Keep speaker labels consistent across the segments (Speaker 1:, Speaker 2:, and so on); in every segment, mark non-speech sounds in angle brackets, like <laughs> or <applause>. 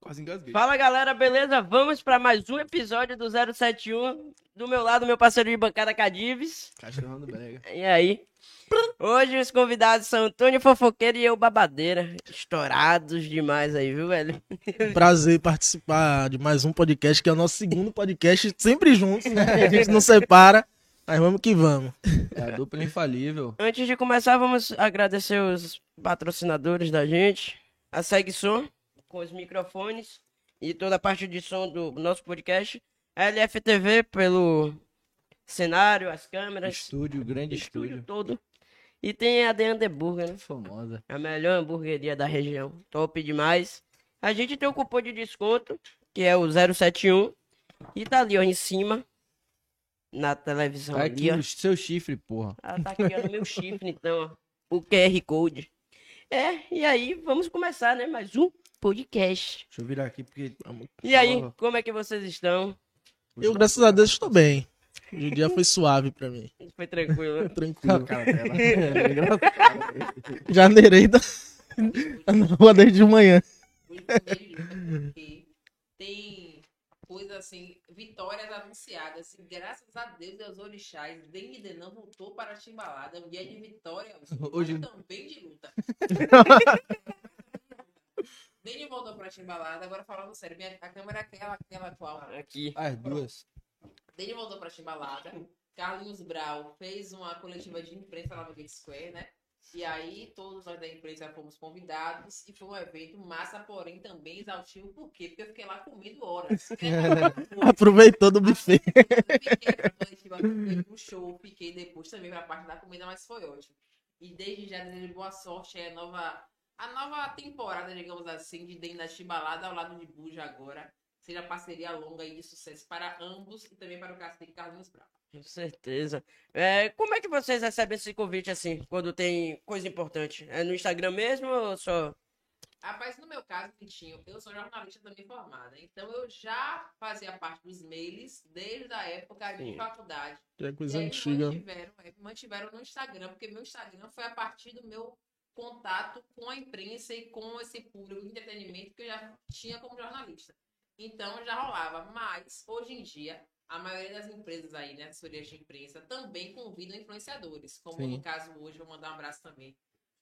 Speaker 1: Quase engasguei.
Speaker 2: Fala galera, beleza? Vamos para mais um episódio do 071. Do meu lado, meu parceiro de bancada Cadives.
Speaker 1: Cachorrão do brega.
Speaker 2: E aí? Hoje os convidados são Antônio Fofoqueiro e eu Babadeira. Estourados demais aí, viu, velho?
Speaker 3: Prazer participar de mais um podcast, que é o nosso segundo podcast, sempre juntos, né? A gente não separa, mas vamos que vamos.
Speaker 1: É a dupla infalível.
Speaker 2: Antes de começar, vamos agradecer os patrocinadores da gente. A Segue Som, com os microfones e toda a parte de som do nosso podcast. A LFTV pelo cenário, as câmeras,
Speaker 1: Estúdio, grande
Speaker 2: o estúdio
Speaker 1: estúdio.
Speaker 2: todo. E tem a The Underburger, né?
Speaker 1: Famosa.
Speaker 2: A melhor hamburgueria da região. Top demais. A gente tem um cupom de desconto, que é o 071. E tá ali, ó, em cima. Na televisão
Speaker 1: Tá
Speaker 2: ali,
Speaker 1: aqui
Speaker 2: ó.
Speaker 1: o seu chifre, porra.
Speaker 2: Ah, tá aqui ó, no meu chifre, então, ó. O QR Code. É, e aí, vamos começar, né? Mais um podcast.
Speaker 1: Deixa eu virar aqui porque.
Speaker 2: E aí, como é que vocês estão?
Speaker 3: Eu, graças a Deus, estou bem. Hoje o dia foi <laughs> suave pra mim.
Speaker 2: Foi tranquilo, né? <laughs>
Speaker 3: Tranquilo.
Speaker 1: Cara dela. <laughs> É engraçado.
Speaker 3: Janeirei da... na rua desde de manhã.
Speaker 4: tem coisa assim, vitórias anunciadas. Assim, graças a Deus e aos orixás, Demi não voltou para a Timbalada. Um dia de vitória,
Speaker 1: Hoje-
Speaker 4: também de luta. Demi voltou para a Timbalada. Agora falando sério, minha, a câmera é aquela, aquela qual.
Speaker 2: Aqui.
Speaker 1: As duas.
Speaker 4: Dani voltou pra Timbalada. Carlinhos Brau fez uma coletiva de imprensa lá no Gate Square, né? E aí, todos nós da imprensa fomos convidados. E foi um evento massa, porém também exaustivo. Por quê? Porque eu fiquei lá comendo horas. <laughs>
Speaker 3: Aproveitou do buffet.
Speaker 4: Fiquei pra coletiva, fiquei pro show, fiquei depois também pra parte da comida, mas foi ótimo. E desde já desejo boa sorte. É a nova, a nova temporada, digamos assim, de Dani da Timbalada ao lado de Buja agora. Seja parceria longa e de sucesso para ambos e também para o cacique Carlinhos Brau.
Speaker 2: Com certeza. É, como é que vocês recebem esse convite assim, quando tem coisa importante? É no Instagram mesmo ou só?
Speaker 4: Rapaz, no meu caso, Vitinho, eu sou jornalista também formada. Então eu já fazia parte dos mails desde a época de
Speaker 2: Sim.
Speaker 4: faculdade.
Speaker 3: Já é
Speaker 4: E
Speaker 3: coisa
Speaker 4: aí me
Speaker 3: antiga.
Speaker 4: mantiveram, é, mantiveram no Instagram, porque meu Instagram foi a partir do meu contato com a imprensa e com esse público de entretenimento que eu já tinha como jornalista. Então já rolava. Mas, hoje em dia, a maioria das empresas aí, né, assessorias de imprensa, também convidam influenciadores. Como
Speaker 1: Sim.
Speaker 4: no caso hoje, vou mandar um abraço também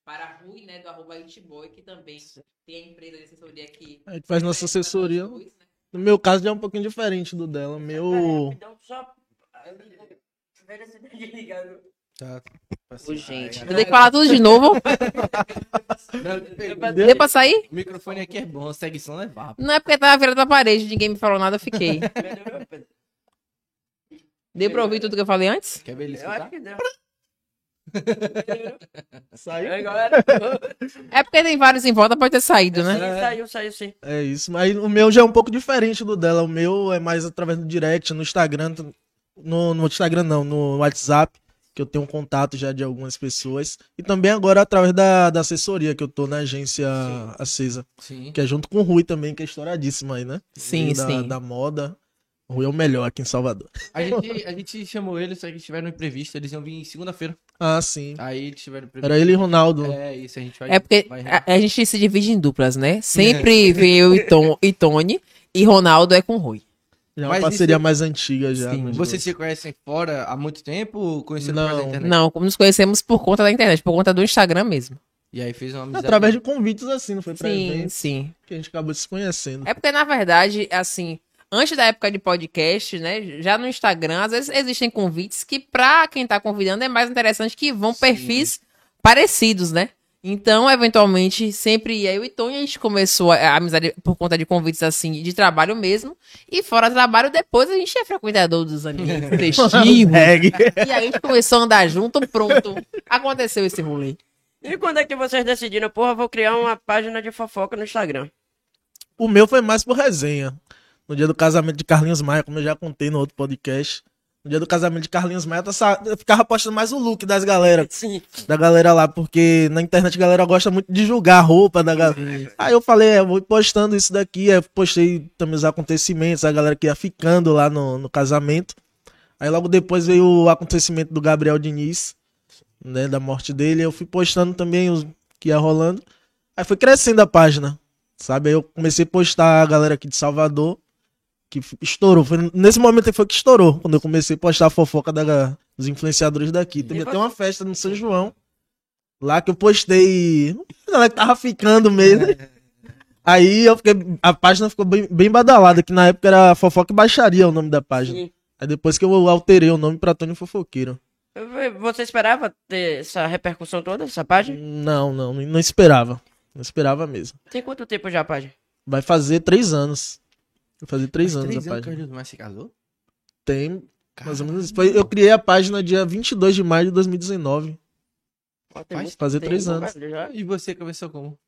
Speaker 4: para a Rui, né, do arroba Itboy, que também tem a empresa de assessoria que
Speaker 3: A gente faz nossa assessoria.
Speaker 4: dois, né?
Speaker 3: No meu caso já é um pouquinho diferente do dela. Meu.
Speaker 2: Então só. Tá ligado.
Speaker 1: Tá.
Speaker 4: Ô, gente,
Speaker 1: Ai,
Speaker 4: vou ter que falar tudo de novo.
Speaker 1: ai.
Speaker 4: Deu pra sair?
Speaker 1: O microfone aqui é bom, segue som é vapo.
Speaker 4: Não é porque tava virado pra parede, ninguém me falou nada, eu fiquei. <laughs> Deu pra ouvir tudo que eu falei antes?
Speaker 1: Quer ver ele
Speaker 2: Eu acho
Speaker 1: escutar?
Speaker 2: que deu. <laughs>
Speaker 3: Saiu?
Speaker 2: Galera.
Speaker 4: É porque tem vários em volta, pode ter saído, né?
Speaker 2: Sim, saiu, saiu sim.
Speaker 3: É isso, mas o meu já é um pouco diferente do dela. O meu é mais através do direct, no Instagram. No, no Instagram não, no WhatsApp, que eu tenho contato já de algumas pessoas. E também agora através da, da assessoria, que eu tô na agência
Speaker 1: Sim.
Speaker 3: Acesa.
Speaker 1: Sim.
Speaker 3: Que é junto com o Rui também, que é estouradíssima aí, né?
Speaker 4: Sim,
Speaker 3: da,
Speaker 4: sim.
Speaker 3: Da moda. O Rui é o melhor aqui em Salvador.
Speaker 1: A gente, a gente chamou eles, só que eles tiveram imprevisto. Eles iam vir segunda-feira.
Speaker 3: Ah, sim.
Speaker 1: Aí eles tiveram imprevisto.
Speaker 3: Era ele e Ronaldo.
Speaker 1: É, isso a gente vai.
Speaker 4: É porque
Speaker 1: vai-
Speaker 4: a, a gente se divide em duplas, né? <laughs> Sempre vem eu e, Tom, e Tony, e Ronaldo é com o Rui.
Speaker 3: Já é uma
Speaker 1: Mas
Speaker 3: parceria
Speaker 1: isso-
Speaker 3: mais antiga já.
Speaker 4: Sim.
Speaker 1: Vocês
Speaker 3: dois.
Speaker 1: se conhecem fora há muito tempo ou conheceram
Speaker 3: Não.
Speaker 1: por causa da internet?
Speaker 4: Não, como nos conhecemos por conta da internet, por conta do Instagram mesmo.
Speaker 1: E aí fez uma amizade.
Speaker 3: Através de convites assim, não foi pra
Speaker 4: Sim,
Speaker 3: eventos
Speaker 4: sim.
Speaker 3: que a gente acabou se conhecendo.
Speaker 4: É porque, na verdade, assim, antes da época de podcast, né? Já no Instagram, às vezes existem convites que, pra quem tá convidando, é mais interessante que vão
Speaker 1: Sim.
Speaker 4: perfis parecidos, né? Então, eventualmente, sempre eu e Tony, a gente começou a, amizade por conta de convites assim, de trabalho mesmo. E fora trabalho, depois a gente é frequentador dos ambientes festivos.
Speaker 3: Reggae.
Speaker 4: e aí a gente começou a andar junto, pronto. Aconteceu esse rolê.
Speaker 2: E quando é que vocês decidiram, porra, vou criar uma página de fofoca no Instagram?
Speaker 3: O meu foi mais por resenha. No dia do casamento de Carlinhos Maia, como eu já contei no outro podcast. No dia do casamento de Carlinhos Maia, eu ficava postando mais o look das galera,
Speaker 2: Sim.
Speaker 3: da galera lá, porque na internet a galera gosta muito de julgar a roupa da galera. Aí eu falei, é, eu vou postando isso daqui, aí eu postei também os acontecimentos, a galera que ia ficando lá no, no casamento. Aí logo depois veio o acontecimento do Gabriel Diniz, né, da morte dele, eu fui postando também os que ia rolando. Aí foi crescendo a página. Sabe? Aí eu comecei a postar a galera aqui de Salvador, que estourou. Foi nesse momento foi que estourou, quando eu comecei a postar a fofoca da, dos influenciadores daqui. Teve até uma festa no São João, lá que eu postei. A galera que tava ficando mesmo. Aí eu fiquei. A página ficou bem, bem badalada, que na época era Fofoca e Baixaria o nome da página.
Speaker 2: Sim.
Speaker 3: Aí depois que eu alterei o nome pra Tony Fofoqueiro.
Speaker 2: Você esperava ter essa repercussão toda, essa página?
Speaker 3: Não, não, não esperava. Não esperava mesmo.
Speaker 2: Tem quanto tempo já a página?
Speaker 3: Vai fazer três anos. Vai fazer três
Speaker 1: Faz
Speaker 3: anos
Speaker 1: três
Speaker 3: a
Speaker 1: anos que
Speaker 3: página.
Speaker 1: Gilmar se casou?
Speaker 3: Tem mais ou menos. Foi- eu criei a página dia 22 de maio de 2019.
Speaker 2: Ó, tem
Speaker 1: Faz-
Speaker 2: muito
Speaker 3: fazer três anos.
Speaker 2: já.
Speaker 1: E você começou como?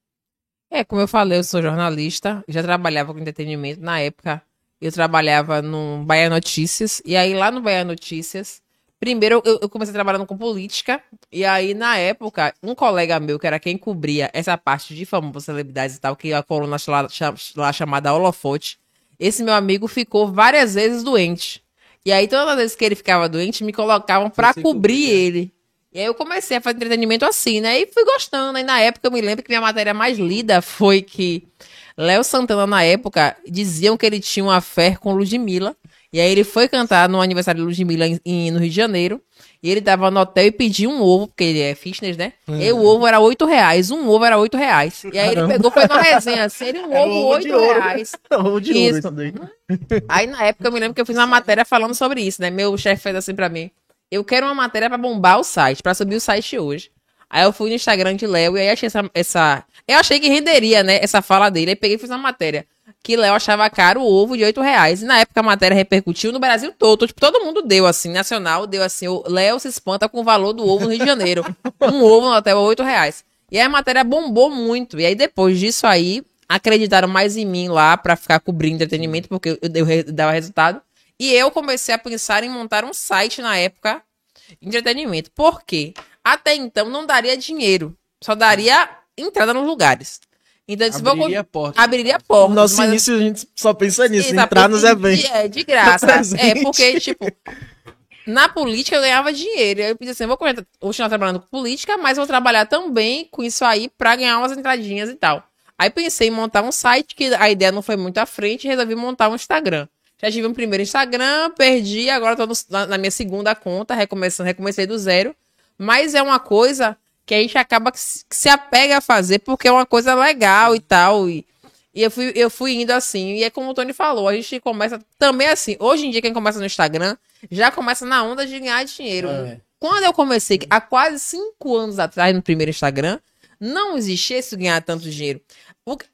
Speaker 4: É, como eu falei, eu sou jornalista, já trabalhava com entretenimento. Na época, eu trabalhava no Bahia Notícias. E aí, lá no Bahia Notícias, primeiro eu, eu comecei trabalhando com política. E aí, na época, um colega meu, que era quem cobria essa parte de famosos celebridades e tal, que é a coluna lá, lá chamada Holofote, esse meu amigo ficou várias vezes doente. E aí, todas as vezes que ele ficava doente, me colocavam pra
Speaker 1: Você
Speaker 4: cobrir
Speaker 1: cobria.
Speaker 4: ele. E aí eu comecei a fazer entretenimento assim, né? E fui gostando. Aí na época eu me lembro que minha matéria mais lida foi que Léo Santana, na época, diziam que ele tinha uma fé com Ludmilla. E aí ele foi cantar no aniversário de Ludmilla em, em- no Rio de Janeiro. E ele tava no hotel e pediu um ovo, porque ele é fitness, né? E o ovo era 8 reais. Um ovo era 8 reais. E aí ele
Speaker 3: Caramba.
Speaker 4: pegou, foi numa resenha assim, ele um ovo,
Speaker 3: ovo de
Speaker 4: 8
Speaker 3: ouro.
Speaker 4: reais. <laughs>
Speaker 3: Ovo de
Speaker 4: Isso.
Speaker 3: ouro daí.
Speaker 4: Aí na época eu me lembro que eu fiz uma matéria falando sobre isso, né? Meu chefe fez assim pra mim. Eu quero uma matéria pra bombar o site, pra subir o site hoje. Aí eu fui no Instagram de Léo e aí achei essa, essa. Eu achei que renderia, né? Essa fala dele. Aí peguei e fiz uma matéria. Que Léo achava caro o ovo de 8 reais. E na época a matéria repercutiu no Brasil todo. Tipo, todo mundo deu, assim, nacional, deu assim. O Léo se espanta com o valor do ovo no Rio de Janeiro. <laughs> um ovo no hotel a 8 reais. E aí a matéria bombou muito. E aí depois disso aí, acreditaram mais em mim lá pra ficar cobrindo entretenimento, porque eu, eu, eu dava resultado. E eu comecei a pensar em montar um site na época de entretenimento. Por quê? Até então não daria dinheiro. Só daria entrada nos lugares. Então, se vou
Speaker 1: Abriria a porta.
Speaker 4: abriria
Speaker 3: No
Speaker 4: portas.
Speaker 3: nosso
Speaker 4: mas-
Speaker 3: início a gente só pensa nisso,
Speaker 4: Sim,
Speaker 3: entrar nos eventos.
Speaker 4: de- É, de graça. <laughs> É, porque, tipo, na política eu ganhava dinheiro. Aí eu pensei assim, eu vou continuar trabalhando com política, mas vou trabalhar também com isso aí pra ganhar umas entradinhas e tal. Aí pensei em montar um site, que a ideia não foi muito à frente, e resolvi montar um Instagram. Já tive um primeiro Instagram, perdi, agora tô no- na, na minha segunda conta, recomeçando, recomecei do zero. Mas é uma coisa que a gente acaba que se, apega a fazer porque é uma coisa legal e tal. E, e eu, fui, eu fui indo assim. E é como o Tony falou, a gente começa também assim. Hoje em dia, quem começa no Instagram já começa na onda de ganhar dinheiro.
Speaker 1: É.
Speaker 4: Quando eu comecei, há quase cinco anos atrás, no primeiro Instagram, não existia esse ganhar tanto dinheiro.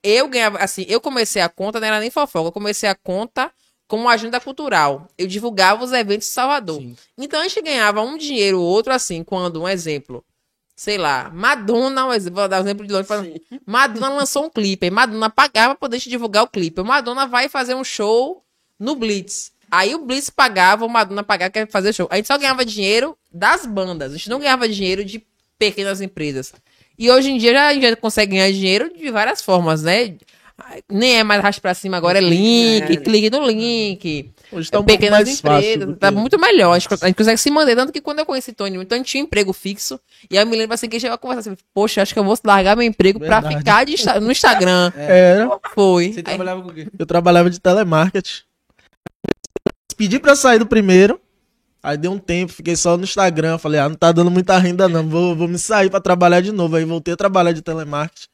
Speaker 4: Eu ganhava, assim, eu comecei a conta, não era nem fofoca, eu comecei a conta como agenda cultural. Eu divulgava os eventos de Salvador.
Speaker 1: Sim.
Speaker 4: Então a gente ganhava um dinheiro ou outro, assim, quando, um exemplo, sei lá, Madonna, vou dar um exemplo de longe. falando, Madonna lançou um clipe, Madonna pagava pra poder divulgar o clipe. Madonna vai fazer um show no Blitz. Aí o Blitz pagava, o Madonna pagava, quer fazer show. A gente só ganhava dinheiro das bandas, a gente não ganhava dinheiro de pequenas empresas. E hoje em dia já, a gente já consegue ganhar dinheiro de várias formas, né? Nem é mais arraste pra cima, agora é link,
Speaker 2: É.
Speaker 4: clique no link
Speaker 3: Hoje tá um pouco
Speaker 4: pequenas
Speaker 3: mais fácil.
Speaker 4: empresas,
Speaker 3: do
Speaker 4: tá
Speaker 3: que-
Speaker 4: muito melhor. A gente, gente consegue se manter. Tanto que quando eu conheci Tony, o Tony tinha um emprego fixo. E aí eu me lembro assim que a conversar assim: Poxa, acho que eu vou largar meu emprego pra
Speaker 3: Verdade.
Speaker 4: ficar de no Instagram.
Speaker 3: Era.
Speaker 4: Foi.
Speaker 1: Você
Speaker 4: Aí-
Speaker 1: trabalhava com o quê?
Speaker 3: Eu trabalhava de telemarketing. Pedi pra sair do primeiro. Aí deu um tempo, fiquei só no Instagram. Falei, ah, não tá dando muita renda não. Vou, vou me sair pra trabalhar de novo. Aí voltei a trabalhar de telemarketing.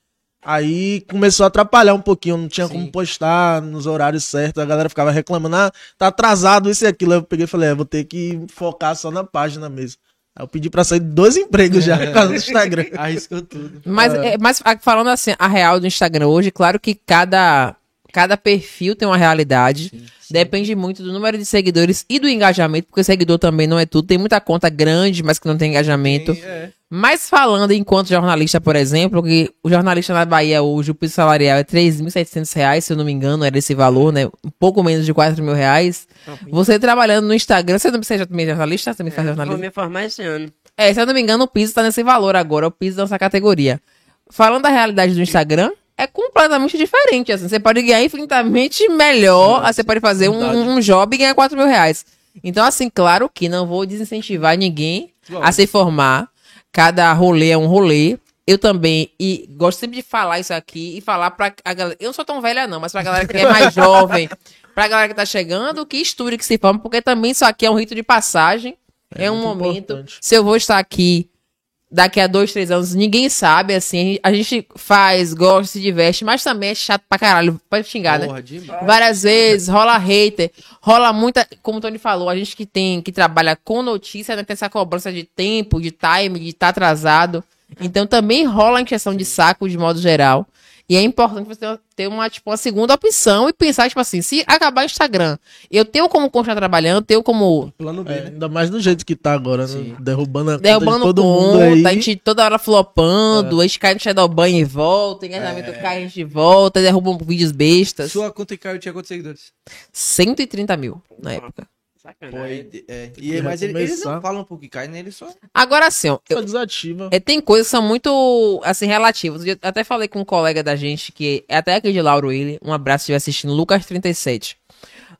Speaker 3: Aí começou a atrapalhar um pouquinho. Não tinha
Speaker 1: Sim.
Speaker 3: como postar nos horários certos. A galera ficava reclamando, ah, tá atrasado isso e aquilo. Aí eu peguei e falei, é, vou ter que focar só na página mesmo. Aí eu pedi pra sair de dois empregos já por causa do Instagram. <laughs>
Speaker 1: Arriscou tudo.
Speaker 4: Mas, é, mas a- falando assim, a real do Instagram hoje, claro que cada, cada perfil tem uma realidade. Depende muito do número de seguidores e do engajamento, porque seguidor também não é tudo. Tem muita conta grande, mas que não tem engajamento.
Speaker 1: É.
Speaker 4: Mas falando enquanto jornalista, por exemplo, que o jornalista na Bahia hoje, o piso salarial é 3.700 reais, se eu não me engano, era esse valor, né? Um pouco menos de 4 mil reais. Você trabalhando no Instagram, você não precisa também jornalista? Você também faz
Speaker 2: Vou
Speaker 4: jornalismo?
Speaker 2: me formar esse ano.
Speaker 4: É, se eu não me engano, o piso tá nesse valor agora, o piso dessa categoria. Falando da realidade do Instagram, é completamente diferente. Assim, você pode ganhar infinitamente melhor, aí você pode fazer um, um job e ganhar 4 mil reais. Então, assim, claro que não vou desincentivar ninguém a se formar. Cada rolê é um rolê. eu também, e gosto sempre de falar isso aqui e falar pra a galera. Eu não sou tão velha, não, mas pra galera que é mais <laughs> jovem, pra galera que tá chegando, que estude, que se forme, porque também isso aqui é um rito de passagem. É, um
Speaker 3: muito
Speaker 4: momento.
Speaker 3: importante.
Speaker 4: Se eu vou estar aqui daqui a dois, três anos, ninguém sabe, assim. A gente faz, gosta, se diverte, mas também é chato pra caralho. Pode xingar, né?
Speaker 1: Porra, demais.
Speaker 4: Várias vezes, rola hater, rola muita. Como o Tony falou, a gente que tem, que trabalha com notícia, né, tem essa cobrança de tempo, de time, de estar atrasado. Então também rola a injeção de saco de modo geral. E é importante você ter- uma, tipo, uma segunda opção e pensar, tipo assim, se acabar o Instagram, eu tenho como continuar trabalhando, tenho como
Speaker 1: Plano B,
Speaker 3: É,
Speaker 1: né?
Speaker 3: ainda mais do jeito que tá agora, né? Derrubando a conta
Speaker 4: derrubando
Speaker 3: de todo mundo
Speaker 4: conta,
Speaker 3: aí.
Speaker 4: a gente toda hora flopando, a gente cai no Shadowban e volta, engajamento cai, a gente volta, derruba vídeos bestas.
Speaker 1: Sua conta caiu tinha quantos seguidores?
Speaker 4: 130 mil na época.
Speaker 2: Sacanagem.
Speaker 1: e- é,
Speaker 3: que
Speaker 1: e, mas ele- eles não falam um pouco que cai, né? Eles só.
Speaker 4: Agora sim, ó, eu,
Speaker 3: Só desativa.
Speaker 4: É, tem coisas que são muito, assim, relativas. Eu até falei com um colega da gente, que é até aqui de Lauro ele, um abraço se estiver assistindo, Lucas37.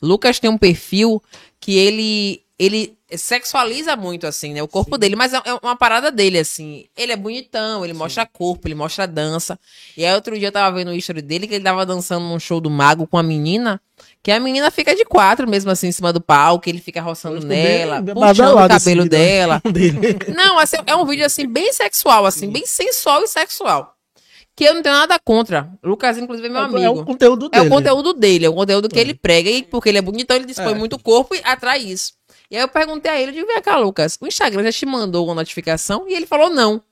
Speaker 4: Lucas tem um perfil que ele, ele sexualiza muito, assim, né, o corpo dele, mas é, é uma parada dele, assim. Ele é bonitão, ele mostra corpo, ele mostra dança. E aí outro dia eu tava vendo o history dele, que ele tava dançando num show do Mago com a menina, que a menina fica de quatro mesmo, assim, em cima do palco, ele fica roçando nela,
Speaker 3: bem
Speaker 4: puxando o
Speaker 3: esse
Speaker 4: cabelo
Speaker 3: né?
Speaker 4: dela. <laughs> Não, assim, é um vídeo assim bem sexual, assim, bem sensual e sexual. Que eu não tenho nada contra. O Lucas, inclusive, é meu
Speaker 3: É
Speaker 4: amigo.
Speaker 3: o conteúdo
Speaker 4: É
Speaker 3: dele.
Speaker 4: o conteúdo dele, é o conteúdo que ele prega, e porque ele é bonitão, ele dispõe
Speaker 1: É.
Speaker 4: muito corpo e atrai isso. E aí eu perguntei a ele, eu digo, vem cá, Lucas, o Instagram já te mandou uma notificação? E ele falou, não.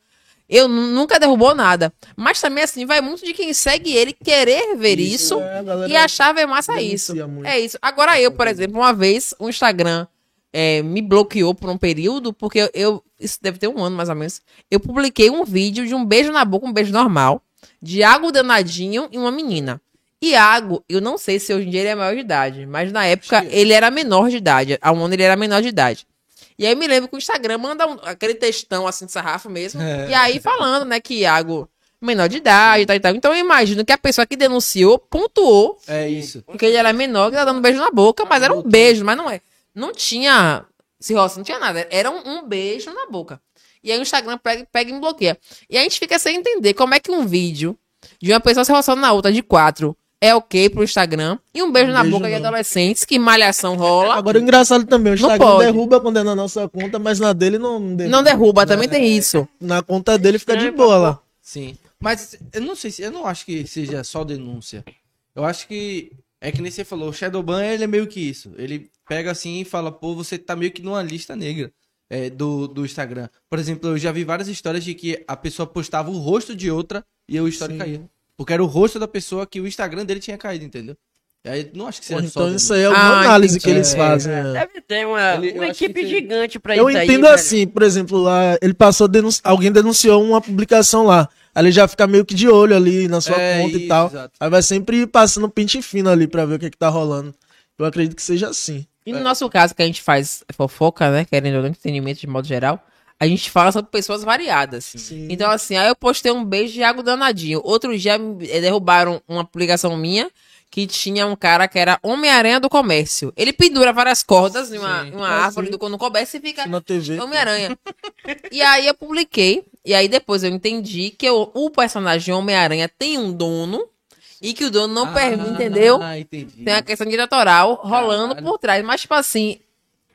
Speaker 4: Eu nu- nunca derrubou nada. Mas também, assim, vai muito de quem segue ele querer ver isso,
Speaker 3: É, a galera
Speaker 4: e achar ver massa isso.
Speaker 3: muito.
Speaker 4: É isso. Agora eu, por exemplo, uma vez, o Instagram é, me bloqueou por um período, porque eu, eu- Isso deve ter um ano, mais ou menos. Eu publiquei um vídeo de um beijo na boca, um beijo normal, de Iago Danadinho e uma menina. Iago, eu não sei se hoje em dia ele é maior de idade, mas na época ele era menor de idade. Um ano ele era menor de idade. E aí eu me lembro que o Instagram manda um- aquele textão assim de sarrafo mesmo.
Speaker 1: É.
Speaker 4: E aí falando, né, que Iago, menor de idade e tal e tal. Então eu imagino que a pessoa que denunciou pontuou
Speaker 1: É isso.
Speaker 4: porque ele era menor, que tá dando um beijo na boca, mas era um beijo, mas não é. Não tinha se roça, não tinha nada. Era um, um beijo na boca. E aí o Instagram pega, pega e me bloqueia. E a gente fica sem entender como é que um vídeo de uma pessoa se roçando na outra de quatro é ok pro Instagram. E um beijo
Speaker 3: Um
Speaker 4: na
Speaker 3: beijo
Speaker 4: boca de
Speaker 3: não.
Speaker 4: adolescentes, que malhação rola.
Speaker 3: Agora o engraçado também, o Instagram derruba quando é na nossa conta, mas na dele não, não derruba.
Speaker 4: Não derruba, também tem isso.
Speaker 3: Na conta dele fica de boa lá.
Speaker 1: Sim. Mas eu não sei se. Eu não acho que seja só denúncia. Eu acho que. É que nem você falou, o Shadowban ele é meio que isso. Ele pega assim e fala, pô, você tá meio que numa lista negra é, do, do Instagram. Por exemplo, eu já vi várias histórias de que a pessoa postava o rosto de outra e o story
Speaker 3: Sim.
Speaker 1: caía. Porque era o rosto da pessoa que o Instagram dele tinha caído, entendeu? E aí não acho que seja
Speaker 3: então isso aí é uma
Speaker 4: Ah,
Speaker 3: análise
Speaker 4: entendi.
Speaker 3: que eles
Speaker 1: É,
Speaker 3: fazem. é.
Speaker 2: Deve ter uma,
Speaker 1: Ele- eu
Speaker 2: uma
Speaker 1: que
Speaker 2: equipe
Speaker 1: tem-
Speaker 2: gigante pra
Speaker 3: Eu
Speaker 2: isso aí,
Speaker 3: entendo
Speaker 2: velho.
Speaker 3: assim, por exemplo, lá ele passou denunci... alguém denunciou uma publicação lá. Aí ele já fica meio que de olho ali na sua
Speaker 1: É,
Speaker 3: conta e
Speaker 1: isso,
Speaker 3: tal.
Speaker 1: exato.
Speaker 3: Aí vai sempre passando pente fino ali pra ver o que, que tá rolando. Eu acredito que seja assim.
Speaker 4: E no nosso caso, que a gente faz fofoca, né? Querendo ou não, entretenimento de modo geral, a gente fala sobre pessoas variadas.
Speaker 3: Sim.
Speaker 4: Então, assim, aí eu postei um beijo de água danadinho. Outro dia eh, derrubaram uma publicação minha que tinha um cara que era Homem-Aranha do Comércio. Ele pendura várias cordas em uma, uma
Speaker 3: Ah,
Speaker 4: árvore
Speaker 3: sim.
Speaker 4: do no comércio e fica. Homem-Aranha. e aí eu publiquei. E aí depois eu entendi que o, o personagem Homem-Aranha tem um dono e que o dono não permite, entendeu?
Speaker 1: Ah, entendi.
Speaker 4: Tem a questão diretoral rolando
Speaker 1: Caralho.
Speaker 4: por trás. Mas, tipo assim,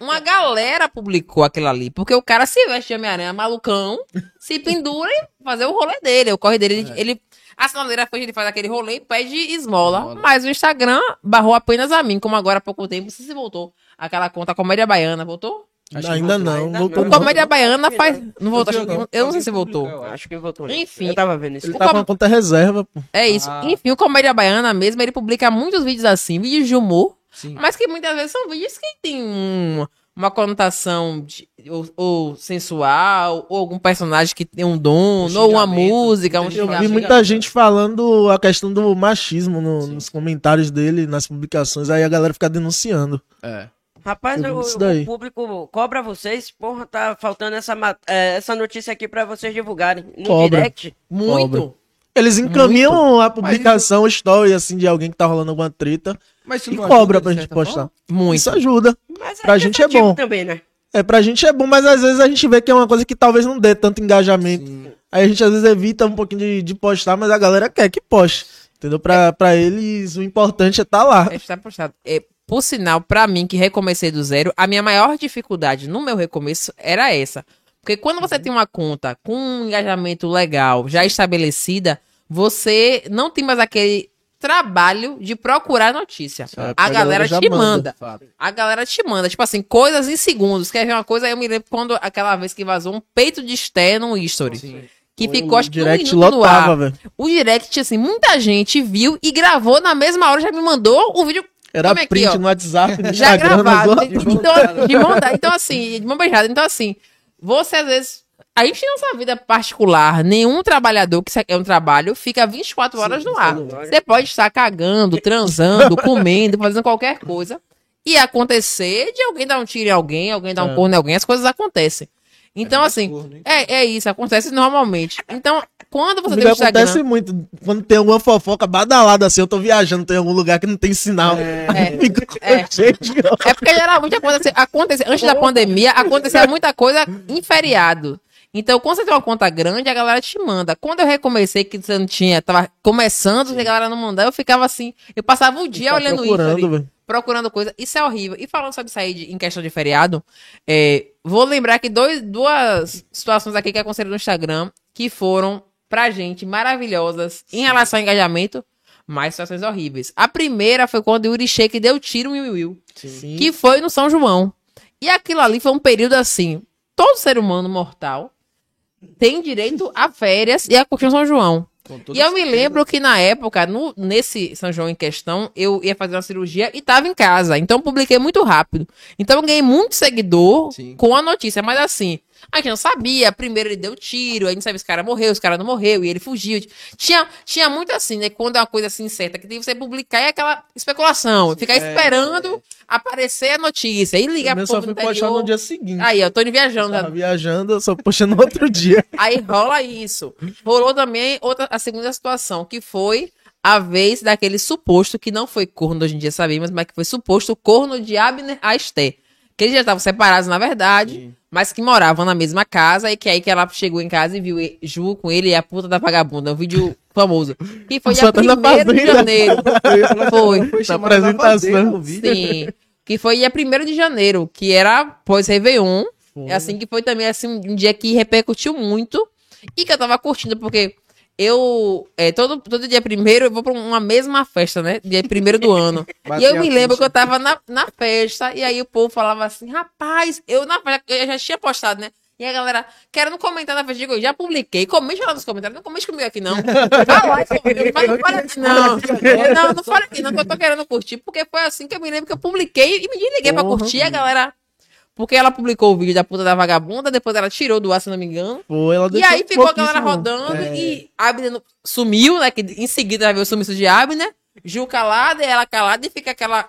Speaker 4: uma galera publicou aquilo ali. Porque o cara se veste de Homem-Aranha malucão, se pendura e fazer o rolê dele. O corre dele. Ele, ele- a sinaleira frente, ele faz aquele rolê e pede esmola.
Speaker 1: Esmola.
Speaker 4: Mas o Instagram barrou apenas a mim, como agora há pouco tempo. Se se voltou. Aquela conta Comédia Baiana, voltou?
Speaker 1: Acho que
Speaker 3: Ainda
Speaker 1: voltou.
Speaker 3: não.
Speaker 2: Ainda
Speaker 3: voltou
Speaker 2: não.
Speaker 3: não.
Speaker 4: Comédia Baiana faz. Não voltou, que-
Speaker 1: alguém-
Speaker 4: eu não sei se voltou.
Speaker 1: eu acho.
Speaker 2: Que voltou.
Speaker 4: Enfim.
Speaker 2: Eu tava vendo isso.
Speaker 3: Ele
Speaker 4: O
Speaker 3: com
Speaker 4: com-
Speaker 3: a conta reserva, pô.
Speaker 4: É isso.
Speaker 1: Ah.
Speaker 4: Enfim, o Comédia Baiana mesmo, ele publica muitos vídeos assim, vídeos de humor.
Speaker 1: Sim.
Speaker 4: Mas que muitas vezes são vídeos que tem um- uma conotação de- ou, ou sensual, ou algum personagem que tem um dono,
Speaker 1: Um
Speaker 4: ou uma
Speaker 1: xingamento,
Speaker 4: música, um
Speaker 1: muita
Speaker 3: Eu vi muita gente falando a questão do machismo no- nos comentários dele, nas publicações. Aí a galera fica denunciando.
Speaker 1: É.
Speaker 2: Rapaz, o, o público cobra vocês. Porra, tá faltando essa, é, essa notícia aqui pra vocês divulgarem. No
Speaker 3: Cobra.
Speaker 2: direct.
Speaker 4: Muito.
Speaker 3: Eles encaminham a publicação, story, assim, de alguém que tá rolando alguma treta.
Speaker 1: Mas isso
Speaker 3: E
Speaker 1: não
Speaker 3: cobra
Speaker 1: ajuda,
Speaker 3: pra gente postar.
Speaker 1: forma?
Speaker 4: Muito.
Speaker 3: Isso ajuda.
Speaker 2: Mas
Speaker 3: Pra gente é bom.
Speaker 2: também, né?
Speaker 3: É, pra gente é bom, mas às vezes a gente vê que é uma coisa que talvez não dê tanto engajamento.
Speaker 1: Sim.
Speaker 3: Aí a gente às vezes evita um pouquinho de, de postar, mas a galera quer que poste. Entendeu? Pra, pra eles, o importante é estar lá.
Speaker 4: É estar postado. É, por sinal, pra mim, que recomecei do zero, a minha maior dificuldade no meu recomeço era essa. Porque quando você tem uma conta com um engajamento legal, já estabelecida, você não tem mais aquele trabalho de procurar notícia.
Speaker 3: É,
Speaker 4: A galera
Speaker 3: já
Speaker 4: te manda. A galera te manda, tipo assim, coisas em segundos. Quer ver uma coisa? Eu me lembro quando aquela vez que vazou um peito de Esté no history.
Speaker 1: Sim.
Speaker 4: Que ficou, acho
Speaker 3: o
Speaker 4: que um
Speaker 3: direct
Speaker 4: minuto no ar.
Speaker 3: lotava, velho.
Speaker 4: O direct, assim, muita gente viu e gravou na mesma hora, já me mandou o vídeo.
Speaker 3: Era
Speaker 4: Como é aqui,
Speaker 3: print
Speaker 4: ó?
Speaker 3: no WhatsApp, <laughs> no
Speaker 4: Já
Speaker 3: Instagram,
Speaker 4: gravado. <laughs>
Speaker 3: outras.
Speaker 4: Então, de mão. Então, assim, de mão beijada. Então, assim, você às vezes. A gente tem nossa vida particular. Nenhum trabalhador que é um trabalho fica 24 horas no ar. Você pode estar cagando, transando, <laughs> comendo, fazendo qualquer coisa. E acontecer de alguém dar um tiro em alguém, alguém dar um
Speaker 3: É.
Speaker 4: corno em alguém, as coisas acontecem. Então, assim,
Speaker 1: corno, hein?
Speaker 4: é, é isso, acontece normalmente. Então, quando você tem o Instagram.
Speaker 3: acontece muito. Quando tem alguma fofoca badalada assim, eu tô viajando, tem algum lugar que não tem sinal.
Speaker 4: É. <laughs> É.
Speaker 3: cheio de
Speaker 4: É porque geralmente acontecia, acontecia antes da pandemia, acontecia muita coisa em feriado. Então, quando você tem uma conta grande, a galera te manda. Quando eu recomecei, que você não tinha, tava começando, a galera não mandava, eu ficava assim, eu passava o dia
Speaker 3: Tá
Speaker 4: olhando isso procurando coisa. Isso é horrível. E falando sobre sair de- em questão de feriado, é, vou lembrar que dois, duas situações aqui que aconselho no Instagram, que foram, pra gente, maravilhosas em relação ao engajamento, mas situações horríveis. A primeira foi quando o Yuri Sheik deu tiro em Will
Speaker 3: Sim.
Speaker 4: que foi no São João. E aquilo ali foi um período assim, todo ser humano mortal tem direito a férias e a curtir São João. E eu me lembro que na época, no, nesse São João em questão, eu ia fazer uma cirurgia e tava em casa. Então eu publiquei muito rápido. Então eu ganhei muito seguidor
Speaker 1: Sim.
Speaker 4: com a notícia. Mas assim, a gente não sabia. Primeiro ele deu tiro, aí não sabia se o cara morreu, se o cara não morreu, e ele fugiu. Tinha, tinha muito assim, né? Quando é uma coisa assim certa, que tem que você publicar é aquela especulação. Ficar esperando aparecer a notícia. E ligar pro
Speaker 3: só
Speaker 4: povo
Speaker 3: fui
Speaker 4: do
Speaker 3: postar no dia seguinte.
Speaker 4: Aí, eu tô indo viajando.
Speaker 3: Tava viajando, eu só postei no outro <laughs> dia.
Speaker 4: Aí rola isso. Rolou também outra, a segunda situação, que foi a vez daquele suposto, que não foi corno hoje em dia sabemos, mas que foi suposto corno de Abner a Esté. Que eles já estavam separados, na verdade, mas que moravam na mesma casa, e que aí que ela chegou em casa e viu e- Ju com ele e a puta da vagabunda. Um vídeo <laughs> famoso. Que foi dia
Speaker 3: Só tá na
Speaker 4: 1 de janeiro. <laughs> Foi.
Speaker 1: Foi
Speaker 3: Na apresentação.
Speaker 4: Sim. Que foi dia 1 de janeiro, que era pós-Réveillon. É assim que foi também assim, um dia que repercutiu muito e que eu tava curtindo, porque eu. É, todo, todo dia primeiro eu vou pra uma mesma festa, né? Dia primeiro do ano. <laughs> e eu me lembro que eu tava na, na festa, e aí o povo falava assim, rapaz, eu na festa, eu já tinha postado, né? E a galera, querendo comentar na festa, digo, eu já publiquei, comente lá nos comentários, não comente comigo aqui não. <laughs> Mas não fala aqui não. Não, não fala aqui não, que eu tô querendo curtir, porque foi assim que eu me lembro que eu publiquei e me desliguei pra
Speaker 3: Porra.
Speaker 4: curtir, e a galera... Porque ela publicou o vídeo da puta da vagabunda, depois ela tirou do ar, se não me engano.
Speaker 3: Foi, ela
Speaker 4: E aí ficou a galera rodando
Speaker 3: É.
Speaker 4: e Abner sumiu, né? Que em seguida vai ver o sumiço de Abner. Ju calada e ela calada e fica aquela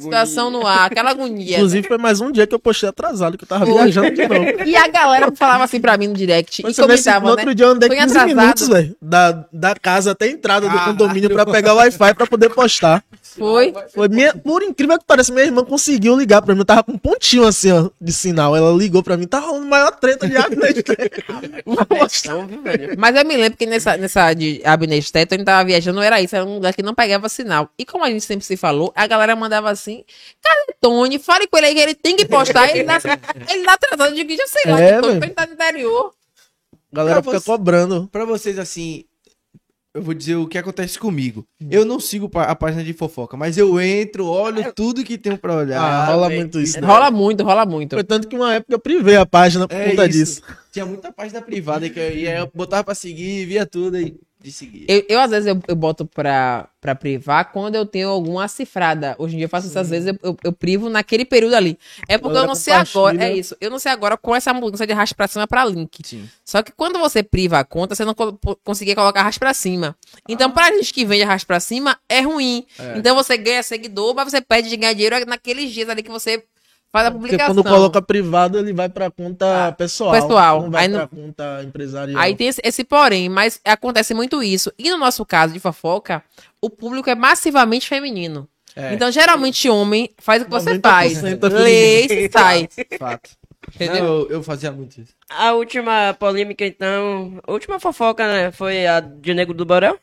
Speaker 4: situação no ar, aquela agonia.
Speaker 3: Inclusive, foi mais um dia que eu postei atrasado, que eu tava
Speaker 4: Foi.
Speaker 3: viajando de novo. <laughs>
Speaker 4: E a galera falava assim pra mim no direct
Speaker 3: Mas
Speaker 4: e comentava,
Speaker 3: outro
Speaker 4: né?
Speaker 3: dia eu andei
Speaker 4: Foi
Speaker 3: 15
Speaker 4: atrasado.
Speaker 3: minutos, velho. Da, da casa até a entrada do condomínio pra pegar o Wi-Fi pra poder postar.
Speaker 4: Foi.
Speaker 3: Foi minha, por incrível que pareça, minha irmã conseguiu ligar pra mim. Eu tava com um pontinho assim, ó, de sinal. Ela ligou pra mim, tá rolando maior treta de postar.
Speaker 4: Mas eu me lembro que nessa, nessa de Steto, ele tava viajando, não era isso, era um lugar que não pegava sinal. E como a gente sempre se falou, a galera mandava assim, cadê Tony? Fale com ele aí que ele tem que postar. Ele dá, ele dá atrasado, eu digo, já sei lá,
Speaker 3: É,
Speaker 4: que Tony, tá no interior.
Speaker 3: A galera
Speaker 1: Pra
Speaker 3: fica
Speaker 1: você-
Speaker 3: cobrando.
Speaker 1: Pra vocês, assim, eu vou dizer o que acontece comigo. Eu não sigo a página de fofoca, mas eu entro, olho tudo que tenho pra olhar.
Speaker 3: Ah, rola
Speaker 1: velho.
Speaker 3: muito isso. né?
Speaker 4: Rola muito, rola muito.
Speaker 3: Foi tanto que uma época eu privei a página por
Speaker 1: É
Speaker 3: conta
Speaker 1: isso.
Speaker 3: disso.
Speaker 1: Tinha muita página privada que eu ia, eu botava pra seguir, via tudo aí de seguir.
Speaker 4: Eu, eu, às vezes, eu, eu boto pra, pra privar quando eu tenho alguma cifrada. Hoje em dia eu faço isso, às vezes eu, eu, eu privo naquele período ali. É porque eu não sei agora, é isso. Eu não sei agora com essa mudança de arrasto pra cima pra link.
Speaker 1: Sim.
Speaker 4: Só que quando você priva a conta, você não co- conseguia colocar arrasto pra cima. Então, pra gente que vende arrasto pra cima, é ruim.
Speaker 1: É.
Speaker 4: Então você ganha seguidor, mas você perde de ganhar dinheiro naqueles dias ali que você faz a
Speaker 3: Porque
Speaker 4: publicação.
Speaker 3: quando coloca privado, ele vai pra conta pessoal.
Speaker 4: pessoal.
Speaker 3: Não vai
Speaker 4: Aí
Speaker 3: pra
Speaker 4: não-
Speaker 3: conta empresarial.
Speaker 4: Aí tem esse, esse porém, mas acontece muito isso. E no nosso caso de fofoca, o público é massivamente feminino.
Speaker 1: É.
Speaker 4: Então, geralmente, homem faz o que você
Speaker 3: 90%
Speaker 4: faz.
Speaker 3: é
Speaker 4: Lê e <laughs> sai.
Speaker 1: Fato. Não, eu, eu fazia muito isso.
Speaker 2: A última polêmica, então. A última fofoca, né? Foi a de Nego do Borel?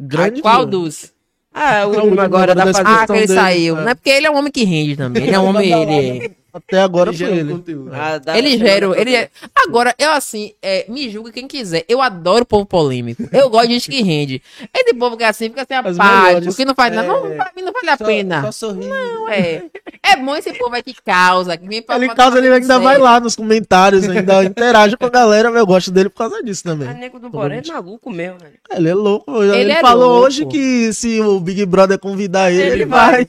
Speaker 3: Grande
Speaker 4: Ah, Qual
Speaker 3: do...
Speaker 4: dos?
Speaker 2: Ah, última
Speaker 3: não,
Speaker 2: agora da.
Speaker 4: Ah, que ele saiu. Não é porque ele é um homem que rende também. Ele é um <laughs> homem. Ele,
Speaker 3: Até agora
Speaker 1: Ele
Speaker 3: foi
Speaker 1: gera
Speaker 3: ele.
Speaker 1: conteúdo.
Speaker 2: Ah, da
Speaker 4: ele gera. Ele é... Agora, eu assim, é, me julgue quem quiser. Eu adoro o povo polêmico. Eu gosto de gente que rende. Esse povo que é assim, fica assim,
Speaker 3: As
Speaker 4: apático,
Speaker 3: melhores.
Speaker 4: que não faz nada.
Speaker 3: É.
Speaker 4: Não, pra mim não vale a
Speaker 1: Só-
Speaker 4: pena.
Speaker 1: Só.
Speaker 4: Não, é. É bom esse povo aí que causa, que vem pra
Speaker 3: Ele causa, ele ainda vai lá nos comentários, ainda interage com a galera. Eu gosto dele por causa disso
Speaker 2: A
Speaker 3: também.
Speaker 2: Nego do Borel é maluco mesmo, velho.
Speaker 3: Ele é louco. Ele,
Speaker 4: Ele é
Speaker 3: falou
Speaker 4: louco.
Speaker 3: hoje que se o Big Brother convidar ele,
Speaker 2: Ele
Speaker 3: ele
Speaker 2: vai.
Speaker 3: vai.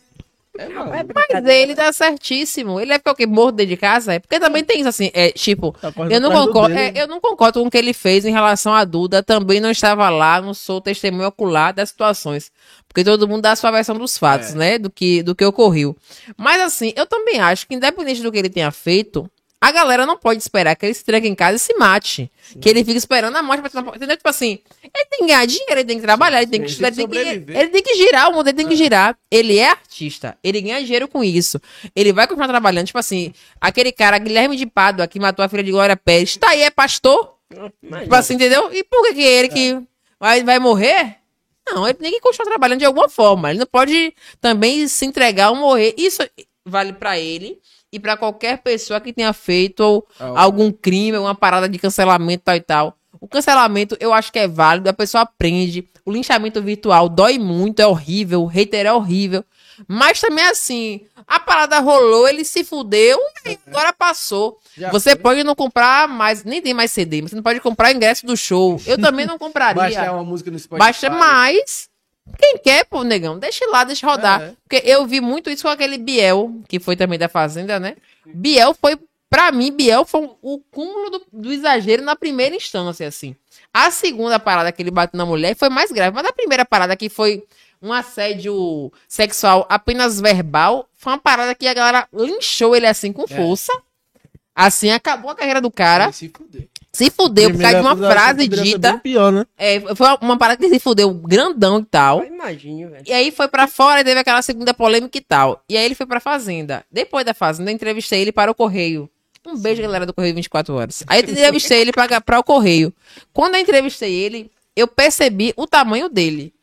Speaker 1: É, mano.
Speaker 4: Mas ele tá certíssimo. Ele é ficar o quê? Morto dentro de casa? É porque também tem isso assim, é tipo,
Speaker 3: Tá
Speaker 4: eu não concordo, é, eu não concordo com o que ele fez em relação à Duda. Também não estava lá, não sou testemunho ocular das situações. Porque todo mundo dá a sua versão dos fatos,
Speaker 1: É.
Speaker 4: né? Do que, do que ocorreu. Mas assim, eu também acho que, independente do que ele tenha feito, a galera não pode esperar que ele se tranque em casa e se mate. Que ele fique esperando a morte pra. Entendeu? Tipo assim, ele tem que ganhar dinheiro, ele tem que trabalhar, ele tem que estudar, ele tem que, ele tem que girar, o mundo ele tem que girar. Ele é artista, ele ganha dinheiro com isso. Ele vai continuar trabalhando. Tipo assim, aquele cara, Guilherme de Pádua, que matou a filha de Glória Pérez, tá aí, é pastor? Tipo assim, entendeu? E por que, que ele que vai, vai morrer? Não, ele tem que continuar trabalhando de alguma forma. Ele não pode também se entregar ou morrer. Isso vale pra ele e pra qualquer pessoa que tenha feito ou
Speaker 1: Ah,
Speaker 4: algum crime, uma parada de cancelamento tal e tal. O cancelamento eu acho que é válido, a pessoa aprende. O linchamento virtual dói muito, é horrível, o hater é horrível. Mas também assim, a parada rolou, ele se fudeu e aí agora passou.
Speaker 1: Já
Speaker 4: você
Speaker 1: foi.
Speaker 4: pode não comprar mais, nem tem mais CD, você não pode comprar ingresso do show. Eu também não <laughs> compraria.
Speaker 1: Baixar uma música no Spotify.
Speaker 4: Baixa mais. Quem quer, pô, negão, deixa lá, deixa rodar.
Speaker 1: É.
Speaker 4: Porque eu vi muito isso com aquele Biel, que foi também da Fazenda, né? Biel foi, pra mim, Biel foi o cúmulo do, do exagero na primeira instância, assim. A segunda parada que ele bateu na mulher foi mais grave, mas a primeira parada que foi um assédio sexual apenas verbal, foi uma parada que a galera linchou ele assim com força. Assim, acabou a carreira do cara.
Speaker 1: Ele se fudeu.
Speaker 4: Se fudeu por causa de uma frase dita.
Speaker 3: Pior, né?
Speaker 4: É, foi uma parada que se fudeu grandão e tal.
Speaker 2: Eu imagino, velho.
Speaker 4: E aí foi pra fora e teve aquela segunda polêmica e tal. E aí ele foi pra Fazenda. Depois da Fazenda, eu entrevistei ele para o Correio. Um beijo, galera do Correio 24 Horas. Aí eu entrevistei ele pra, pra o Correio. Quando eu entrevistei ele, eu percebi o tamanho dele.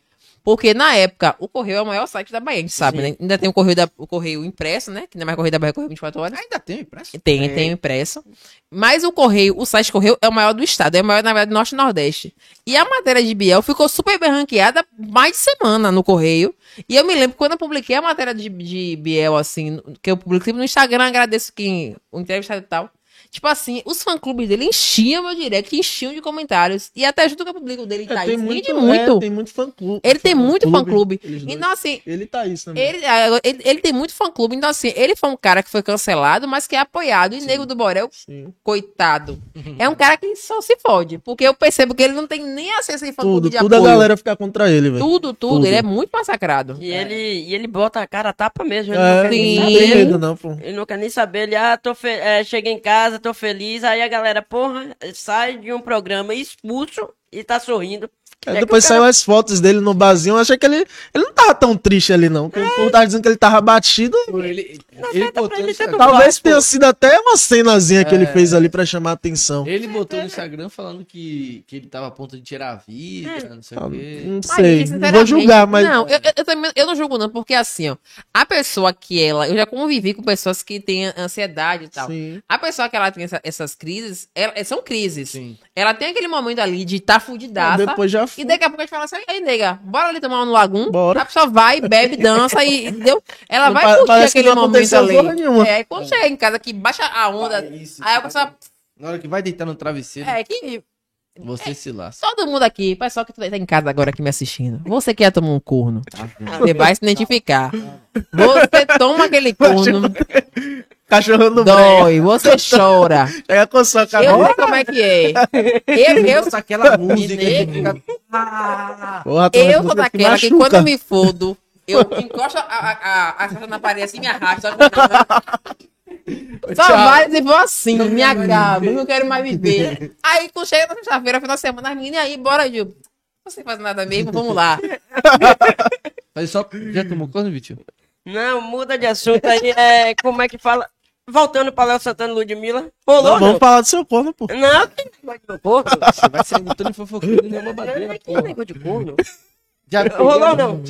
Speaker 4: Porque na época, o Correio é o maior site da Bahia, a gente sabe, né? Ainda tem o Correio, da, o Correio impresso, né? Que não é mais Correio da Bahia, é Correio 24 Horas.
Speaker 1: Ainda tem impresso?
Speaker 4: Tem, tem o impresso. Mas o Correio, o site Correio é o maior do estado, é o maior, na verdade, do Norte e Nordeste. E a matéria de Biel ficou super bem ranqueada mais de semana no Correio. E eu me lembro quando eu publiquei a matéria de, de Biel, assim, que eu publiquei no Instagram, agradeço quem o entrevistado e tal. Tipo assim, os fã-clubes dele enchiam meu direct, enchiam de comentários. E até junto que eu publico dele, tá
Speaker 3: É, tem
Speaker 4: isso,
Speaker 3: muito,
Speaker 4: rende muito.
Speaker 3: é, tem muito fã-clube.
Speaker 4: Ele tem muito fã-clube. Então, assim,
Speaker 3: Ele tá isso também.
Speaker 4: ele, ah, ele, ele tem muito fã-clube, então assim, ele foi um cara que foi cancelado, mas que é apoiado. E Nego do Borel,
Speaker 3: Sim.
Speaker 4: coitado, é um cara que só se fode. Porque eu percebo que ele não tem nem acesso a fã-clube
Speaker 3: Tudo,
Speaker 4: de
Speaker 3: tudo a
Speaker 4: apoio.
Speaker 3: galera fica contra ele, velho.
Speaker 4: Tudo, tudo,
Speaker 3: Tudo.
Speaker 4: Ele é muito massacrado.
Speaker 2: E, ele, e ele bota a cara a tapa mesmo. Ele
Speaker 3: É,
Speaker 2: não quer nem
Speaker 3: não
Speaker 4: Sim.
Speaker 3: tem
Speaker 2: saber.
Speaker 3: medo, não, pô.
Speaker 2: Ele não quer nem saber. Ele, ah, tô fe... é, cheguei em casa, tô feliz. Aí a galera, porra, sai de um programa expulso e tá sorrindo.
Speaker 3: Aí
Speaker 2: É que
Speaker 3: depois
Speaker 2: cara-
Speaker 3: saiu as fotos dele no barzinho. Eu achei que ele, ele não tava tão triste ali, não. Porque o povo tava dizendo que ele tava batido.
Speaker 1: Ele, botou
Speaker 2: ele
Speaker 1: Instagram.
Speaker 3: Talvez tenha sido até uma cenazinha que ele
Speaker 1: É.
Speaker 3: fez ali pra chamar a atenção.
Speaker 1: Ele botou no Instagram falando que, que ele tava a ponto de tirar a vida, não sei
Speaker 3: Ah,
Speaker 1: o quê.
Speaker 3: Não
Speaker 4: Mas,
Speaker 3: sei, não vou julgar, mas.
Speaker 4: Não, eu, eu- eu também eu não julgo, não, porque assim, ó, a pessoa que ela. Eu já convivi com pessoas que têm ansiedade e tal.
Speaker 3: Sim.
Speaker 4: A pessoa que ela tem essa- essas crises, ela- são crises.
Speaker 1: Sim.
Speaker 4: Ela tem aquele momento ali de tá fudidaça.
Speaker 3: Depois já
Speaker 4: E daqui a pouco a gente fala assim, aí, nega, bora ali tomar um no lagum.
Speaker 3: Bora.
Speaker 4: A pessoa vai, bebe, dança e, entendeu? Ela
Speaker 3: Não
Speaker 4: vai
Speaker 3: pa-
Speaker 4: curtir
Speaker 3: parece que
Speaker 4: aquele
Speaker 3: não
Speaker 4: momento ali. É, aí quando chega em casa que baixa a onda,
Speaker 1: isso,
Speaker 4: aí a pessoa,
Speaker 1: Na hora que vai deitar no travesseiro,
Speaker 4: é, que
Speaker 1: você se lasca.
Speaker 4: todo mundo aqui, pessoal que tá em casa agora aqui me assistindo, você que ia tomar um corno, você vai se identificar. Você toma aquele corno,
Speaker 3: Cachorro no
Speaker 4: dói, você <laughs> chora.
Speaker 3: Chega com sua
Speaker 4: Eu
Speaker 3: cara.
Speaker 4: sei como é que é. Eu, eu,
Speaker 1: Nossa, aquela <laughs> música. <laughs>
Speaker 3: Porra,
Speaker 4: Eu sou
Speaker 3: que
Speaker 4: daquela que quando eu me fodo, eu encosto a, a, a, a caixa na parede assim, me arrasto. Só
Speaker 1: Tchau.
Speaker 4: vai e vou assim,
Speaker 1: Não
Speaker 4: me acabo, não quero mais viver. Aí, quando chega na sexta-feira, final de semana, as meninas aí, bora, Gil. Você faz nada mesmo, vamos lá.
Speaker 1: Mas só... Já tomou corno, Vitinho?
Speaker 2: Não, muda de assunto aí. É, como é que fala? Voltando pra Léo Santana e Ludmilla. Rolou,
Speaker 3: Não,
Speaker 2: não?
Speaker 3: vamos falar do seu corno, pô.
Speaker 2: Não, <laughs> que negócio de corno.
Speaker 1: Você vai ser muito de fofoqueiro, nenhuma
Speaker 2: Não,
Speaker 1: badeira,
Speaker 2: que
Speaker 1: porra.
Speaker 2: negócio de corno.
Speaker 1: Já
Speaker 2: Rolou, não?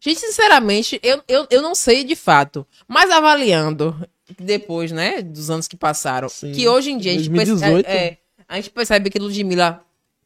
Speaker 4: Gente, sinceramente, eu, eu, eu não sei de fato. Mas avaliando depois, né, dos anos que passaram,
Speaker 3: Sim.
Speaker 4: que hoje em dia a gente, perce-
Speaker 3: 2018.
Speaker 4: é, é, a gente percebe que Ludmilla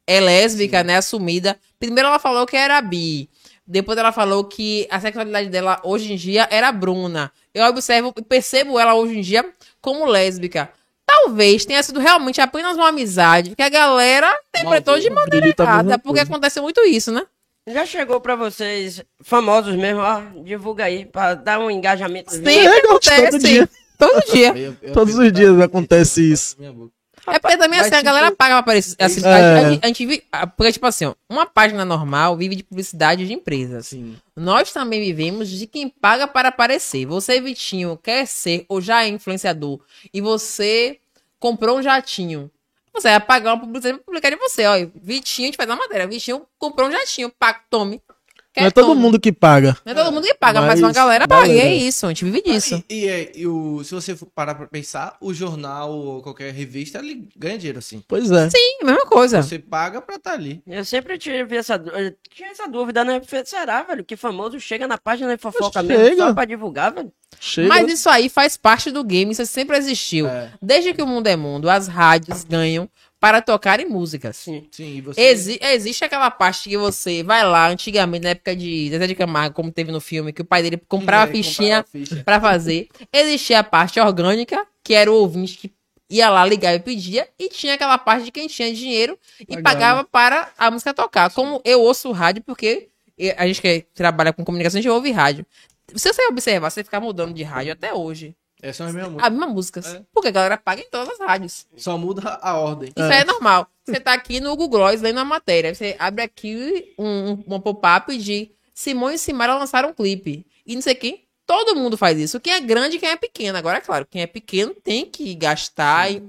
Speaker 4: é lésbica, né, assumida. Primeiro ela falou que era bi. Depois ela falou que a sexualidade dela hoje em dia era Bruna. Eu observo e percebo ela hoje em dia como lésbica. Talvez tenha sido realmente apenas uma amizade que a galera interpretou de maneira
Speaker 3: mesma
Speaker 4: errada, porque
Speaker 3: coisa.
Speaker 4: acontece muito isso, né?
Speaker 2: Já chegou pra vocês, famosos mesmo, ó, divulga aí, pra dar um engajamento.
Speaker 4: Sempre
Speaker 3: É, todo
Speaker 4: acontece.
Speaker 3: dia.
Speaker 4: Todo dia.
Speaker 1: Eu- eu-
Speaker 3: Todos os dias acontece isso.
Speaker 1: Minha boca.
Speaker 4: É porque também assim, a galera paga pra aparecer. Assim, a,
Speaker 3: É.
Speaker 4: a gente- a gente vive. a- Porque, tipo assim, ó, uma página normal vive de publicidade de empresas.
Speaker 1: Sim.
Speaker 4: Nós também vivemos de quem paga para aparecer. Você, Vitinho, quer ser ou já é influenciador e você comprou um jatinho. Você vai pagar uma publicidade pra publicar de você. Ó, Vitinho, a gente faz uma matéria. Vitinho comprou um jatinho. Paga, tome.
Speaker 3: Não é todo mundo que paga.
Speaker 4: Não é todo mundo que paga, mas,
Speaker 3: Mas
Speaker 4: uma galera paga. E é isso, a gente vive disso.
Speaker 1: E, e, é, e o, se você for parar pra pensar, o jornal ou qualquer revista, ele ganha dinheiro assim.
Speaker 3: Pois é.
Speaker 4: Sim, mesma coisa.
Speaker 1: Você paga pra estar ali.
Speaker 2: Eu sempre tive essa, tinha essa dúvida, né? Será, velho, que famoso chega na página de fofoca mesmo
Speaker 3: Chega.
Speaker 2: só pra divulgar, velho?
Speaker 3: Chega.
Speaker 4: Mas isso aí faz parte do game, isso sempre existiu.
Speaker 1: É.
Speaker 4: Desde que o mundo é mundo, as rádios ganham para tocarem músicas.
Speaker 2: Sim.
Speaker 1: Sim, e você.
Speaker 4: Exi- existe aquela parte que você vai lá, antigamente, na época de Zezé de Camargo, como teve no filme, que o pai dele comprava
Speaker 1: É,
Speaker 4: fichinha
Speaker 1: ficha.
Speaker 4: pra fazer. Existia a parte orgânica, que era o ouvinte que ia lá ligar e pedia, e tinha aquela parte de quem tinha dinheiro e
Speaker 3: Pagava.
Speaker 4: pagava para a música tocar. Como eu ouço rádio, porque a gente que trabalha com comunicação, a gente ouve rádio. Se você observar, você ficar mudando de rádio até hoje,
Speaker 1: Essa é a mesma música.
Speaker 4: a mesma música.
Speaker 1: É.
Speaker 4: Porque a galera paga em todas as rádios.
Speaker 1: Só muda a ordem.
Speaker 4: Isso é. normal. Você tá aqui no Google Gloss lendo a matéria. Você abre aqui um, um, pop-up de Simone e Simara lançaram um clipe. E não sei quem. Todo mundo faz isso. Quem é grande e quem é pequeno. Agora, é claro, quem é pequeno tem que gastar e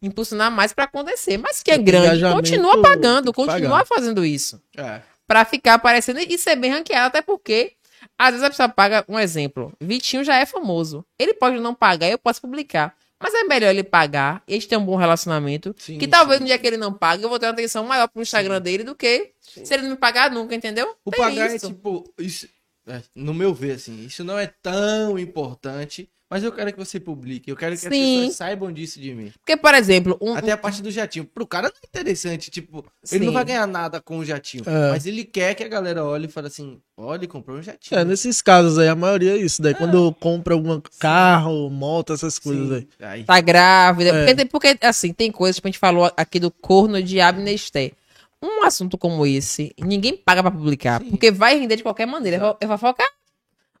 Speaker 4: impulsionar mais pra acontecer. Mas quem é grande continua pagando, continua
Speaker 3: pagar.
Speaker 4: fazendo isso.
Speaker 1: É.
Speaker 4: Pra ficar aparecendo e ser bem ranqueado. Até porque, às vezes a pessoa paga, um exemplo, Vitinho já é famoso. Ele pode não pagar, eu posso publicar. Mas é melhor ele pagar, e a gente ter um bom relacionamento.
Speaker 1: Sim,
Speaker 4: que talvez
Speaker 1: sim.
Speaker 4: no dia que ele não pague, eu vou ter uma atenção maior pro Instagram dele do que se ele não me pagar nunca, entendeu?
Speaker 1: O
Speaker 4: Tem
Speaker 1: pagar
Speaker 4: isso.
Speaker 1: é tipo. Isso, é, no meu ver, assim, isso não é tão importante. Mas eu quero que você publique. Eu quero que as
Speaker 4: Sim.
Speaker 1: pessoas saibam disso de mim.
Speaker 4: Porque, por exemplo, um,
Speaker 1: Até a parte do jatinho. Pro cara não é interessante. Tipo, ele
Speaker 4: Sim.
Speaker 1: não vai ganhar nada com o jatinho.
Speaker 3: É.
Speaker 1: Mas ele quer que a galera olhe e fale assim: olha, comprou um jatinho.
Speaker 3: É, nesses casos aí, a maioria é isso. Daí quando compra algum carro, moto, essas coisas aí.
Speaker 1: Sim. Aí.
Speaker 4: tá grávida.
Speaker 3: É.
Speaker 4: Porque, porque, assim, tem coisas que a gente falou aqui do corno de Abnesté. Um assunto como esse, ninguém paga pra publicar,
Speaker 1: Sim.
Speaker 4: porque vai render de qualquer maneira. É fo- É fofoca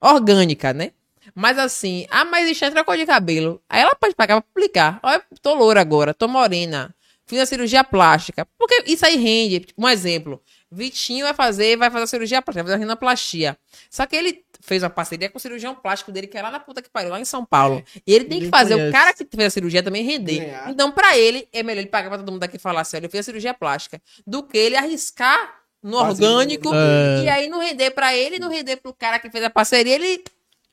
Speaker 4: orgânica, né? Mas assim, ah, mas Ixé trocou de cabelo. Aí ela pode pagar pra publicar. Olha, tô loura agora, tô morena. Fiz a cirurgia plástica. Porque isso aí rende. Um exemplo. Vitinho vai fazer, vai fazer a cirurgia plástica, vai fazer a rinoplastia. Só que ele fez uma parceria com o cirurgião plástico dele, que é lá na puta que pariu, lá em São Paulo. E ele tem que fazer
Speaker 3: conhece.
Speaker 4: o cara que fez a cirurgia também render.
Speaker 1: Ganhar.
Speaker 4: Então, pra ele, é melhor ele pagar pra todo mundo daqui falar assim, olha, eu fiz a cirurgia plástica, do que ele arriscar no orgânico
Speaker 3: É.
Speaker 4: e aí não render pra ele, não render pro cara que fez a parceria, ele.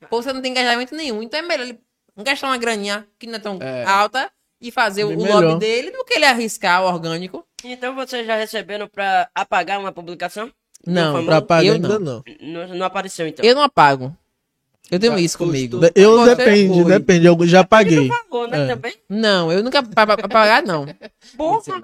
Speaker 4: Pô, você não tem engajamento nenhum. Então é melhor ele gastar uma graninha que não é tão
Speaker 1: É.
Speaker 4: alta e fazer o,
Speaker 3: Bem
Speaker 4: o
Speaker 3: melhor.
Speaker 4: lobby dele do que ele arriscar o orgânico.
Speaker 2: Então vocês já receberam pra apagar uma publicação?
Speaker 4: Não,
Speaker 2: famoso?
Speaker 3: Pra pagar ainda
Speaker 4: não.
Speaker 3: não.
Speaker 2: Não, não apareceu, então.
Speaker 4: Eu não apago. Eu tenho
Speaker 1: Já
Speaker 4: isso comigo.
Speaker 3: Eu
Speaker 4: Você
Speaker 3: depende,
Speaker 4: foi.
Speaker 3: depende. Eu já paguei.
Speaker 2: Falou, né,
Speaker 3: É.
Speaker 2: também?
Speaker 4: Não, eu nunca pa- pa- apagar, não.
Speaker 2: Porra,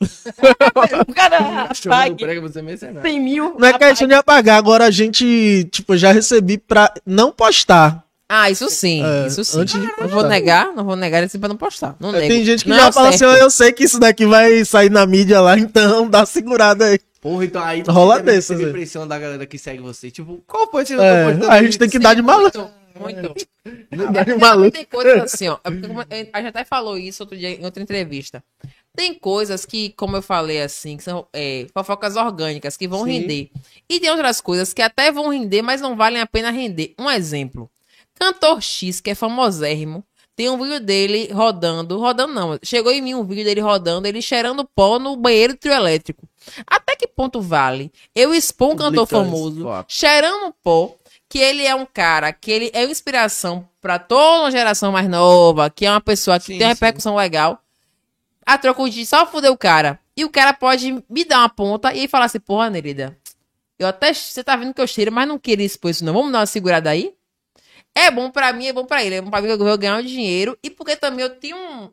Speaker 2: <laughs> o cara apague
Speaker 1: prego, você é mercenário.
Speaker 2: 100 mil.
Speaker 3: Não é questão de apagar. Agora a gente, tipo, já recebi pra não postar.
Speaker 4: Ah, isso sim,
Speaker 3: É,
Speaker 4: isso sim.
Speaker 3: antes de
Speaker 4: não vou negar, não vou negar isso pra não postar. Não nego.
Speaker 3: Tem gente que
Speaker 4: Não,
Speaker 3: já fala assim,
Speaker 4: certo.
Speaker 3: "Ó, eu sei que isso daqui vai sair na mídia lá, então dá segurada aí.
Speaker 1: Porra, então aí
Speaker 3: Rola
Speaker 1: você deve
Speaker 3: dessas,
Speaker 1: receber
Speaker 3: é.
Speaker 1: pressão da galera que segue você. Tipo, qual foi esse
Speaker 3: É, a gente tem que dar de maluco.
Speaker 4: Muito. <laughs>
Speaker 3: Dá de
Speaker 4: Tem-
Speaker 3: maluco.
Speaker 4: Tem coisas assim, ó. é A gente até falou isso outro dia em outra entrevista. Tem coisas que, como eu falei assim, que são é, fofocas orgânicas que vão
Speaker 1: Sim.
Speaker 4: render. E tem outras coisas que até vão render, mas não valem a pena render. Um exemplo. Cantor X, que é famosérrimo, tem um vídeo dele rodando, rodando não, chegou em mim um vídeo dele rodando, ele cheirando pó no banheiro trio elétrico. Até que ponto vale eu expor um cantor famoso, cheirando pó, que ele é um cara que ele é uma inspiração pra toda uma geração mais nova, que é uma pessoa que
Speaker 1: Sim,
Speaker 4: tem uma
Speaker 1: sim.
Speaker 4: repercussão legal, a troco de só fuder o cara. E o cara pode me dar uma ponta e falar assim, porra, Nerida, eu até, você tá vendo que eu cheiro, mas não queria expor isso não, vamos dar uma segurada aí? É bom pra mim, é bom pra ele, é bom pra mim que eu vou ganhar um dinheiro, e porque também eu tenho um-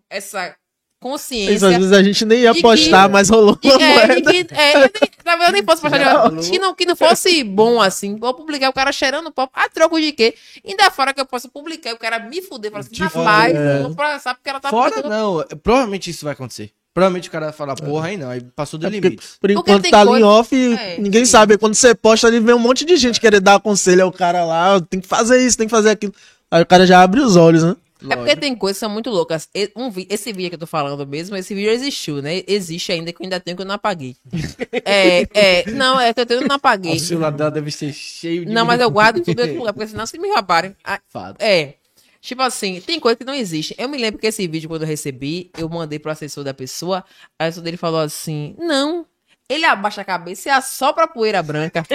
Speaker 4: essa
Speaker 3: Isso,
Speaker 4: consciência
Speaker 3: às vezes a gente nem ia postar,
Speaker 4: que-
Speaker 3: mas rolou uma
Speaker 4: é,
Speaker 3: moeda.
Speaker 4: que, é, eu nem, eu nem posso postar de que não, que não fosse bom assim. Vou publicar o cara cheirando pó. A troco de quê? Ainda fora que eu posso publicar o cara me fuder. Falar assim,
Speaker 3: Te
Speaker 4: rapaz,
Speaker 3: é.
Speaker 4: vou processar porque ela tá
Speaker 1: Fora
Speaker 4: publicando-
Speaker 1: não, é, provavelmente isso vai acontecer. Provavelmente o cara vai falar, porra, aí não, aí passou do
Speaker 3: É porque,
Speaker 1: limite.
Speaker 3: por enquanto tá ali em off,
Speaker 4: É,
Speaker 3: ninguém
Speaker 4: sim.
Speaker 3: sabe. Quando você posta ali, vem um monte de gente querer dar conselho ao cara lá, tem que fazer isso, tem que fazer aquilo. Aí o cara já abre os olhos, né?
Speaker 4: É porque tem coisas que são muito loucas. Esse vídeo que eu tô falando mesmo, esse vídeo existiu, né? Existe ainda, que eu ainda tenho que eu não apaguei. <laughs> é, é, não, é que eu tenho que eu não apaguei.
Speaker 1: O celular deve ser cheio de.
Speaker 4: Não, mas eu guardo tudo em outro lugar, <laughs> porque senão se me roubarem. Ah,
Speaker 1: Fato.
Speaker 4: É. Tipo assim, tem coisa que não existe. Eu me lembro que esse vídeo, quando eu recebi, eu mandei pro assessor da pessoa, a assessor dele falou assim: não. Ele abaixa a cabeça e assopra a poeira branca. <laughs>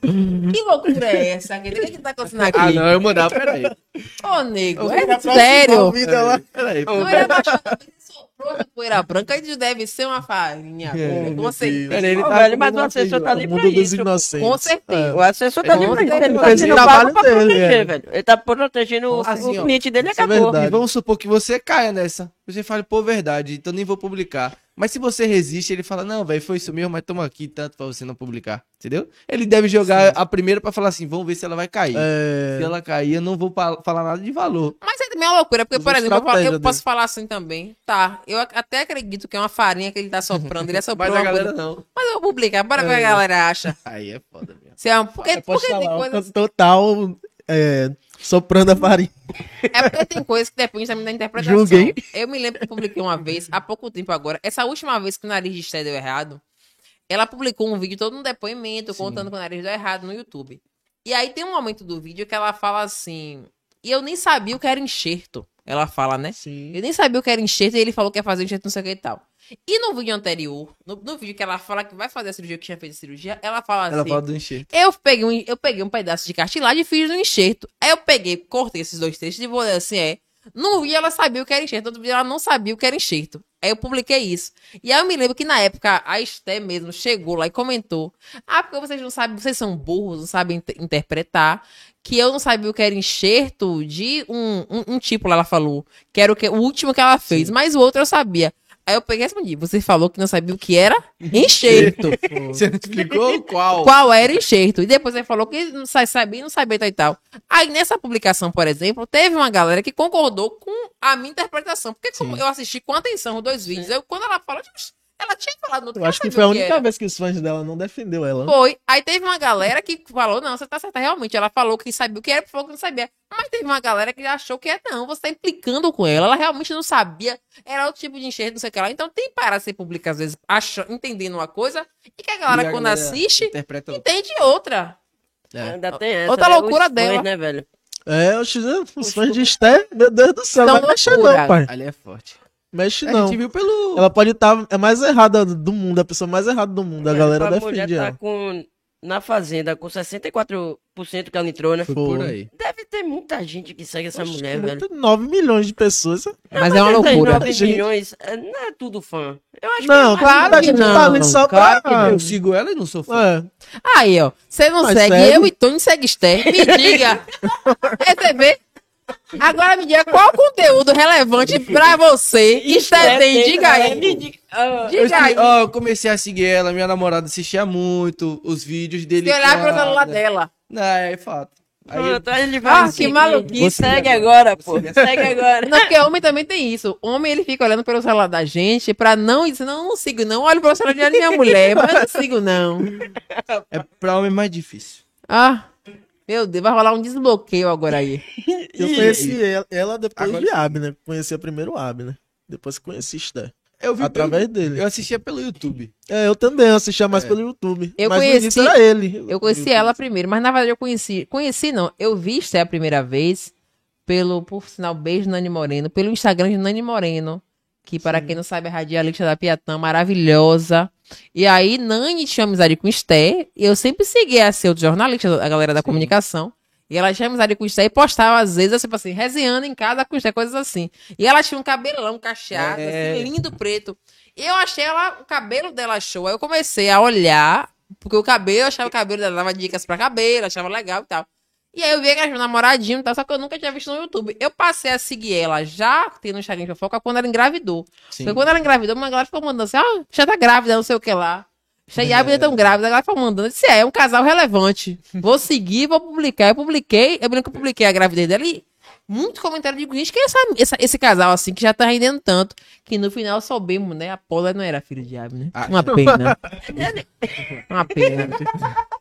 Speaker 4: Gente, que loucura é essa? O que que tá acontecendo aqui?
Speaker 1: Ah, não, eu mandava, peraí.
Speaker 4: Ô, nego,
Speaker 3: Eu
Speaker 4: é sério.
Speaker 3: vida lá.
Speaker 1: Peraí.
Speaker 4: Não, ele abaixou a cabeça e soprou a poeira branca e deve ser uma farinha.
Speaker 1: É,
Speaker 4: com certeza.
Speaker 1: Peraí, ele tá
Speaker 2: velho, mas o assessor tá ali pra isso.
Speaker 4: Com certeza.
Speaker 2: O assessor tá ali pra isso. Ele tá sendo
Speaker 3: trabalho
Speaker 2: pago pra
Speaker 3: dele,
Speaker 2: proteger,
Speaker 3: é.
Speaker 2: velho. Ele tá protegendo o-
Speaker 1: Assim,
Speaker 2: cliente dele e
Speaker 3: é
Speaker 2: acabou.
Speaker 1: E vamos supor que você caia nessa. Você fala, pô, verdade, então nem vou publicar. Mas se você resiste, ele fala, não, velho, foi isso mesmo, mas toma aqui tanto pra você não publicar. Entendeu? Ele deve jogar a primeira pra falar assim, vamos ver se ela vai cair.
Speaker 3: É,
Speaker 1: Se ela cair, eu não vou falar nada de valor.
Speaker 4: Mas é também uma loucura, porque, por exemplo, eu, falo- eu posso falar assim também. Tá, eu até acredito que é uma farinha que ele tá soprando. Ele <laughs> é soprando.
Speaker 1: Mas a galera
Speaker 4: coisa-
Speaker 1: não.
Speaker 4: Mas eu vou publicar, bora ver o que a galera acha.
Speaker 1: Aí é foda mesmo.
Speaker 4: Se é um... porque,
Speaker 3: é,
Speaker 4: porque tem
Speaker 3: falar, canto total é, soprando a farinha.
Speaker 4: É porque tem coisas que depende também da interpretação.
Speaker 3: Julguei.
Speaker 4: Eu me lembro que publiquei uma vez, há pouco tempo agora, essa última vez que o nariz de Esté deu errado, ela publicou um vídeo todo um depoimento contando que o nariz deu errado no YouTube. E aí tem um momento do vídeo que ela fala assim. E eu nem sabia o que era enxerto. Ela fala, né?
Speaker 3: Sim.
Speaker 4: Eu nem sabia o que era enxerto e ele falou que ia fazer enxerto, não sei o que e tal. E no vídeo anterior, no, no vídeo que ela fala que vai fazer a cirurgia, que tinha feito a cirurgia, ela fala
Speaker 1: Ela
Speaker 4: assim.
Speaker 1: fala do enxerto.
Speaker 4: Eu peguei, um, eu peguei um pedaço de cartilagem e fiz no enxerto. Aí eu peguei, cortei esses dois textos e vou assim, é. No vídeo ela sabia o que era enxerto, no outro vídeo ela não sabia o que era enxerto. Aí eu publiquei isso. E aí eu me lembro que na época a Esté mesmo chegou lá e comentou: Ah, porque vocês não sabem, vocês são burros, não sabem inter- interpretar. Que eu não sabia o que era enxerto de um, um, um tipo lá, ela falou. Que era o, que, o último que ela fez, mas o outro eu sabia. Aí eu peguei e respondi: Você falou que não sabia o que era enxerto. <laughs>
Speaker 1: Você não explicou qual?
Speaker 4: qual era enxerto. E depois ele falou que não sa- sabia, não sabia tal e tal. Aí nessa publicação, por exemplo, teve uma galera que concordou com a minha interpretação. Porque como eu assisti com atenção os dois vídeos, eu, quando ela tipo, ela tinha falado no outro
Speaker 3: Eu acho que foi a única
Speaker 4: era.
Speaker 3: vez que os fãs dela não defendeu ela. né?
Speaker 4: Foi. Aí teve uma galera que falou, não, você tá certa, realmente. Ela falou que sabia o que era, falou que não sabia. Mas teve uma galera que achou que é, não, você tá implicando com ela. Ela realmente não sabia. Era outro tipo de enxerto, não sei o que lá. Então tem para ser publica, às vezes, acha, entendendo uma coisa, e que a galera,
Speaker 1: a
Speaker 4: quando
Speaker 1: galera
Speaker 4: assiste,
Speaker 1: Interpreta
Speaker 4: entende outra.
Speaker 1: É.
Speaker 2: Ainda tem essa,
Speaker 4: Outra
Speaker 2: né?
Speaker 4: loucura
Speaker 2: Os fãs,
Speaker 4: dela.
Speaker 2: né, velho?
Speaker 3: É, os, os fãs de Esté, meu Deus do céu, não mexe
Speaker 4: loucura.
Speaker 3: não, pai.
Speaker 1: Ali é forte.
Speaker 3: Mexe
Speaker 1: A
Speaker 3: não.
Speaker 1: gente viu pelo.
Speaker 3: Ela pode estar, é mais errada do mundo, a pessoa mais errada do mundo. A galera
Speaker 2: a mulher
Speaker 3: defende
Speaker 2: tá
Speaker 3: ela.
Speaker 2: com, na Fazenda com 64% que ela entrou, né?
Speaker 1: Foi por aí.
Speaker 2: Deve ter muita gente que segue essa
Speaker 3: Oxe,
Speaker 2: mulher, velho.
Speaker 3: muito- 9 milhões de pessoas.
Speaker 4: Mas é uma loucura.
Speaker 2: 9
Speaker 3: Gente.
Speaker 2: milhões, é, não é tudo fã. Eu acho
Speaker 3: Não,
Speaker 2: que
Speaker 4: claro
Speaker 3: a
Speaker 4: que
Speaker 3: gente
Speaker 4: não.
Speaker 3: tá ali só
Speaker 4: Claro
Speaker 3: pra...
Speaker 1: Eu sigo ela e não sou fã.
Speaker 3: É.
Speaker 4: Aí, ó. Você não
Speaker 3: Mas
Speaker 4: segue
Speaker 3: segue.
Speaker 4: eu e Tony segue Esther. Me diga. <laughs> É TV. Agora me diga qual conteúdo relevante pra você tem. Diga aí.
Speaker 2: me diga. Ah,
Speaker 4: aí.
Speaker 1: ó, eu comecei a seguir ela, minha namorada assistia muito os vídeos dele.
Speaker 4: Se olhar pro celular dela.
Speaker 1: Não, é fato. Aí eu-
Speaker 2: Pronto, ele vai
Speaker 4: Ah,
Speaker 2: me
Speaker 4: que maluquice.
Speaker 2: Segue agora, pô. Segue agora.
Speaker 4: Não, porque homem também tem isso. Homem, ele fica olhando pelo celular da gente pra não... Isso não, não sigo não. Olha pro celular da minha mulher, mas eu não sigo não.
Speaker 1: é pra homem mais difícil.
Speaker 4: Ah, meu Deus. Vai rolar um desbloqueio agora aí. <laughs>
Speaker 3: Eu conheci ela, ela depois
Speaker 1: Agora-
Speaker 3: de Abner. Conheci primeiro o Abner. Depois que conheci Esté.
Speaker 1: Eu vi
Speaker 3: Através
Speaker 1: pelo-
Speaker 3: dele.
Speaker 1: Eu assistia pelo YouTube.
Speaker 3: É, eu também assistia mais pelo YouTube.
Speaker 4: Eu
Speaker 3: mas
Speaker 4: conheci-
Speaker 3: era ele.
Speaker 4: Eu conheci ela primeiro, mas na verdade eu conheci. Conheci não, eu vi Esté a primeira vez pelo, por sinal, beijo Nani Moreno, pelo Instagram de Nani Moreno. Que para quem não sabe, é radialista da Piatã, maravilhosa. E aí, Nani tinha amizade com Esté, e eu sempre seguia a ser outro jornalista, a galera da comunicação. E ela tinha amizade com Esté e postava, às vezes, tipo assim, resenhando em casa com Esté, coisas assim. E ela tinha um cabelão cacheado,
Speaker 1: É.
Speaker 4: assim, lindo preto. E eu achei ela, o cabelo dela show. Aí eu comecei a olhar, porque o cabelo, eu achava o cabelo dela, dava dicas pra cabelo, achava legal e tal. E aí eu vi que ela tinha um namoradinho e tal, só que eu nunca tinha visto no YouTube. Eu passei a seguir ela já, tem no Instagram de fofoca, quando ela engravidou.
Speaker 1: Sim.
Speaker 4: Foi quando ela engravidou, uma galera ficou mandando assim, ah, já tá grávida, não sei o que lá. Cheia é. tão grávida, a galera ficou mandando. Eu disse, é, é um casal relevante. Vou seguir, vou publicar. Eu publiquei, eu lembro que eu publiquei a gravidez dela e muito comentário de gente, que é essa, essa- esse casal assim, que já tá rendendo tanto, que no final soubemos, né? A Paula não era filho de Abner.
Speaker 1: Ah.
Speaker 4: Uma pena. <laughs> Uma pena. <laughs>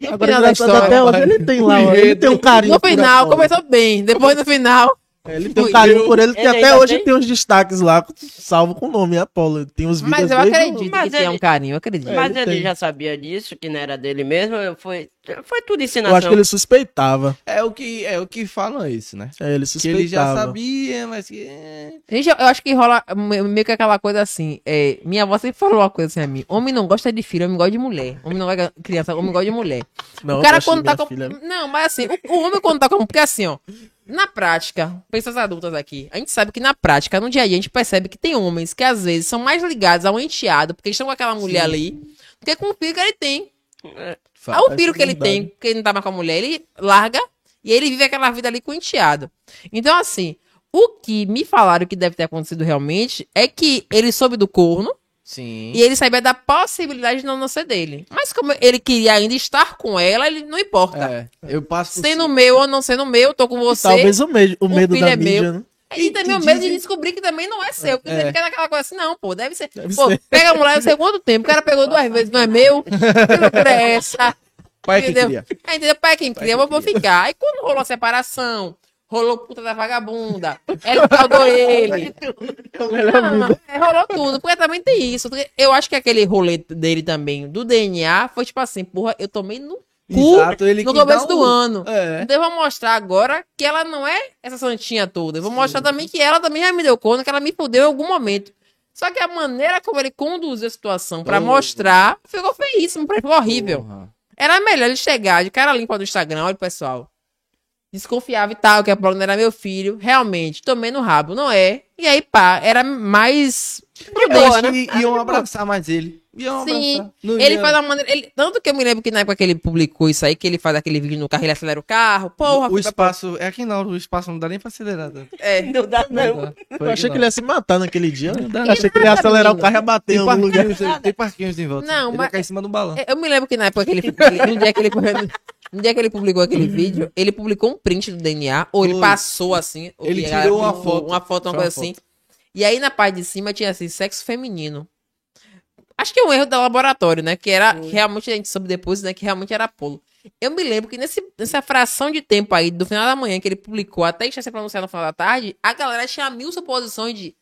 Speaker 4: No
Speaker 3: Agora,
Speaker 4: final da história,
Speaker 3: hoje ele tem lá, ó, ele tem um carinho.
Speaker 4: No final, começou bem. Depois no final.
Speaker 3: É, Ele tem um carinho por ele, que
Speaker 2: Ele
Speaker 3: até hoje
Speaker 2: tem?
Speaker 3: tem uns destaques lá, salvo com o nome Apolo. Tem os vídeos
Speaker 4: Mas eu acredito
Speaker 2: Mas
Speaker 4: que tem
Speaker 2: ele-
Speaker 4: um carinho, eu acredito.
Speaker 3: É,
Speaker 2: Mas
Speaker 3: ele
Speaker 2: ele,
Speaker 3: tem.
Speaker 2: já sabia disso, que não era dele mesmo. Foi, foi tudo
Speaker 3: Eu
Speaker 2: ensinação.
Speaker 3: acho que ele suspeitava.
Speaker 1: É o que, é o que falam isso, né?
Speaker 3: É, ele
Speaker 1: Que
Speaker 3: suspeitava.
Speaker 1: ele já sabia, mas que. é.
Speaker 4: Gente, eu eu acho que rola me- meio que aquela coisa assim. É, minha avó sempre falou uma coisa assim a mim: homem não gosta de filho, homem gosta de mulher. Homem não gosta de criança, homem gosta de mulher. <laughs>
Speaker 3: Não,
Speaker 4: o
Speaker 3: eu
Speaker 4: cara quando
Speaker 3: de
Speaker 4: tá com.
Speaker 3: filha.
Speaker 4: Não, mas assim, o, o homem quando tá com. Porque assim, ó. Na prática, pessoas adultas aqui, a gente sabe que na prática, no dia a dia, a gente percebe que tem homens que às vezes são mais ligados ao enteado, porque eles estão com aquela mulher ali, do que com o filho que ele tem.
Speaker 1: Fa-
Speaker 4: Aí o filho que ele tem, porque ele não tá mais com a mulher, ele larga e ele vive aquela vida ali com o enteado. Então, assim, o que me falaram que deve ter acontecido realmente é que ele soube do corno
Speaker 1: Sim.
Speaker 4: e ele sabia da possibilidade de não nascer dele. Mas como ele queria ainda estar com ela, ele não importa.
Speaker 1: É, eu passo
Speaker 4: Sendo meu ou não sendo meu, tô com você.
Speaker 3: Talvez o, me o medo
Speaker 4: filho
Speaker 3: da
Speaker 4: é
Speaker 3: mídia,
Speaker 4: meu.
Speaker 3: né?
Speaker 4: E,
Speaker 1: E
Speaker 4: também o
Speaker 1: te
Speaker 4: medo de
Speaker 1: dizem-
Speaker 4: descobrir que também não é seu. Porque
Speaker 1: É.
Speaker 4: você fica naquela coisa assim, não, pô, deve ser.
Speaker 3: Deve
Speaker 4: pô,
Speaker 3: ser.
Speaker 4: pega a mulher, não sei quanto tempo. O cara pegou duas vezes, não é meu. Que loucura é essa?
Speaker 1: Pai que
Speaker 4: entendeu?
Speaker 1: cria.
Speaker 4: É, entendeu? Pai quem cria, eu vou ficar. Aí quando rolou a separação, rolou puta da vagabunda, ela caudou ele. Não, é, rolou tudo, porque também tem isso. Eu acho que aquele rolê dele também, do DNA, foi tipo assim, porra, eu tomei no
Speaker 1: Exato, ele
Speaker 4: no começo do
Speaker 1: um-
Speaker 4: ano.
Speaker 1: É.
Speaker 4: Então eu vou mostrar agora que ela não é essa santinha toda. Eu vou mostrar também que ela também já me deu conta que ela me fudeu em algum momento. Só que a maneira como ele conduziu a situação pra
Speaker 1: Oh.
Speaker 4: mostrar ficou feíssimo, ficou horrível.
Speaker 1: Porra.
Speaker 4: Era melhor ele chegar de cara limpa no Instagram, olha pessoal. Desconfiava e tal, que a Paula não era meu filho. Realmente, tomei no rabo, não é? E aí, pá, era mais.
Speaker 1: Eu acho que iam abraçar mais ele. Iam
Speaker 4: Sim.
Speaker 1: abraçar. Não
Speaker 4: Ele
Speaker 1: ia-
Speaker 4: faz da maneira. Ele, tanto que eu me lembro que na época que ele publicou isso aí, que ele faz aquele vídeo no carro, ele acelera o carro. Porra,
Speaker 1: O
Speaker 4: fica-
Speaker 1: espaço. É aqui não, o espaço não dá nem pra acelerar. tanto.
Speaker 4: é.
Speaker 2: Não dá, não.
Speaker 3: Eu achei que ele ia se matar naquele dia.
Speaker 1: Não dá,
Speaker 3: Eu achei que ele ia acelerar o carro e ia bater em algum lugar.
Speaker 1: tem parquinhos em volta.
Speaker 4: Não,
Speaker 1: ele
Speaker 4: mas-
Speaker 1: em cima do balão.
Speaker 4: Eu me lembro que na época que ele, no, dia que ele <laughs> no dia que ele publicou aquele vídeo, ele publicou um print do DNA, ou ele
Speaker 1: Foi.
Speaker 4: passou assim, ou
Speaker 1: Ele tirou uma
Speaker 4: publicou
Speaker 1: foto.
Speaker 4: uma foto, uma coisa
Speaker 1: uma
Speaker 4: assim. E aí na parte de cima tinha assim, sexo feminino. Acho que é um erro do laboratório, né? Que era, realmente a gente soube depois, né? Que realmente era Apolo. Eu me lembro que nesse, nessa fração de tempo aí, do final da manhã, que ele publicou, até que tinha se pronunciado no final da tarde, a galera tinha mil suposições de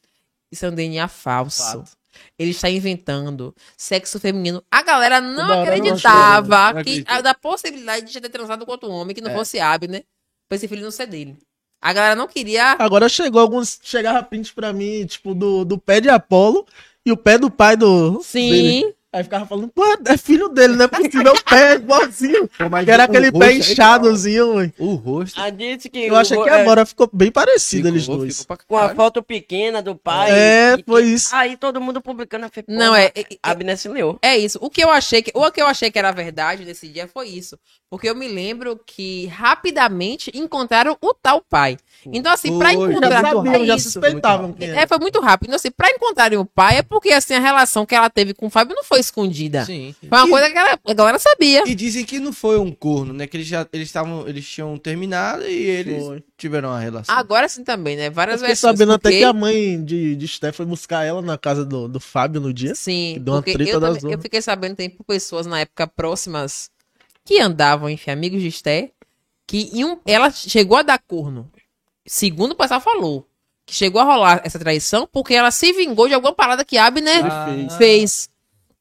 Speaker 4: isso é um DNA falso.
Speaker 1: Fato.
Speaker 4: Ele está inventando sexo feminino. A galera não
Speaker 3: Toda
Speaker 4: acreditava
Speaker 1: não
Speaker 4: que
Speaker 1: acredito.
Speaker 4: a, da possibilidade de já ter transado com outro homem que não
Speaker 1: É.
Speaker 4: fosse Abner, pra esse filho não ser dele. A galera não queria.
Speaker 3: Agora chegou alguns. Chegava print pra mim, tipo, do, do pé de Apolo e o pé do pai do.
Speaker 4: Sim.
Speaker 3: dele. Aí ficava falando, pô, é filho dele, não é possível, o pé é igualzinho.
Speaker 1: Pô, mas
Speaker 3: Que era aquele pé
Speaker 1: é
Speaker 3: inchadozinho, ué.
Speaker 1: O rosto.
Speaker 2: Ah, disse que
Speaker 3: Eu achei
Speaker 2: o-
Speaker 3: que
Speaker 2: é,
Speaker 3: agora ficou bem parecido eles dois.
Speaker 2: com a foto pequena do pai.
Speaker 3: É,
Speaker 2: e-
Speaker 3: foi
Speaker 2: e-
Speaker 3: isso.
Speaker 2: Aí todo mundo publicando. Eu falei,
Speaker 4: Não, é. é- é-
Speaker 2: Abner se leu.
Speaker 4: É isso. O que eu achei que, o que eu achei que era verdade nesse dia foi isso, porque eu me lembro que rapidamente encontraram o tal pai. Então assim, pra
Speaker 1: Foi,
Speaker 3: Já
Speaker 4: encontrar
Speaker 3: sabiam, já suspeitavam
Speaker 4: É,
Speaker 3: era.
Speaker 4: foi muito rápido. Então, assim, pra encontrarem o pai é porque, assim, a relação que ela teve com o Fábio não foi escondida.
Speaker 1: Sim.
Speaker 4: Foi uma
Speaker 1: E-
Speaker 4: coisa que ela- a galera sabia.
Speaker 1: E dizem que não foi um corno, né? Que eles já eles estavam, eles tinham terminado e eles
Speaker 3: Foi.
Speaker 1: tiveram uma relação.
Speaker 4: Agora sim também, né? Várias
Speaker 3: fiquei
Speaker 4: versões.
Speaker 3: sabendo até
Speaker 4: porque-
Speaker 3: que a mãe de, de Steph foi buscar ela na casa do, do Fábio no dia.
Speaker 4: Sim,
Speaker 3: que deu uma
Speaker 4: porque
Speaker 3: treta
Speaker 4: eu,
Speaker 3: da
Speaker 4: também-
Speaker 3: zona.
Speaker 4: eu fiquei sabendo tem por pessoas na época próximas que andavam, enfim, amigos de Esté, que iam, ela chegou a dar corno. Segundo o pessoal falou, que chegou a rolar essa traição porque ela se vingou de alguma parada que Abner
Speaker 1: Ah.
Speaker 4: fez.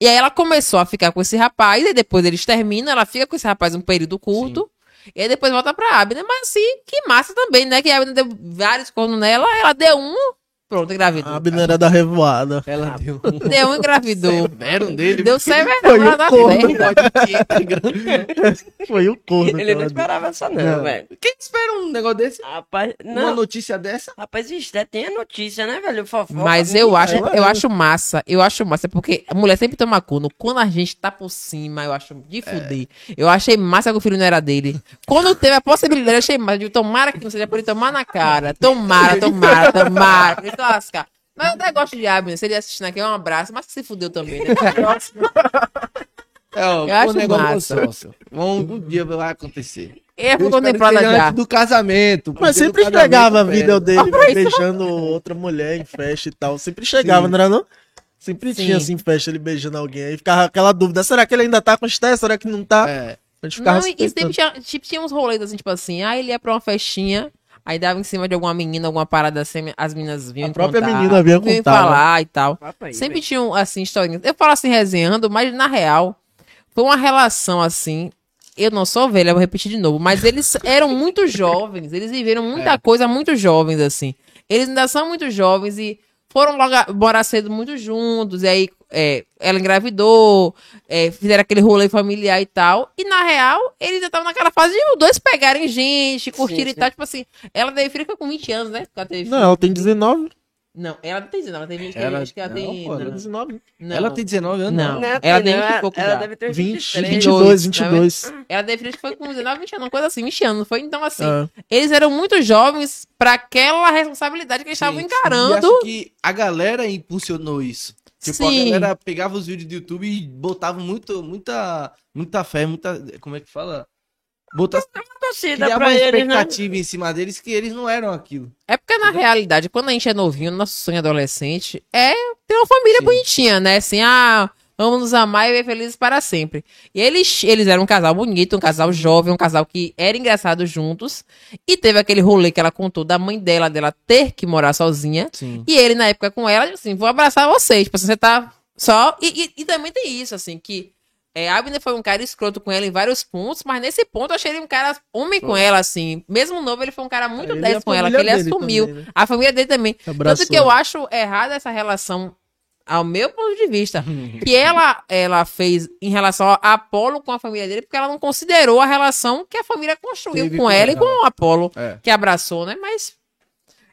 Speaker 4: E aí ela começou a ficar com esse rapaz, e depois eles terminam, ela fica com esse rapaz um período curto, e aí depois volta pra Abner. Mas assim, que massa também, né? Que a Abner deu vários cornos nela, ela deu um, Pronto, engravidou.
Speaker 3: A Abner era da revoada.
Speaker 1: Ela deu um <laughs>
Speaker 4: Deu, engravidou.
Speaker 1: severo dele.
Speaker 4: Deu severo
Speaker 3: Foi
Speaker 4: lá
Speaker 3: o
Speaker 4: na
Speaker 3: corno.
Speaker 4: festa. <laughs>
Speaker 3: Foi o corno.
Speaker 2: Ele não
Speaker 3: deu.
Speaker 2: esperava essa não,
Speaker 3: Não.
Speaker 2: velho.
Speaker 1: Quem espera um negócio desse?
Speaker 2: Rapaz,
Speaker 1: Uma
Speaker 2: não.
Speaker 1: notícia dessa?
Speaker 2: Rapaz, isso é, tem a notícia, né, velho? Fofoca.
Speaker 4: Mas eu acho, eu
Speaker 3: é.
Speaker 4: acho massa. Eu acho massa, porque a mulher sempre toma corno. Quando a gente tá por cima, eu acho de fuder. Eu achei massa que o filho não era dele. Quando teve a possibilidade, eu achei massa. De tomara que não seja por ele tomar na cara. Tomara, tomara, tomara. Lascar. Mas eu até gosto de Abner. Se ele assistindo aqui, um abraço. Mas se fudeu também, né? <laughs>
Speaker 1: É, ó,
Speaker 4: Eu acho
Speaker 1: o
Speaker 4: massa.
Speaker 1: do sócio. Um, um dia vai acontecer.
Speaker 4: Eu
Speaker 1: Eu que
Speaker 4: contemplada
Speaker 1: seja
Speaker 4: já.
Speaker 1: antes do casamento.
Speaker 3: Mas sempre chegava
Speaker 1: pega.
Speaker 3: vídeo dele <laughs>
Speaker 4: Ah, pra isso-
Speaker 3: beijando outra mulher em festa e tal. Sempre chegava,
Speaker 1: Sim.
Speaker 3: não era não? Sempre
Speaker 4: Sim.
Speaker 3: tinha assim festa ele beijando alguém. Aí ficava aquela dúvida: será que ele ainda tá com Esté? Será que não tá?
Speaker 1: É.
Speaker 3: A gente ficava
Speaker 4: Não, e, e sempre tinha, tipo, tinha uns rolês assim, tipo assim, ah, ele ia pra uma festinha, aí dava em cima de alguma menina, alguma parada assim, as meninas vinham
Speaker 3: A própria
Speaker 4: contar,
Speaker 3: menina vinha
Speaker 4: vinham
Speaker 3: contar, né?
Speaker 4: falar e tal.
Speaker 2: Papai,
Speaker 4: Sempre tinham, assim, historinhas. Eu falo assim, resenhando, mas na real, foi uma relação assim. Eu não sou velha, vou repetir de novo, mas eles <laughs> eram muito jovens, eles viveram muita coisa muito jovens, assim. Eles ainda são muito jovens e foram logo morar cedo muito juntos, e aí é, ela engravidou, é, fizeram aquele rolê familiar e tal. E na real, eles ainda estavam naquela fase de os dois pegarem gente, curtirem
Speaker 2: Sim,
Speaker 4: e tal. Tipo assim, ela teve filho com 20 anos, né? Ela teve
Speaker 3: Não, ela tem 19.
Speaker 4: Não, ela não tem 19, ela tem 20
Speaker 1: Ela-
Speaker 4: que ela
Speaker 1: não,
Speaker 4: tem.
Speaker 1: pô,
Speaker 4: não,
Speaker 1: ela-
Speaker 3: 19.
Speaker 4: não.
Speaker 1: Ela tem 19 anos?
Speaker 4: Não.
Speaker 2: Não,
Speaker 4: Ela
Speaker 2: tem
Speaker 4: tem
Speaker 2: não,
Speaker 4: 20 e pouco
Speaker 2: ela
Speaker 4: já.
Speaker 2: deve ter
Speaker 3: 20,
Speaker 2: 23.
Speaker 3: 22,
Speaker 4: tá
Speaker 3: 22.
Speaker 4: Ela filho que foi com 19, 20 anos, uma coisa assim, 20 anos, não foi? Então, assim,
Speaker 3: É.
Speaker 4: eles eram muito jovens pra aquela responsabilidade que eles estavam
Speaker 1: Sim.
Speaker 4: encarando.
Speaker 1: E acho que a galera impulsionou isso. Tipo,
Speaker 4: Sim.
Speaker 1: a galera pegava os vídeos do YouTube e botava muito, muita, muita fé, muita. Como é que fala? Botava,
Speaker 2: torcida pra
Speaker 1: uma
Speaker 2: né?
Speaker 1: expectativa em cima deles que eles não eram aquilo.
Speaker 4: É porque, na realidade, quando a gente é novinho, nosso sonho adolescente é ter uma família
Speaker 1: Sim.
Speaker 4: bonitinha, né? Assim, ah, vamos nos amar e viver felizes para sempre. E eles, eles eram um casal bonito, um casal jovem, um casal que era engraçado juntos. E teve aquele rolê que ela contou da mãe dela, dela ter que morar sozinha.
Speaker 1: Sim.
Speaker 4: E ele, na época, com ela, assim, vou abraçar vocês. Tipo, assim, você tá só. E, e- e também tem isso, assim, que é, Abner foi um cara escroto com ela em vários pontos, mas nesse ponto eu achei ele um cara homem com ela, assim. Mesmo novo, ele foi um cara muito
Speaker 3: Ele e
Speaker 4: 10
Speaker 3: a
Speaker 4: com ela, que ele assumiu.
Speaker 3: também, né?
Speaker 4: A família dele também.
Speaker 3: Abraçou
Speaker 4: Tanto que eu acho errada essa relação, ao meu ponto de vista, que <laughs> ela, ela fez em relação a Apolo com a família dele, porque ela não considerou a relação que a família construiu
Speaker 1: Teve
Speaker 4: com
Speaker 1: com
Speaker 4: ela e
Speaker 1: ela.
Speaker 4: com o Apolo,
Speaker 1: É.
Speaker 4: que abraçou, né? Mas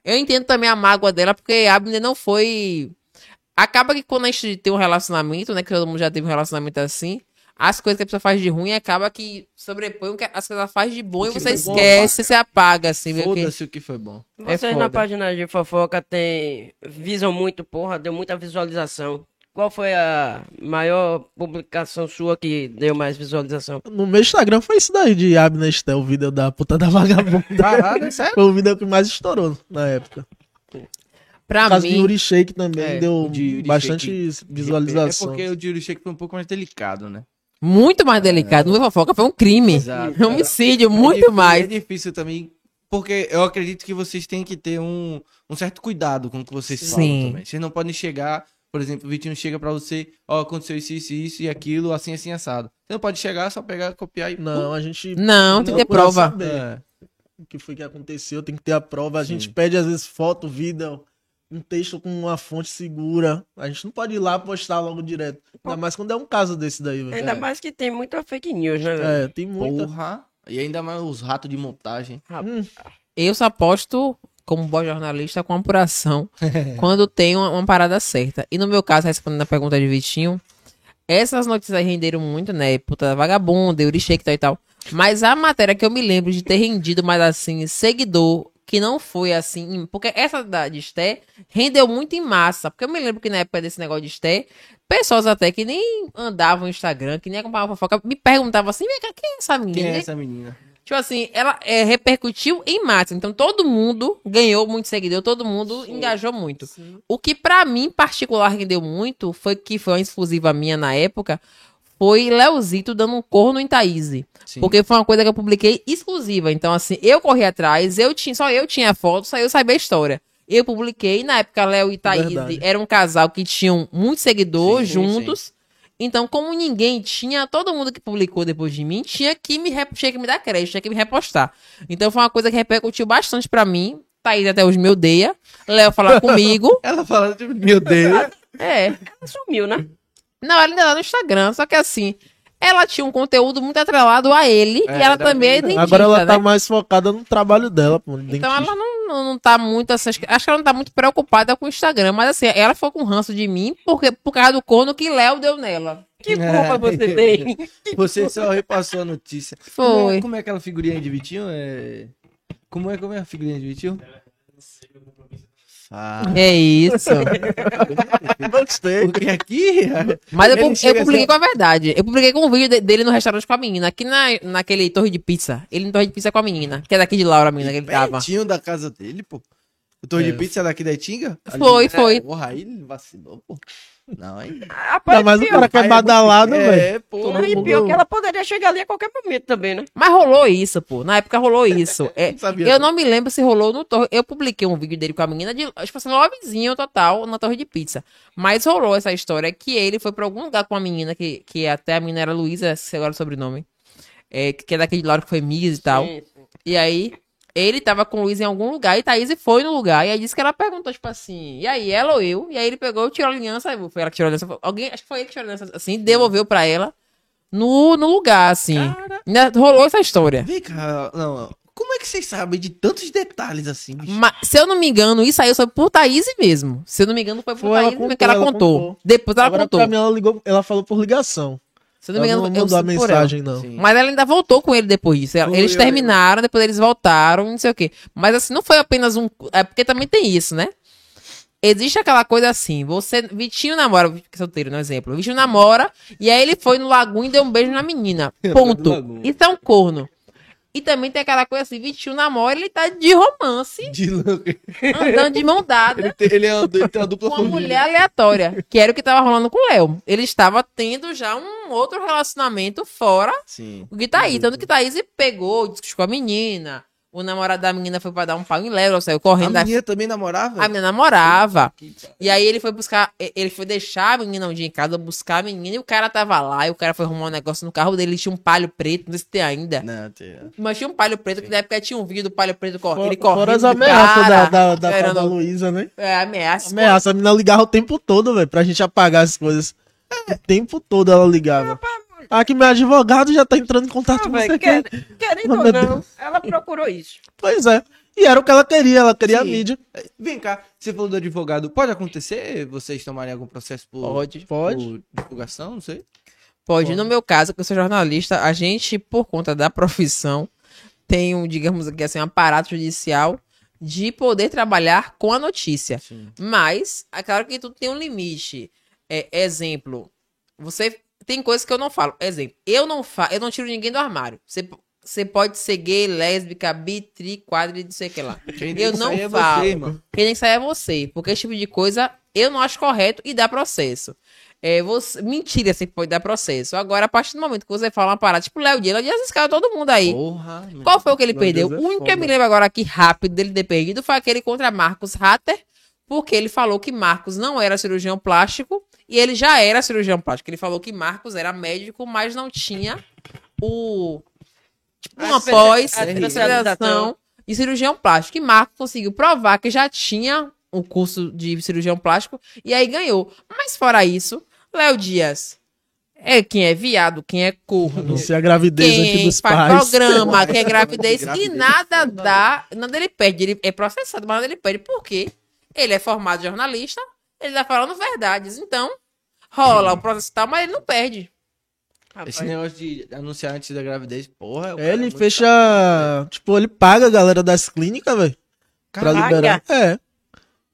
Speaker 4: eu entendo também a mágoa dela, porque Abner não foi. Acaba que quando a gente tem um relacionamento, né? Que todo mundo já teve um relacionamento assim. As coisas que a pessoa faz de ruim acaba que sobrepõe o que as coisas que ela faz de bom e você
Speaker 1: foi bom,
Speaker 4: esquece, você apaga, assim.
Speaker 1: Foda-se o que foi bom.
Speaker 4: É
Speaker 2: Vocês na
Speaker 4: foda.
Speaker 2: página de fofoca tem visam muito, porra, deu muita visualização. Qual foi a maior publicação sua que deu mais visualização?
Speaker 3: No meu Instagram foi isso daí de Abner Estel, o vídeo da puta da <laughs> vagabunda.
Speaker 1: Caralho, é sério?
Speaker 3: Foi o vídeo que mais estourou na época.
Speaker 4: Pra
Speaker 3: O caso de
Speaker 4: mim,
Speaker 3: Yuri Shake também
Speaker 1: É,
Speaker 3: deu bastante
Speaker 1: Shake.
Speaker 3: visualização.
Speaker 1: É porque o de Yuri Shake foi um pouco mais delicado, né?
Speaker 4: Muito mais delicado. Não foi fofoca, foi um crime.
Speaker 1: Exato.
Speaker 4: Um homicídio,
Speaker 1: É
Speaker 4: muito
Speaker 1: difícil-
Speaker 4: mais.
Speaker 1: É difícil também, porque eu acredito que vocês têm que ter um, um certo cuidado com o que vocês
Speaker 4: Sim.
Speaker 1: falam também. Vocês não podem chegar, por exemplo, o Vitinho chega pra você, ó, aconteceu isso, isso, isso e aquilo, assim, assim, assado. Você não pode chegar, só pegar, copiar e...
Speaker 3: Não, a gente
Speaker 4: Não, tem que ter prova.
Speaker 1: É.
Speaker 3: o que foi que aconteceu, tem que ter a prova. A
Speaker 1: Sim.
Speaker 3: gente pede às vezes foto, vídeo, um texto com uma fonte segura. A gente não pode ir lá postar logo direto. Ainda mais quando é um caso desse daí, velho.
Speaker 2: Ainda
Speaker 1: É.
Speaker 2: mais que tem muita fake news, né, velho?
Speaker 3: É, tem muita.
Speaker 1: Porra. E ainda mais os ratos de montagem.
Speaker 3: Hum,
Speaker 4: Eu só aposto, como bom jornalista, com apuração, <laughs> quando tem uma, uma parada certa. E no meu caso, respondendo a pergunta de Vitinho, essas notícias aí renderam muito, né? Puta vagabunda, Eurichek e tal e tal. Mas a matéria que eu me lembro de ter rendido mais assim, seguidor, que não foi assim. Porque essa da de Esté rendeu muito em massa. Porque eu me lembro que na época desse negócio de Esté, pessoas até que nem andavam no Instagram, que nem acompanhavam fofoca, me perguntavam assim: "Vem cá, quem é essa menina?
Speaker 1: Quem é essa menina?
Speaker 4: Tipo assim, ela é, repercutiu em massa. Então todo mundo ganhou muito seguidor, todo mundo engajou muito. O que pra mim, em particular, rendeu muito foi que foi uma exclusiva minha na época. Foi Leozito dando um corno em Thaís.
Speaker 1: Sim.
Speaker 4: Porque foi uma coisa que eu publiquei exclusiva. Então, assim, eu corri atrás, eu tinha, só eu tinha foto, só eu sabia a história. Eu publiquei, na época, Léo e Thaís
Speaker 3: Verdade.
Speaker 4: era um casal que tinham muitos seguidores
Speaker 1: Sim, sim,
Speaker 4: juntos. Então, como ninguém tinha, todo mundo que publicou depois de mim tinha que me, tinha que me dar crédito, tinha que me repostar. Então, foi uma coisa que repercutiu bastante pra mim. Thaís até hoje me odeia. Léo fala <laughs> comigo.
Speaker 1: Ela fala, tipo, meu Deus.
Speaker 4: É.
Speaker 2: Ela sumiu, né?
Speaker 4: Não, ela ainda tá no Instagram, só que assim, ela tinha um conteúdo muito atrelado a ele
Speaker 1: É,
Speaker 4: e ela
Speaker 1: era
Speaker 4: também é dentista,
Speaker 3: Agora ela tá
Speaker 4: né?
Speaker 3: mais focada no trabalho dela, pô.
Speaker 4: Então
Speaker 3: dentista.
Speaker 4: ela não, não, não tá muito assim, acho que acho que ela não tá muito preocupada com o Instagram, mas assim, ela ficou com ranço de mim porque, por causa do corno que Léo deu nela.
Speaker 2: Que
Speaker 1: É.
Speaker 2: culpa você tem? <laughs>
Speaker 1: Você só repassou a notícia. Como
Speaker 4: Foi.
Speaker 1: é, como é aquela figurinha de Vitinho? É... Como é, como é a figurinha de Vitinho? Ah,
Speaker 4: É isso.
Speaker 3: Gostei.
Speaker 1: porque aqui...
Speaker 4: Mas eu, eu publiquei
Speaker 1: assim-
Speaker 4: com a verdade. Eu publiquei com um vídeo de- dele no restaurante com a menina, aqui na, naquele torre de pizza. Ele no torre de pizza com a menina, que é daqui de Laura, a menina que ele tava.
Speaker 1: Da casa dele, pô. O torre
Speaker 3: É.
Speaker 1: de pizza é daqui da Itinga? Ali-
Speaker 4: Foi, foi.
Speaker 1: Porra, aí ele vacilou, pô. Não, aí...
Speaker 2: Rapaz,
Speaker 3: Ainda mais o cara que é badalado, velho.
Speaker 1: É, pô.
Speaker 3: Todo
Speaker 2: e pior que ela poderia chegar ali a qualquer momento também, né?
Speaker 4: Mas rolou isso, pô. Na época rolou isso. <laughs> É,
Speaker 1: Não sabia.
Speaker 4: eu não me lembro se rolou no torre. Eu publiquei um vídeo dele com a menina de, acho que foi um vizinho total na torre de pizza. Mas rolou essa história que ele foi pra algum lugar com a menina, que, que até a menina era Luísa, agora é o sobrenome. É, que é daquele lado que foi Miss e tal.
Speaker 2: Sim, sim.
Speaker 4: E aí, ele tava com o Luiz em algum lugar e Thaís foi no lugar. E aí disse que ela perguntou, tipo assim, e aí, ela ou eu? E aí ele pegou, tirou a aliança, foi ela que tirou a aliança. Alguém, acho que foi ele que tirou a aliança, assim, devolveu pra ela no, no lugar, assim. Ainda rolou essa história.
Speaker 1: Vem cá, não, como é que vocês sabem de tantos detalhes assim, bicho?
Speaker 4: Mas, se eu não me engano, isso aí foi por Thaís mesmo. Se eu não me engano, foi por
Speaker 3: Foi, ela
Speaker 4: Thaís
Speaker 3: contou,
Speaker 4: que ela,
Speaker 3: ela
Speaker 4: contou.
Speaker 3: contou.
Speaker 4: Depois ela
Speaker 3: Agora
Speaker 4: contou.
Speaker 3: pra mim ela ligou, ela falou por ligação.
Speaker 4: Se não me engano,
Speaker 3: não
Speaker 4: eu
Speaker 3: mandou a mensagem, não.
Speaker 1: Sim.
Speaker 4: Mas ela ainda voltou com ele depois disso.
Speaker 1: Foi,
Speaker 4: eles
Speaker 1: eu
Speaker 4: terminaram, depois eles voltaram, não sei o quê. Mas assim, não foi apenas um. É porque também tem isso, né? Existe aquela coisa assim, você. Vitinho namora, é solteiro, no exemplo. Vitinho namora, e aí ele foi no lagoon e deu um beijo na menina. <laughs> Ponto. Isso é um corno. E também tem aquela coisa assim, Vitinho namora, ele tá de romance,
Speaker 1: De
Speaker 4: andando de mão dada.
Speaker 1: Ele tem, ele é ele tem uma dupla
Speaker 4: com uma
Speaker 1: família.
Speaker 4: mulher aleatória, que era o que tava rolando com o Léo. Ele estava tendo já um outro relacionamento fora
Speaker 1: Sim.
Speaker 4: o que Thaís. Tanto que Thaís pegou, discutiu com a menina. O namorado da menina foi pra dar um pau em Léo, ela saiu
Speaker 1: A
Speaker 4: correndo. da-
Speaker 1: menina também namorava?
Speaker 4: A menina namorava. E aí ele foi buscar, ele foi deixar a menina um dia em casa, buscar a menina, e o cara tava lá, e o cara foi arrumar um negócio no carro dele, tinha um palho preto, não sei se tem ainda.
Speaker 1: Não, tem.
Speaker 4: Mas tinha um palho preto, que na época tinha um vídeo do palho preto correndo.
Speaker 3: Fora,
Speaker 4: Ele correndo.
Speaker 3: fora as ameaças
Speaker 4: cara,
Speaker 3: da, da, da, da Luísa, né?
Speaker 4: É, ameaça.
Speaker 3: Ameaça, a menina ligava o tempo todo, velho, pra gente apagar as coisas. O tempo todo ela ligava. Ah, que meu advogado já tá entrando em contato
Speaker 2: Ah,
Speaker 3: com você.
Speaker 2: quer- querendo ou não, ela procurou isso.
Speaker 3: Pois é. E era o que ela queria, ela queria a
Speaker 1: Sim.
Speaker 3: mídia.
Speaker 1: Vem cá, você falou do advogado. Pode acontecer vocês tomarem algum processo por,
Speaker 4: Pode.
Speaker 3: Pode.
Speaker 1: por divulgação? Não sei.
Speaker 4: Pode. No meu caso, que eu sou jornalista, a gente, por conta da profissão, tem um, digamos aqui assim, um aparato judicial de poder trabalhar com a notícia.
Speaker 1: Sim.
Speaker 4: Mas, é claro que tudo tem um limite. É, exemplo, você tem coisas que eu não falo. Exemplo, eu não fa eu não tiro ninguém do armário. Você, você pode ser gay, lésbica, bi, tri, quadri, não sei o que lá.
Speaker 1: Quem
Speaker 4: Eu não
Speaker 1: é
Speaker 4: falo.
Speaker 1: você.
Speaker 4: Quem tem que sair é você. Porque esse tipo de coisa eu não acho correto e dá processo. É, você, mentira sempre pode dar processo. Agora, a partir do momento que você fala uma parada, tipo Léo Dias, Léo Dias escala todo mundo aí.
Speaker 1: Porra.
Speaker 4: Qual foi o que ele perdeu?
Speaker 3: Deus,
Speaker 4: o
Speaker 3: é
Speaker 4: único que eu me lembro agora aqui rápido dele ter perdido foi aquele contra Marcos Hatter, porque ele falou que Marcos não era cirurgião plástico e ele já era cirurgião plástico. Ele falou que Marcos era médico, mas não tinha o. Tipo,
Speaker 2: A
Speaker 4: uma pós, especialização em cirurgião plástico. E Marcos conseguiu provar que já tinha um curso de cirurgião plástico e aí ganhou. Mas fora isso, Léo Dias é quem é viado, quem é corno,
Speaker 3: Anuncia a gravidez aqui
Speaker 4: quem
Speaker 3: dos
Speaker 4: faz
Speaker 3: pais.
Speaker 4: programa, quem é <laughs> gravidez,
Speaker 1: Gravidez,
Speaker 4: e nada
Speaker 1: não
Speaker 4: dá, nada ele perde. Ele é processado, mas nada ele perde. Por quê? Ele é formado jornalista, ele tá falando verdades. Então, rola o processo e tal, mas ele não perde.
Speaker 1: Esse negócio de anunciar antes da gravidez, porra.
Speaker 3: É,
Speaker 1: cara
Speaker 3: ele fecha. Tipo, ele paga a galera das clínicas, velho. Pra liberar. É.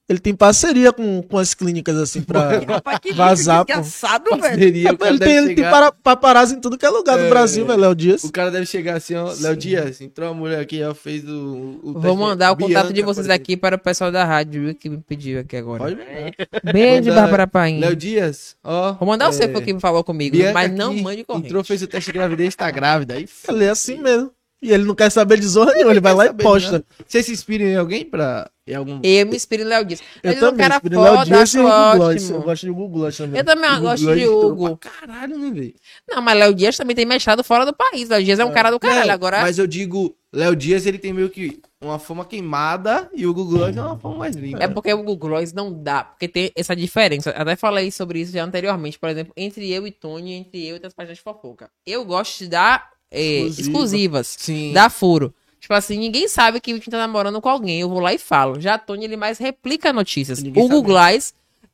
Speaker 3: Ele tem parceria com, com as clínicas, assim, pra.
Speaker 2: Rapaz, que
Speaker 3: Vazar, pô.
Speaker 2: desgraçado, velho.
Speaker 3: Ele tem, ele tem
Speaker 1: chegar-
Speaker 3: para, paparazzi em tudo que é lugar do
Speaker 1: É.
Speaker 3: Brasil, velho, Léo Dias.
Speaker 1: O cara deve chegar assim, ó, Léo Dias, entrou uma mulher aqui, ó, fez o. o
Speaker 4: Vou mandar o contato de
Speaker 1: Bianca,
Speaker 4: vocês aqui para o pessoal da rádio viu, que me pediu aqui agora.
Speaker 1: Pode mandar.
Speaker 4: Beijo, Bárbara Paim.
Speaker 1: Léo Dias, ó.
Speaker 4: Vou mandar o seu
Speaker 1: é,
Speaker 4: porque me falou comigo,
Speaker 1: Bianca
Speaker 4: mas não mande corrente.
Speaker 1: Entrou, fez o teste de gravidez, tá grávida. Aí,
Speaker 3: Ele é assim mesmo. E ele não quer saber de zorra nenhuma, ele vai lá e posta.
Speaker 1: né? Você se inspira em alguém pra. Em algum.
Speaker 4: Eu me inspiro em Léo Dias.
Speaker 3: Eu
Speaker 4: Ele é um
Speaker 3: também,
Speaker 4: cara
Speaker 3: inspiro em Léo
Speaker 4: foda,
Speaker 3: Dias e Hugo Gloss. Eu gosto de Hugo Gloss também.
Speaker 4: Eu também
Speaker 1: Hugo
Speaker 4: gosto
Speaker 1: Gloss
Speaker 4: de Hugo.
Speaker 1: Caralho, né, velho?
Speaker 4: Não, mas Léo Dias também tem mestrado fora do país. Léo Dias é um cara do caralho.
Speaker 1: Não,
Speaker 4: Agora,
Speaker 1: Mas eu digo, Léo Dias, ele tem meio que uma fama queimada e o Google Gloss é uma fama mais limpa.
Speaker 4: É porque o Google Gloss não dá, porque tem essa diferença. Até falei sobre isso já anteriormente, por exemplo, entre eu e Tony, entre eu e outras páginas de fofoca. Eu gosto de dar é,
Speaker 3: Exclusiva.
Speaker 4: exclusivas,
Speaker 1: Sim.
Speaker 4: dar furo. Tipo assim, ninguém sabe que o Vitinho tá namorando com alguém. Eu vou lá e falo. Já Tony, ele mais replica notícias.
Speaker 1: Ninguém
Speaker 4: O. Google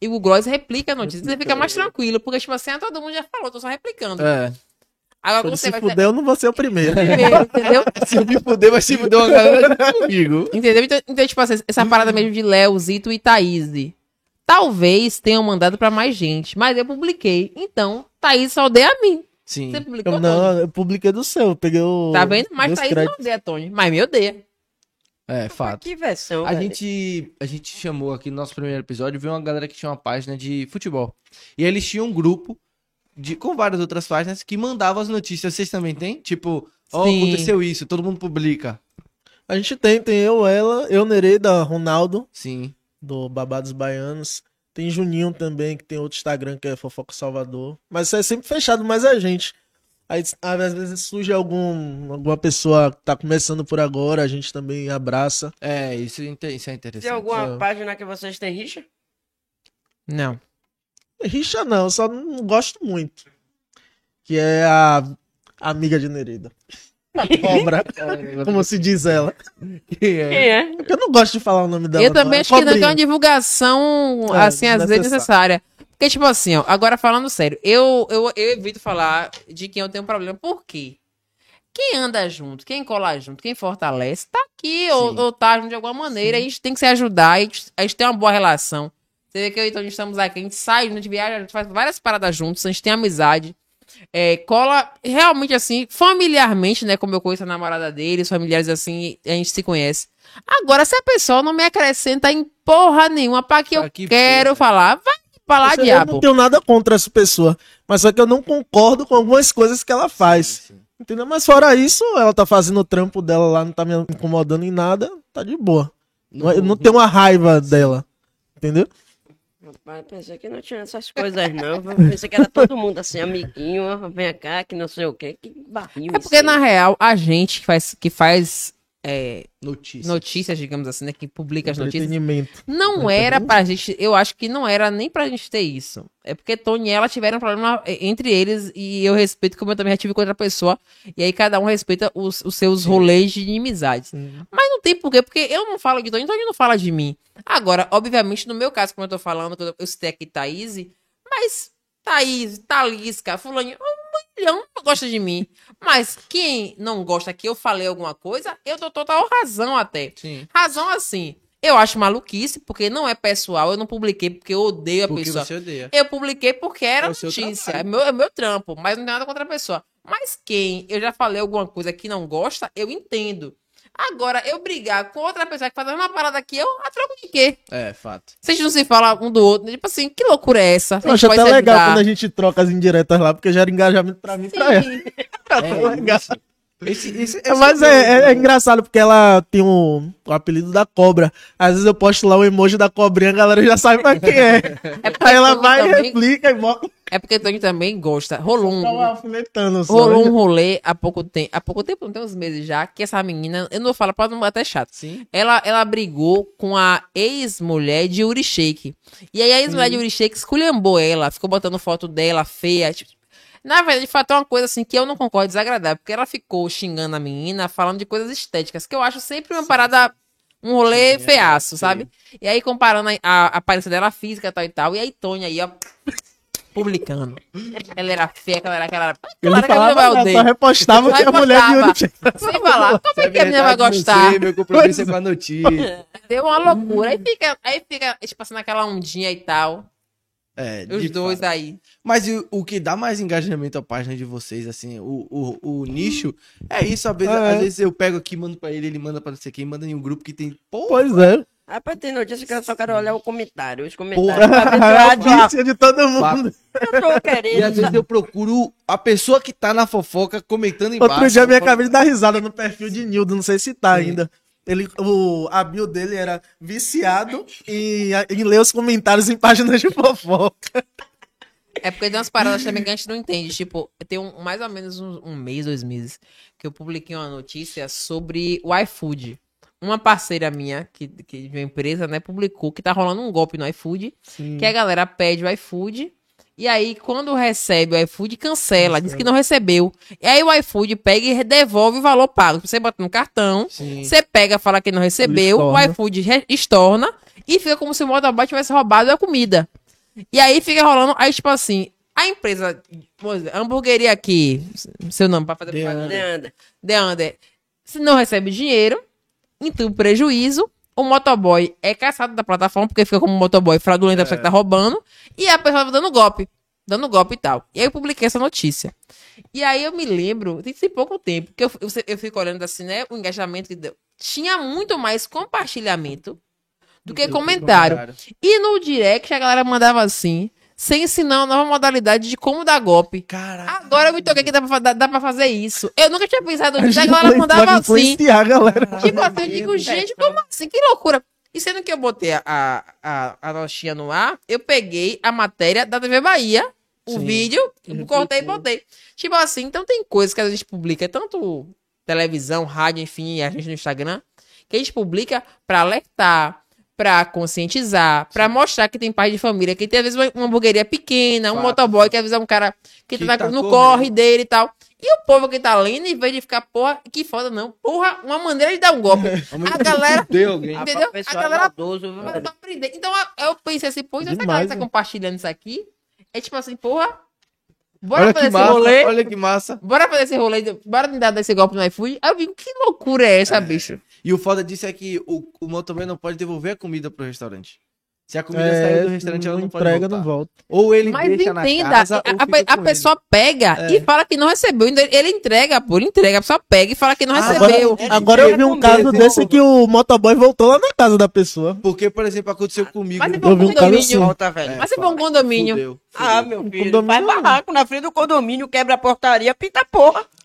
Speaker 4: e o Google Gloss replica notícias. Você fica mais <laughs> tranquilo, porque, tipo assim, ah, todo mundo já falou, tô só replicando.
Speaker 1: É.
Speaker 4: Agora,
Speaker 3: se
Speaker 4: vai
Speaker 3: fuder, eu não vou ser o primeiro.
Speaker 4: primeiro, entendeu? <laughs>
Speaker 1: Se eu me fuder, vai se fuder uma galera comigo.
Speaker 4: Entendeu? Então, então, tipo assim, essa parada mesmo de Léo, Zito e Thaís. Talvez tenham mandado pra mais gente, mas eu publiquei. Então, Thaís só odeia a mim.
Speaker 1: Sim.
Speaker 4: Você publicou,
Speaker 3: Eu não, eu publiquei do seu, eu peguei o.
Speaker 4: Tá vendo? Mas
Speaker 3: meus
Speaker 4: Thaís não odeia Tony, mas me odeia.
Speaker 1: É, fato.
Speaker 2: Que versão.
Speaker 1: A
Speaker 2: velho.
Speaker 1: gente, a gente chamou aqui no nosso primeiro episódio, viu uma galera que tinha uma página de futebol. E eles tinham um grupo de, com várias outras páginas que mandavam as notícias. Vocês também têm? Tipo, ó,
Speaker 4: Sim.
Speaker 1: aconteceu isso, todo mundo publica.
Speaker 3: A gente tem, tem eu, ela, eu, Nereida, Ronaldo,
Speaker 1: Sim.
Speaker 3: do Babados Baianos. Tem Juninho também, que tem outro Instagram que é Fofoca Salvador. Mas isso é sempre fechado, mas a gente. Aí, às vezes surge algum, alguma pessoa que tá começando por agora, a gente também abraça.
Speaker 1: É, isso, é isso é
Speaker 2: Tem
Speaker 1: interessante.
Speaker 2: alguma
Speaker 3: É.
Speaker 2: página que vocês têm rixa?
Speaker 4: Não.
Speaker 3: Rixa não, eu só não gosto muito. Que é a amiga de Nereida. A cobra, <laughs> como se diz ela.
Speaker 1: Quem é?
Speaker 2: Quem é?
Speaker 3: Porque eu não gosto de falar o nome dela.
Speaker 4: eu também
Speaker 3: não.
Speaker 4: acho que não é
Speaker 3: Cobrinha.
Speaker 4: uma divulgação,
Speaker 3: É,
Speaker 4: assim, às vezes necessária. Porque, tipo assim, ó, agora falando sério, eu, eu, eu evito falar de quem eu tenho problema. Por quê? Quem anda junto, quem cola junto, quem fortalece, tá aqui ou,
Speaker 1: Sim.
Speaker 4: ou tá junto de alguma maneira. A gente tem que se ajudar, a gente, a gente tem uma boa relação. Você vê que eu e o Tony estamos aqui, a gente sai, a gente viaja, a gente faz várias paradas juntos, a gente tem amizade. É, cola realmente assim, familiarmente, né? Como eu conheço a namorada dele, os familiares assim, a gente se conhece. Agora, se a pessoa não me acrescenta em porra nenhuma pra que eu
Speaker 1: Pra que
Speaker 4: quero falar, vai pra lá,
Speaker 3: Eu não
Speaker 4: diabo.
Speaker 3: tenho nada contra essa pessoa. Mas só que eu não concordo com algumas coisas que ela faz.
Speaker 1: Sim, sim.
Speaker 3: Entendeu? Mas fora isso, ela tá fazendo o trampo dela lá, não tá me incomodando em nada, tá de boa. Não, eu não tenho uma raiva dela. Entendeu?
Speaker 2: Rapaz, pensei que não tinha essas coisas, não. Pensei que era todo mundo assim, amiguinho, ó, vem cá, que não sei o quê. Que barril.
Speaker 4: É porque, na real, a gente que faz, que faz é,
Speaker 1: Notícia.
Speaker 4: notícias, digamos assim, né? Que publica as notícias. Não era pra gente. Eu acho que não era nem pra gente ter isso. É porque Tony e ela tiveram um problema eh, entre eles e eu respeito, como eu também já tive com outra pessoa. E aí cada um respeita os, os seus rolês de inimizades. Mas não tem porquê, porque eu não falo de Tony, Tony não fala de mim. Agora, obviamente, no meu caso, como eu tô falando, eu- citei aqui Thaís, mas Thaís, Talisca, Fulaninho, um milhão não gosta de mim. Mas quem não gosta que eu falei alguma coisa, eu dou total razão até.
Speaker 1: Sim.
Speaker 4: Razão assim. Eu acho maluquice, porque não é pessoal. Eu não publiquei porque eu odeio a
Speaker 1: Porque
Speaker 4: pessoa.
Speaker 1: você odeia.
Speaker 4: Eu publiquei porque era
Speaker 1: É
Speaker 4: notícia. É meu, é meu trampo, mas não tem nada contra a pessoa. Mas quem eu já falei alguma coisa que não gosta, eu entendo. Agora, eu brigar com outra pessoa que faz a mesma parada que eu, a troco de quê?
Speaker 1: É, fato.
Speaker 4: Vocês não se falam um do outro. Tipo assim, que loucura é essa?
Speaker 3: Eu acho até legal quando a gente troca as indiretas lá, porque gera engajamento pra mim e pra ela. <laughs>
Speaker 1: É,
Speaker 3: legal.
Speaker 1: Esse, esse,
Speaker 3: É, mas é, é- é engraçado porque ela tem o, o apelido da cobra. Às vezes eu posto lá o emoji da cobrinha, a galera já sabe pra quem é. <laughs>
Speaker 4: É
Speaker 3: Aí ela vai,
Speaker 4: também-
Speaker 3: replica e bota.
Speaker 4: É porque Tony também gosta. Rolou um,
Speaker 3: Tá
Speaker 4: rolou um rolê há pouco tempo. Há pouco tempo, não tem uns meses já, que essa menina, eu não vou falar pra não bater chato.
Speaker 1: Sim.
Speaker 4: Ela, ela brigou com a ex-mulher de Yuri Shake. E aí a ex-mulher de Yuri Shake esculhambou ela, ficou botando foto dela feia. tipo, na verdade, de fato, é uma coisa assim que eu não concordo, desagradável, porque ela ficou xingando a menina, falando de coisas estéticas, que eu acho sempre uma parada, um rolê feiaço, sabe? E aí, comparando a, a aparência dela física tal e tal, e aí Tony aí, ó, publicando. Ela era feia, ela era aquela.
Speaker 3: Ele
Speaker 4: Claro que a menina vai
Speaker 3: só repostava que a mulher tinha.
Speaker 4: Sem falar, como é que a menina vai gostar?
Speaker 1: sei, meu compromisso é com a notícia.
Speaker 4: Deu uma loucura. Aí fica, aí fica, tipo assim, naquela ondinha e tal.
Speaker 1: É,
Speaker 4: Os dois
Speaker 1: fato.
Speaker 4: aí.
Speaker 1: Mas o, o que dá mais engajamento à página de vocês, assim, o, o, o nicho, é isso. Às vezes,
Speaker 3: É.
Speaker 1: às vezes eu pego aqui, mando pra ele, ele manda pra não sei quem, manda em um grupo que tem. Pô,
Speaker 3: Pois é.
Speaker 2: Rapaz, tem notícia que eu só quero olhar o comentário. Os
Speaker 1: Porra.
Speaker 2: comentários.
Speaker 3: É <laughs> a vícia de todo mundo.
Speaker 2: Eu tô
Speaker 1: E às
Speaker 2: querendo.
Speaker 1: vezes eu procuro a pessoa que tá na fofoca comentando embaixo.
Speaker 3: Outro dia
Speaker 1: falo,
Speaker 3: acabei de dar risada no perfil de Nildo, não sei se tá ainda. Ele, o, a bio dele era viciado em, em ler os comentários em páginas de fofoca.
Speaker 4: É porque tem umas paradas também que a gente não entende. Tipo, tem um, mais ou menos um, um mês, dois meses, que eu publiquei uma notícia sobre o iFood. uma parceira minha, que, que de uma empresa, né, publicou que tá rolando um golpe no iFood, que a galera pede o iFood, e aí quando recebe o iFood, cancela, diz que não recebeu. E aí o iFood pega e devolve o valor pago. Você bota no cartão,
Speaker 1: Sim.
Speaker 4: você pega, fala que não recebeu, o iFood estorna, e fica como se o motoboy tivesse roubado a comida. E aí fica rolando, aí tipo assim, a empresa, a hamburgueria aqui, seu nome pra fazer
Speaker 1: The. Under.
Speaker 2: Anda.
Speaker 4: The Under, se não recebe dinheiro, então prejuízo, o motoboy é caçado da plataforma, porque fica como um motoboy fraudulento, a pessoa que tá roubando, e a pessoa dando golpe, dando golpe e tal. E aí eu publiquei essa notícia. E aí eu me lembro, tem, tem pouco tempo, que eu, eu, eu fico olhando assim, né, o engajamento que deu. Tinha muito mais compartilhamento do que comentário. E no direct a galera mandava assim, sem ensinar uma nova modalidade de como dar golpe.
Speaker 1: Caraca.
Speaker 4: Agora eu me toquei que dá pra, dá, dá pra fazer isso. Eu nunca tinha pensado nisso. A galera mandava assim.
Speaker 3: galera.
Speaker 4: Tipo assim, eu digo, gente, como assim? Que loucura. E sendo que eu botei a, a, a, a nochinha no ar, eu peguei a matéria da TV Bahia, o
Speaker 1: Sim.
Speaker 4: vídeo, cortei e botei. Tipo assim, então tem coisas que a gente publica, tanto televisão, rádio, enfim, a gente no Instagram, que a gente publica pra alertar, pra conscientizar, pra mostrar que tem pai de família, que tem às vezes uma, uma hamburgueria pequena, um
Speaker 1: Fato.
Speaker 4: motoboy, que às vezes é um cara que,
Speaker 1: Que
Speaker 4: tá,
Speaker 1: tá
Speaker 4: no
Speaker 1: correndo.
Speaker 4: corre dele e tal. E o povo que tá lendo, em vez de ficar, porra, que foda, não. Porra, uma maneira de dar um golpe. <laughs> A galera.
Speaker 1: Deu alguém.
Speaker 4: Entendeu?
Speaker 2: O pessoal
Speaker 4: A galera-
Speaker 2: é maldoso?
Speaker 4: Vai pra aprender. Então a- eu pensei assim, pô, essa galera que tá
Speaker 3: né?
Speaker 4: compartilhando isso aqui, é tipo assim, porra, bora
Speaker 1: Olha
Speaker 4: fazer esse
Speaker 1: massa,
Speaker 4: rolê.
Speaker 1: olha que massa.
Speaker 4: Bora fazer esse rolê, bora tentar dar esse golpe no iFood. Aí eu vi, que loucura é essa, bicho?
Speaker 1: E o foda disso é que o, o motoboy não pode devolver a comida pro restaurante. Se a comida
Speaker 3: É,
Speaker 1: saiu do restaurante, ela não pode
Speaker 3: entrega,
Speaker 1: voltar.
Speaker 3: não volta.
Speaker 1: Ou ele
Speaker 4: Mas
Speaker 1: deixa na
Speaker 4: entenda,
Speaker 1: casa,
Speaker 4: a, a- a pessoa pega
Speaker 1: É.
Speaker 4: e fala que não recebeu. Ainda Ele entrega, pô, ele entrega. A pessoa pega e fala que não
Speaker 1: Ah,
Speaker 4: recebeu.
Speaker 3: Agora, agora eu vi um caso desse que o motoboy voltou lá na casa da pessoa.
Speaker 1: Porque, por exemplo, aconteceu comigo.
Speaker 4: Mas se for um
Speaker 3: um
Speaker 4: condomínio,
Speaker 3: assim.
Speaker 2: Volta, velho.
Speaker 1: É,
Speaker 4: mas se for um condomínio,
Speaker 1: Fudeu,
Speaker 2: Ah,
Speaker 1: fudeu.
Speaker 2: meu filho,
Speaker 3: condomínio
Speaker 2: faz barraco na frente do condomínio, quebra a portaria, pinta a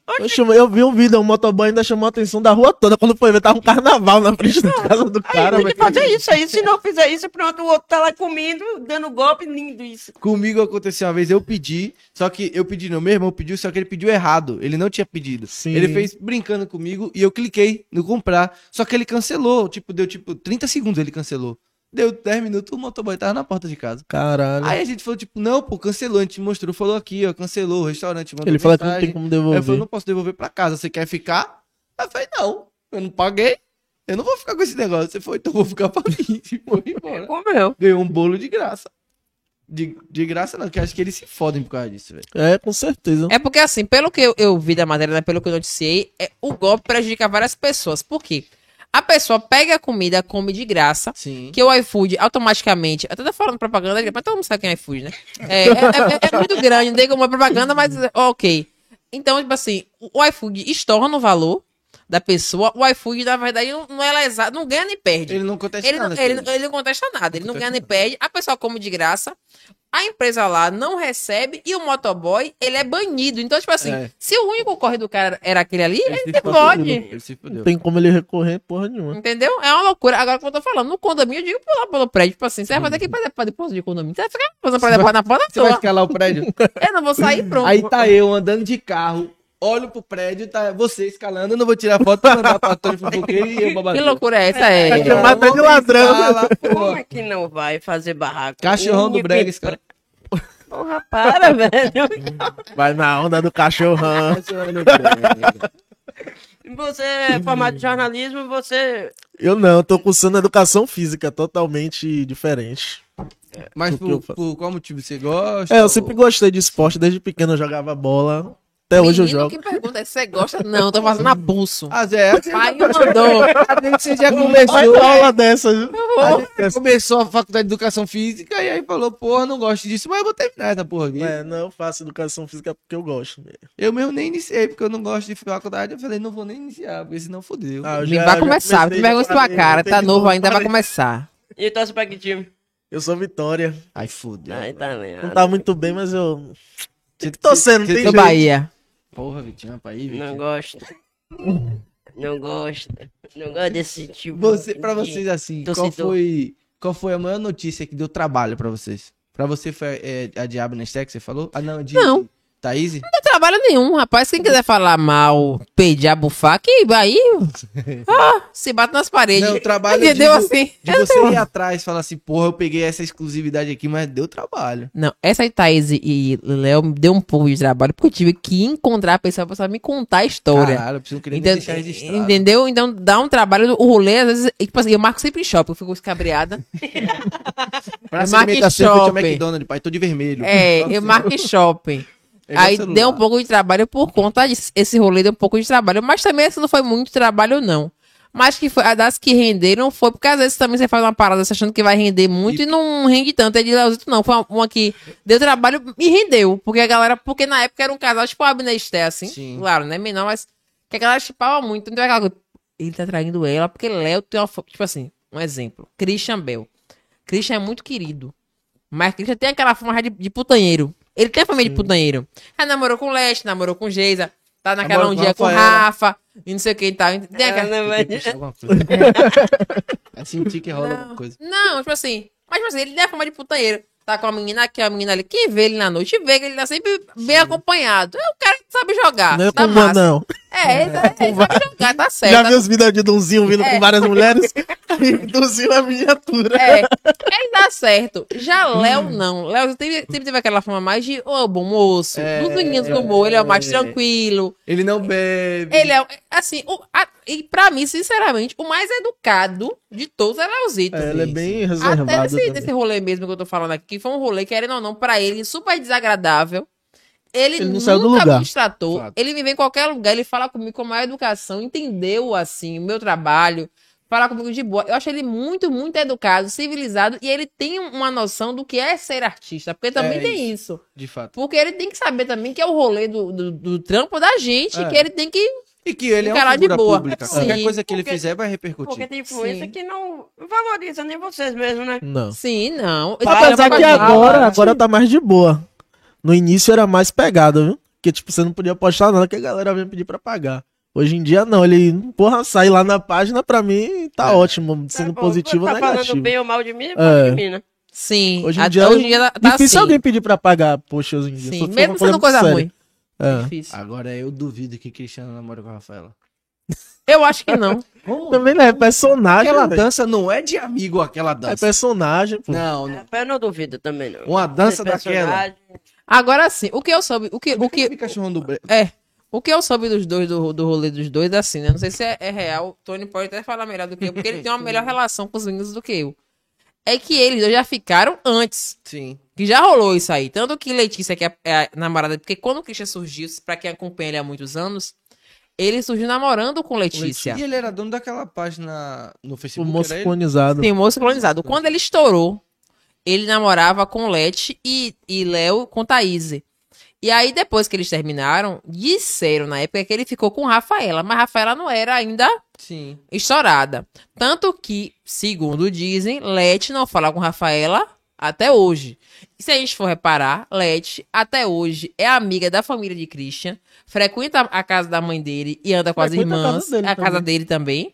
Speaker 2: porra.
Speaker 3: Oxe, eu vi um vídeo, o motoboy ainda chamou a atenção da rua toda. Quando foi ver, tava um carnaval na frente da casa do cara,
Speaker 2: Tem que fazer isso aí. Se não fizer isso, pronto, o outro tá lá comendo, dando golpe, lindo isso.
Speaker 1: Comigo aconteceu uma vez, eu pedi, só que eu pedi, não, meu irmão pediu, só que ele pediu errado. Ele não tinha pedido.
Speaker 3: Sim.
Speaker 1: Ele fez brincando comigo e eu cliquei no comprar. Só que ele cancelou, tipo, deu tipo 30 segundos ele cancelou. Deu 10 minutos, o motoboy tava na porta de casa.
Speaker 3: Caralho.
Speaker 1: Aí a gente falou, tipo, não, pô, cancelou. A gente mostrou, falou aqui, ó, cancelou o restaurante. mandou
Speaker 3: Ele falou que não tem como
Speaker 1: Aí eu falei,
Speaker 3: devolver.
Speaker 1: não posso devolver pra casa, você quer ficar? Aí eu falei, não, eu não paguei. Eu não vou ficar com esse negócio. Você foi, então eu vou ficar pra mim. <laughs> E foi embora.
Speaker 2: Comeu.
Speaker 1: Ganhou um bolo de graça. De, de graça não, que acho que eles se fodem por causa disso, velho.
Speaker 3: É, com certeza.
Speaker 4: É porque, assim, pelo que eu, eu vi da matéria, né, pelo que eu noticiei, é, o golpe prejudica várias pessoas. Por quê? A pessoa pega a comida, come de graça,
Speaker 1: Sim.
Speaker 4: que o iFood automaticamente. Até tá falando propaganda, mas todo mundo sabe quem é iFood, né? É, é, é- é muito grande, não tem como é propaganda, mas ok. Então, tipo assim, o iFood estorna o valor da pessoa. O iFood, na verdade, não, não é lesado, não ganha nem perde.
Speaker 1: Ele não acontece
Speaker 4: Ele não,
Speaker 1: nada.
Speaker 4: ele,
Speaker 1: com
Speaker 4: ele não contesta nada, ele não ganha nem perde, a pessoa come de graça, a empresa lá não recebe e o motoboy, ele é banido. Então, tipo assim,
Speaker 1: É.
Speaker 4: se o único corre do cara era aquele ali, ele,
Speaker 1: fudeu.
Speaker 4: pode.
Speaker 1: Ele.
Speaker 3: Não tem como ele recorrer porra nenhuma.
Speaker 4: Entendeu? É uma loucura. Agora, como eu tô falando, no condomínio, eu digo pular pelo prédio. Tipo assim, você vai fazer aqui pra, pra depósito de condomínio. Você vai ficar fazendo pra depósito na porta
Speaker 1: Você vai
Speaker 4: toda.
Speaker 1: escalar o prédio? <laughs>
Speaker 4: Eu não vou sair pronto.
Speaker 1: Aí tá eu andando de carro, olho pro prédio, tá você escalando, eu não vou tirar foto pra mandar pra Antônio Fofoqueiro e eu
Speaker 4: Que loucura é essa? É.
Speaker 3: Vai chamar até de ladrão.
Speaker 1: Escala,
Speaker 2: Como é que não vai fazer barraco?
Speaker 1: Cachorrão do Brega, esse cara.
Speaker 2: Porra, para, <laughs> velho.
Speaker 3: Vai na onda do cachorrão.
Speaker 2: Você é formado em jornalismo, você...
Speaker 3: Eu não, tô cursando educação física, totalmente diferente.
Speaker 1: Mas por, por qual motivo você gosta?
Speaker 3: É, eu sempre gostei de esporte, desde pequeno eu jogava bola. Até hoje eu
Speaker 4: Menino,
Speaker 3: jogo.
Speaker 4: que pergunta é, você gosta? Não, tô fazendo a pulso.
Speaker 1: Ah, Zé, você,
Speaker 4: Pai mandou.
Speaker 1: a gente você já começou,
Speaker 3: aula dessa.
Speaker 1: a gente começou a faculdade de educação física e aí falou, porra, não gosto disso, mas eu vou terminar essa porra aqui.
Speaker 3: É, não, eu faço educação física porque eu gosto. mesmo.
Speaker 1: Eu mesmo nem iniciei, porque eu não gosto de faculdade. Eu falei, não vou nem iniciar, porque senão fodeu.
Speaker 3: Ah, já-
Speaker 4: vai começar,
Speaker 3: já
Speaker 4: vergonha
Speaker 3: parei,
Speaker 4: cara. Tá novo ainda, vai começar.
Speaker 2: E torce pra que time?
Speaker 3: Eu sou Vitória.
Speaker 1: Ai, fodeu.
Speaker 2: Ai, tá
Speaker 3: Não tá muito bem, mas eu.
Speaker 1: Você
Speaker 3: que torcer, não tem jeito.
Speaker 4: Bahia.
Speaker 1: Porra, Vitinho, rapaz, aí,
Speaker 2: Não
Speaker 1: Vitinho.
Speaker 2: gosto. Não gosto. Não gosto desse tipo.
Speaker 1: Você, pra vocês, assim, qual foi, qual foi a maior notícia que deu trabalho pra vocês? Pra você foi é, a de Abner Tech, você falou? Ah, não, de,
Speaker 4: Não.
Speaker 1: Thaís?
Speaker 4: Não tem trabalho nenhum, rapaz. Quem quiser falar mal, pedir, abufar, que aí. <laughs> ah, se bate nas paredes.
Speaker 1: Não, o trabalho
Speaker 4: Entendeu
Speaker 1: de-
Speaker 4: assim?
Speaker 1: De você ir atrás e falar assim, porra, eu peguei essa exclusividade aqui, mas deu trabalho.
Speaker 4: Não, essa aí, Thaís e Léo me deu um pouco de trabalho, porque eu tive que encontrar a pessoa pra me contar a história.
Speaker 1: Caralho, eu preciso querer
Speaker 4: Entende-
Speaker 1: deixar registrado.
Speaker 4: entendeu? Então dá um trabalho. O rolê, às vezes, tipo assim, eu marco sempre em shopping, eu fico escabriada. <laughs>
Speaker 1: Pra
Speaker 4: Eu marco em
Speaker 1: eu
Speaker 4: shopping.
Speaker 1: McDonald's, pai, tô de vermelho.
Speaker 4: É, eu marco em shopping.
Speaker 1: É
Speaker 4: Aí
Speaker 1: igual
Speaker 4: deu um
Speaker 1: celular.
Speaker 4: pouco de trabalho por conta disso. Esse rolê deu um pouco de trabalho. Mas também esse não foi muito trabalho, não. Mas que foi, a das que renderam foi porque às vezes também você faz uma parada achando que vai render muito e, não rende tanto. É de Leozito, não. Foi uma, uma que deu trabalho e rendeu. Porque a galera, porque na época era um casal tipo a Abner e Esté, assim.
Speaker 1: Sim.
Speaker 4: Claro, né? Menor, mas que a galera chipava muito. Então aquela coisa, ele tá traindo ela porque Léo tem uma. Tipo assim, um exemplo. Christian Bell. Christian é muito querido. Mas Christian tem aquela forma de, de putanheiro. Ele tem a família de putanheiro. Aí namorou com Leste, namorou com Geisa. Tá naquela
Speaker 1: Namorou
Speaker 4: um
Speaker 1: com
Speaker 4: dia com
Speaker 1: Rafaela.
Speaker 4: Rafa. E não sei o que e tal. Tem aquela...
Speaker 1: Coisa. É sentir que rola alguma coisa.
Speaker 4: Não, tipo assim. Mas, tipo assim, ele tem a fama de putanheiro. Tá com a menina aqui, a menina ali. Quem vê ele na noite vê que ele tá sempre bem acompanhado. É um cara que sabe jogar.
Speaker 3: Não é
Speaker 4: tá
Speaker 3: com uma,
Speaker 4: massa.
Speaker 3: não.
Speaker 4: É, ele, ele sabe jogar, tá certo.
Speaker 3: Já viu os vídeos de Dunzinho vindo
Speaker 4: É.
Speaker 3: com várias mulheres? <laughs> Dunzinho é miniatura.
Speaker 4: É, ele dá certo. Já Léo, não. Léo sempre, sempre teve aquela forma mais de, ô, bom moço.
Speaker 1: É,
Speaker 4: meninos do humor, ele é o mais
Speaker 1: é.
Speaker 4: tranquilo.
Speaker 1: Ele não bebe.
Speaker 4: Ele é, assim, o, a- e pra mim, sinceramente, o mais educado de todos é Leozito.
Speaker 3: É, ele é bem
Speaker 4: Até
Speaker 3: reservado.
Speaker 4: nesse,
Speaker 3: também.
Speaker 4: nesse rolê mesmo que eu tô falando aqui, foi um rolê, querendo ou não, pra ele, super desagradável. Ele,
Speaker 3: Ele não
Speaker 4: nunca
Speaker 3: saiu do lugar.
Speaker 4: me tratou. Ele me vem em qualquer lugar, ele fala comigo com maior educação, entendeu, assim, o meu trabalho, fala comigo de boa. Eu acho ele muito, muito educado, civilizado, e ele tem uma noção do que é ser artista, porque também
Speaker 1: É
Speaker 4: tem isso.
Speaker 1: De fato.
Speaker 4: Porque ele tem que saber também que é o rolê do, do, do trampo da gente,
Speaker 1: É.
Speaker 4: que ele tem que...
Speaker 1: E que ele é uma figura
Speaker 4: boa.
Speaker 1: pública.
Speaker 4: Sim.
Speaker 1: Qualquer coisa que ele
Speaker 2: Porque-
Speaker 1: fizer vai
Speaker 2: Porque
Speaker 1: repercutir.
Speaker 2: tem influência
Speaker 4: Sim.
Speaker 2: que não valoriza nem vocês mesmo, né?
Speaker 3: Não.
Speaker 4: Sim, não.
Speaker 3: Apesar
Speaker 4: Ele
Speaker 3: que
Speaker 4: é
Speaker 3: agora, agora tá mais de boa. No início era mais pegada, viu? Porque, tipo, você não podia postar nada que a galera vinha pedir pra pagar. Hoje em dia, não. Ele, porra, sai lá na página, pra mim, tá
Speaker 1: É.
Speaker 3: ótimo. Sendo
Speaker 2: Tá
Speaker 3: positivo ou
Speaker 2: tá falando
Speaker 3: negativo.
Speaker 2: bem ou mal de mim, é
Speaker 3: É.
Speaker 2: mal de mim, né?
Speaker 4: Sim.
Speaker 3: Hoje em dia,
Speaker 4: hoje em dia tá,
Speaker 3: Difícil
Speaker 4: assim.
Speaker 3: alguém pedir pra pagar, poxa, hoje em dia.
Speaker 4: Sim, mesmo
Speaker 3: uma
Speaker 4: sendo coisa ruim.
Speaker 3: séria. É.
Speaker 4: Difícil.
Speaker 1: Agora eu duvido que Cristiano namora com a Rafaela. <laughs>
Speaker 4: Eu acho que não.
Speaker 3: Também não é personagem.
Speaker 1: Aquela
Speaker 3: velho.
Speaker 1: dança não é de amigo, aquela
Speaker 3: É
Speaker 1: dança.
Speaker 3: personagem, pô.
Speaker 1: Não, não.
Speaker 2: Eu não duvido também, não.
Speaker 1: Uma dança daquela.
Speaker 4: Agora sim, o que eu soube, o que, o que,
Speaker 1: chamando bre...
Speaker 4: é, o que eu soube dos dois, do, do rolê dos dois, é assim, né? Não sei se é, é real, o Tony pode até falar melhor do que eu, porque ele tem uma melhor <laughs> relação com os meninos do que eu. É que eles dois já ficaram antes,
Speaker 1: Sim.
Speaker 4: que já rolou isso aí. Tanto que Letícia, que é a, é a namorada, porque quando o Christian surgiu, pra quem acompanha ele há muitos anos, ele surgiu namorando com Letícia.
Speaker 1: E ele era dono daquela página no
Speaker 3: O
Speaker 1: Facebook.
Speaker 3: moço
Speaker 1: era ele?
Speaker 3: clonizado.
Speaker 4: Tem moço colonizado. Quando ele estourou, ele namorava com Leti e, e Léo com Thaís. E aí, depois que eles terminaram, disseram na época que ele ficou com Rafaela, mas Rafaela não era ainda
Speaker 1: Sim.
Speaker 4: estourada. Tanto que, segundo dizem, Leti não fala com Rafaela até hoje. E se a gente for reparar, Leti, até hoje, é amiga da família de Christian, frequenta a casa da mãe dele e anda com as
Speaker 3: Frequenta a casa
Speaker 4: irmãs,
Speaker 3: dele
Speaker 4: a casa
Speaker 3: também.
Speaker 4: dele também.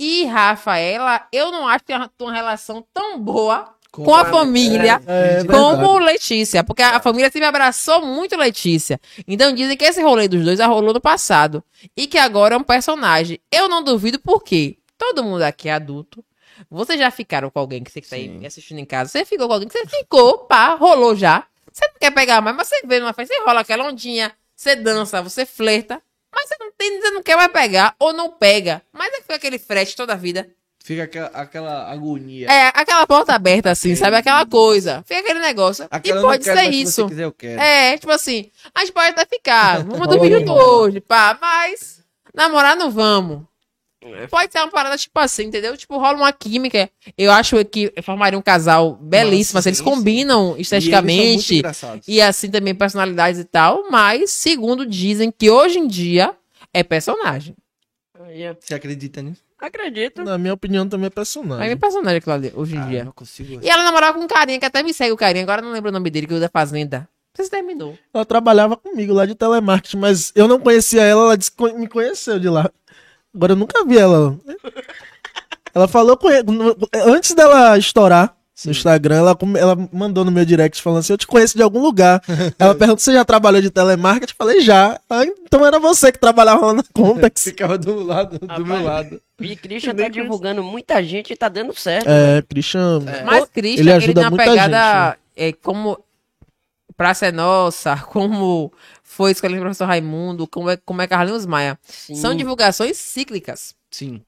Speaker 4: E Rafaela, eu não acho que tem uma relação tão boa com a família
Speaker 3: É, verdade.
Speaker 4: como Letícia, porque a família sempre abraçou muito Letícia. Então dizem que esse rolê dos dois rolou no passado e que agora é um personagem. Eu não duvido porque todo mundo aqui é adulto. Vocês já ficaram com alguém que você tá
Speaker 1: Sim.
Speaker 4: me assistindo em casa? Você ficou com alguém que você ficou, pá, rolou já. Você não quer pegar mais, mas você vê numa festa, você rola aquela ondinha, você dança, você flerta, mas você não tem, você não quer mais pegar ou não pega. Mas é que fica aquele frete toda a vida.
Speaker 1: Fica aquela, aquela agonia.
Speaker 4: É, aquela porta aberta assim, sabe? Aquela coisa. Fica aquele negócio.
Speaker 1: Aquela
Speaker 4: e
Speaker 1: eu não
Speaker 4: pode
Speaker 1: quero,
Speaker 4: ser
Speaker 1: mas se
Speaker 4: isso.
Speaker 1: você quiser, eu quero.
Speaker 4: É, tipo assim, a gente pode até ficar. <laughs> Vamos dormir
Speaker 3: um
Speaker 4: junto hoje, pá, mas namorar não vamos. Pode ser uma parada tipo assim, entendeu? Tipo, rola uma química. Eu acho que formaria um casal belíssimo, assim, eles
Speaker 1: sim,
Speaker 4: combinam
Speaker 1: E eles são muito
Speaker 4: esteticamente
Speaker 1: engraçados.
Speaker 4: e, assim também personalidades e tal, mas segundo dizem que hoje em dia é personagem.
Speaker 1: Você acredita nisso?
Speaker 2: Acredito.
Speaker 3: Na minha opinião, também é personagem.
Speaker 4: é personagem aquilo ali, hoje em
Speaker 1: Ah, eu
Speaker 4: dia.
Speaker 1: não consigo.
Speaker 4: E ela namorava com um carinha que até me segue o carinha, agora eu não lembro o nome dele, que é o da Fazenda. Se terminou.
Speaker 3: Ela trabalhava comigo lá de telemarketing, mas eu não conhecia ela, ela disse me conheceu de lá. Agora eu nunca vi ela. <laughs> Ela falou com ele, antes dela estourar, no Instagram, ela, ela mandou no meu direct falando assim, eu te conheço de algum lugar. <laughs> ela perguntou, você já trabalhou de telemarketing? Eu falei, já. Ah, então era você que trabalhava lá na Contax. <laughs>
Speaker 1: Ficava do lado, do
Speaker 2: Rapaz.
Speaker 1: meu lado.
Speaker 2: E Christian <laughs> tá divulgando muita gente e tá dando certo.
Speaker 3: É, Christian...
Speaker 4: Mas
Speaker 3: ele
Speaker 4: Christian, ele,
Speaker 3: ajuda
Speaker 4: tem uma
Speaker 3: muita
Speaker 4: pegada é, como Praça é Nossa, como foi Escolinha do Professor Raimundo, como é, como é Carlinhos Maia.
Speaker 2: Sim.
Speaker 4: São divulgações cíclicas.
Speaker 1: Sim.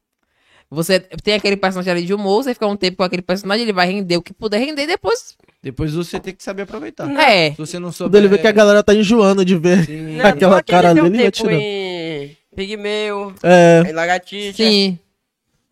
Speaker 4: Você tem aquele personagem ali de humor, você fica um tempo com aquele personagem, ele vai render o que puder render e depois.
Speaker 1: Depois você tem que saber aproveitar.
Speaker 4: É.
Speaker 1: Se você não
Speaker 3: Quando
Speaker 1: souber...
Speaker 3: ele vê que a galera tá enjoando de ver
Speaker 1: Sim.
Speaker 2: Não, <laughs>
Speaker 3: aquela
Speaker 2: ele
Speaker 3: cara dele, vai
Speaker 2: tempo
Speaker 3: tirando.
Speaker 2: em Pigmeu,
Speaker 3: É,
Speaker 2: em Lagartixa.
Speaker 4: Sim.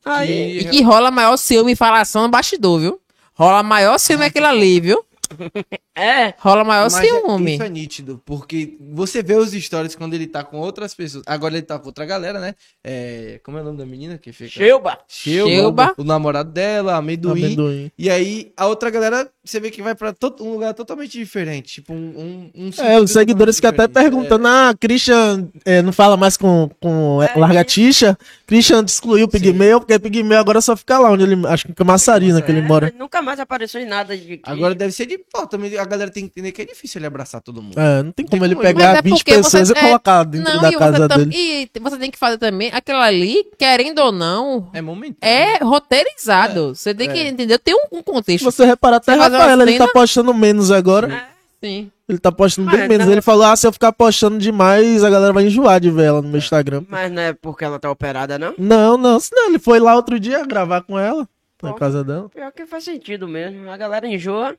Speaker 2: Aí,
Speaker 4: E que rola maior ciúme e falação no bastidor, viu? Rola maior ciúme aquele ali, viu? <laughs>
Speaker 2: é,
Speaker 4: Rola maior
Speaker 1: Mas é-
Speaker 4: ciúme.
Speaker 1: isso é nítido, porque você vê os stories quando ele tá com outras pessoas. Agora ele tá com outra galera, né? É, como é o nome da menina que fica? Sheuba,
Speaker 4: Sheuba.
Speaker 1: O namorado dela, amendoim.
Speaker 3: amendoim.
Speaker 1: E aí a outra galera, você vê que vai pra to- um lugar totalmente diferente. Tipo, um. um, um
Speaker 3: É, os seguidores que até perguntando, ah, Christian é, não fala mais com, com é, Largatixa, Christian excluiu o Pigmeu, porque Pigmeu agora só fica lá onde ele, acho que é Massarina que ele mora.
Speaker 2: É, Nunca mais apareceu em nada de.
Speaker 1: É. Agora deve ser de. Pô, também a galera tem que entender que é difícil ele abraçar todo mundo.
Speaker 3: É, não tem como ele pegar
Speaker 4: é
Speaker 3: 20
Speaker 4: porque
Speaker 3: pessoas
Speaker 4: você-
Speaker 3: e colocar dentro da
Speaker 4: e
Speaker 3: casa
Speaker 4: tam-
Speaker 3: dele.
Speaker 4: E você tem que fazer também aquilo ali, querendo ou não,
Speaker 1: É momentâneo.
Speaker 4: é roteirizado. Você tem que
Speaker 1: É.
Speaker 4: entender, tem um, um contexto.
Speaker 3: você reparar até Rafael, ele tá postando menos agora.
Speaker 4: Sim.
Speaker 3: Ele tá postando bem menos.
Speaker 2: não-
Speaker 3: Ele falou, ah, se eu ficar postando demais, a galera vai enjoar de ver ela no meu Instagram.
Speaker 2: Mas não é porque ela tá operada, não?
Speaker 3: Não, não, senão ele foi lá outro dia gravar com ela, na casa dela.
Speaker 2: Pior que faz sentido mesmo. A galera enjoa.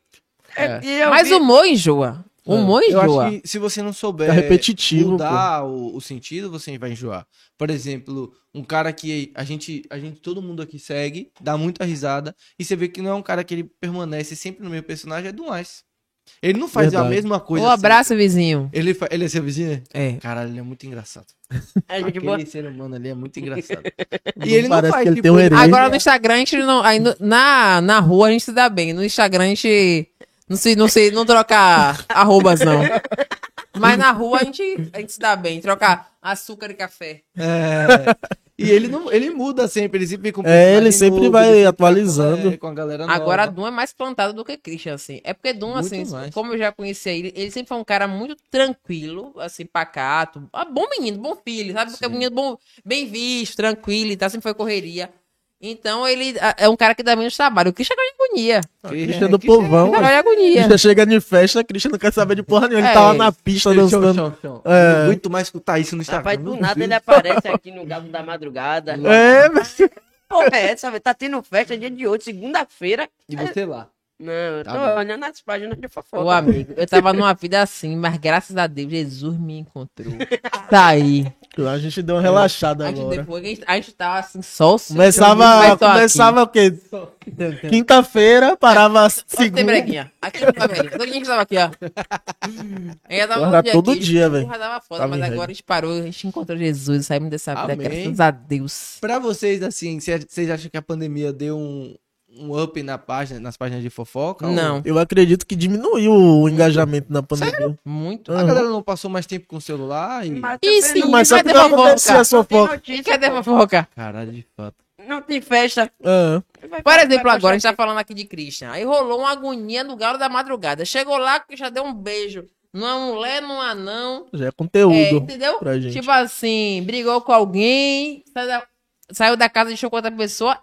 Speaker 1: É.
Speaker 2: E eu
Speaker 4: Mas
Speaker 2: vi-
Speaker 4: o humor enjoa. O humor
Speaker 1: Eu
Speaker 4: enjoa.
Speaker 1: acho que se você não souber
Speaker 3: Fica repetitivo,
Speaker 1: mudar o, o sentido, você vai enjoar. Por exemplo, um cara que a gente, a gente, todo mundo aqui segue, dá muita risada, e você vê que não é um cara que ele permanece sempre no mesmo personagem, é do mais. Ele não faz a
Speaker 3: Verdade.
Speaker 1: mesma coisa.
Speaker 4: Um abraço, vizinho.
Speaker 1: sempre. Ele, fa- ele é seu vizinho?
Speaker 4: É.
Speaker 1: Caralho, ele é muito engraçado.
Speaker 2: A <laughs> gente boa.
Speaker 1: Aquele ser humano ali é muito engraçado. <laughs> E ele não
Speaker 3: parece
Speaker 1: faz,
Speaker 3: que ele
Speaker 1: tipo,
Speaker 3: tem um.
Speaker 4: Agora no Instagram a gente não. Aí no- na, na rua a gente se dá bem. No Instagram a gente. Não se, não se não troca arrobas, não. Mas na rua a gente, a gente se dá bem. Trocar açúcar e café.
Speaker 1: É. E ele não, ele muda sempre, ele sempre fica um
Speaker 3: É, ele sempre
Speaker 1: novo,
Speaker 3: vai
Speaker 1: ele
Speaker 3: atualizando.
Speaker 1: é, com a galera nova.
Speaker 4: Agora Dum é mais plantado do que Christian, assim. É porque Dum,
Speaker 1: Muito
Speaker 4: assim,
Speaker 1: mais.
Speaker 4: como eu já conheci ele, ele sempre foi um cara muito tranquilo, assim, pacato. Ah, bom menino, bom filho, sabe? Porque é um menino bom, bem visto, tranquilo e tal, sempre foi correria. Então ele é um cara que dá menos trabalho. O Christian é de agonia.
Speaker 3: Christian do povão.
Speaker 4: Christian é de agonia.
Speaker 3: Christian chega de festa, Christian não quer saber de porra nenhuma. Ele
Speaker 4: É.
Speaker 3: tá lá na pista
Speaker 1: Chão,
Speaker 3: dançando.
Speaker 1: chão, chão.
Speaker 3: É.
Speaker 1: Não aguento mais escutar isso no Instagram.
Speaker 2: Rapaz, do nada
Speaker 1: Deus.
Speaker 2: ele aparece aqui no Galo da Madrugada.
Speaker 3: É, mas
Speaker 2: Porra, é essa, velho? Tá tendo festa dia de hoje, segunda-feira.
Speaker 1: E você lá.
Speaker 2: Não, eu tô
Speaker 1: Tá bom.
Speaker 2: olhando as páginas de fofoca.
Speaker 4: Ô, amigo, eu tava numa vida assim, mas graças a Deus, Jesus me encontrou. Tá aí.
Speaker 3: A gente deu uma relaxada
Speaker 4: A gente,
Speaker 3: agora.
Speaker 4: depois, a gente, a gente tava assim, só
Speaker 3: Começava,
Speaker 4: aqui.
Speaker 3: começava o quê? Quinta-feira, parava
Speaker 4: Tem
Speaker 3: segunda.
Speaker 4: breguinha. Aqui no cabelinho. Todo dia que tava aqui, ó. Ainda tava todo
Speaker 3: todo
Speaker 4: aqui,
Speaker 3: dia, velho.
Speaker 4: Tava foda,
Speaker 3: Tava
Speaker 4: mas agora a gente parou, a gente encontrou Jesus, saímos dessa vida, graças a Deus.
Speaker 1: Pra vocês, assim, cê- vocês acham que a pandemia deu um, um up na página, nas páginas de fofoca?
Speaker 4: Não,
Speaker 3: Eu acredito que diminuiu o engajamento na pandemia.
Speaker 4: muito.
Speaker 1: Ou a galera não passou mais tempo com o celular? E...
Speaker 2: Mas
Speaker 4: E sim,
Speaker 2: não-
Speaker 3: Mas só que
Speaker 4: cadê
Speaker 3: não acontecia
Speaker 2: não tem
Speaker 3: fofoca.
Speaker 4: Cadê a fofoca?
Speaker 1: Caralho, de fato.
Speaker 2: Não tem festa.
Speaker 3: Ah,
Speaker 2: Vai-
Speaker 4: Por exemplo, agora a gente tá falando aqui de Christian. Aí rolou uma agonia no galo da madrugada. Chegou lá, já deu um beijo. Numa mulher, num anão.
Speaker 3: já é
Speaker 4: É,
Speaker 3: conteúdo
Speaker 4: entendeu?
Speaker 3: pra gente.
Speaker 4: Tipo assim, brigou com alguém, saiu da, saiu da casa, deixou com outra pessoa.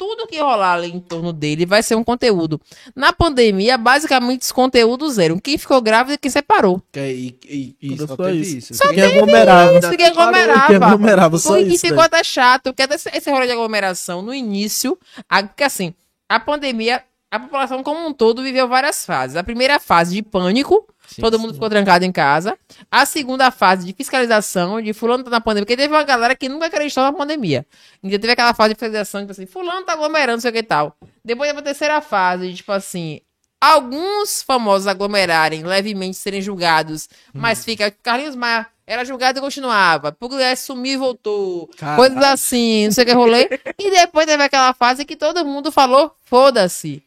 Speaker 4: Tudo que rolar ali em torno dele vai ser um conteúdo. Na pandemia, basicamente, esse conteúdo zero. Quem ficou grávido e quem separou.
Speaker 1: Que, é- e, e, e só
Speaker 3: só
Speaker 1: teve
Speaker 3: isso.
Speaker 1: isso.
Speaker 3: Só Quem aglomerava.
Speaker 4: Isso,
Speaker 3: Quem
Speaker 4: aglomerava.
Speaker 3: aglomerava, só isso.
Speaker 4: ficou
Speaker 3: velho.
Speaker 4: até chato, porque até esse, esse rolê de aglomeração no início, a- porque assim, a pandemia, a população como um todo viveu várias fases. A primeira fase de pânico,
Speaker 1: Sim,
Speaker 4: todo mundo ficou trancado em casa. A segunda fase de fiscalização, de fulano tá na pandemia, porque teve uma galera que nunca acreditou na pandemia. Então teve aquela fase de fiscalização, tipo assim, fulano tá aglomerando, não sei o que e tal. Depois teve a terceira fase, tipo assim, alguns famosos aglomerarem, levemente serem julgados, mas fica, Carlinhos Maia era julgado e continuava, Pugliese sumiu e voltou,
Speaker 1: Caralho.
Speaker 4: coisas assim, não sei o que rolê. e depois teve aquela fase que todo mundo falou, foda-se.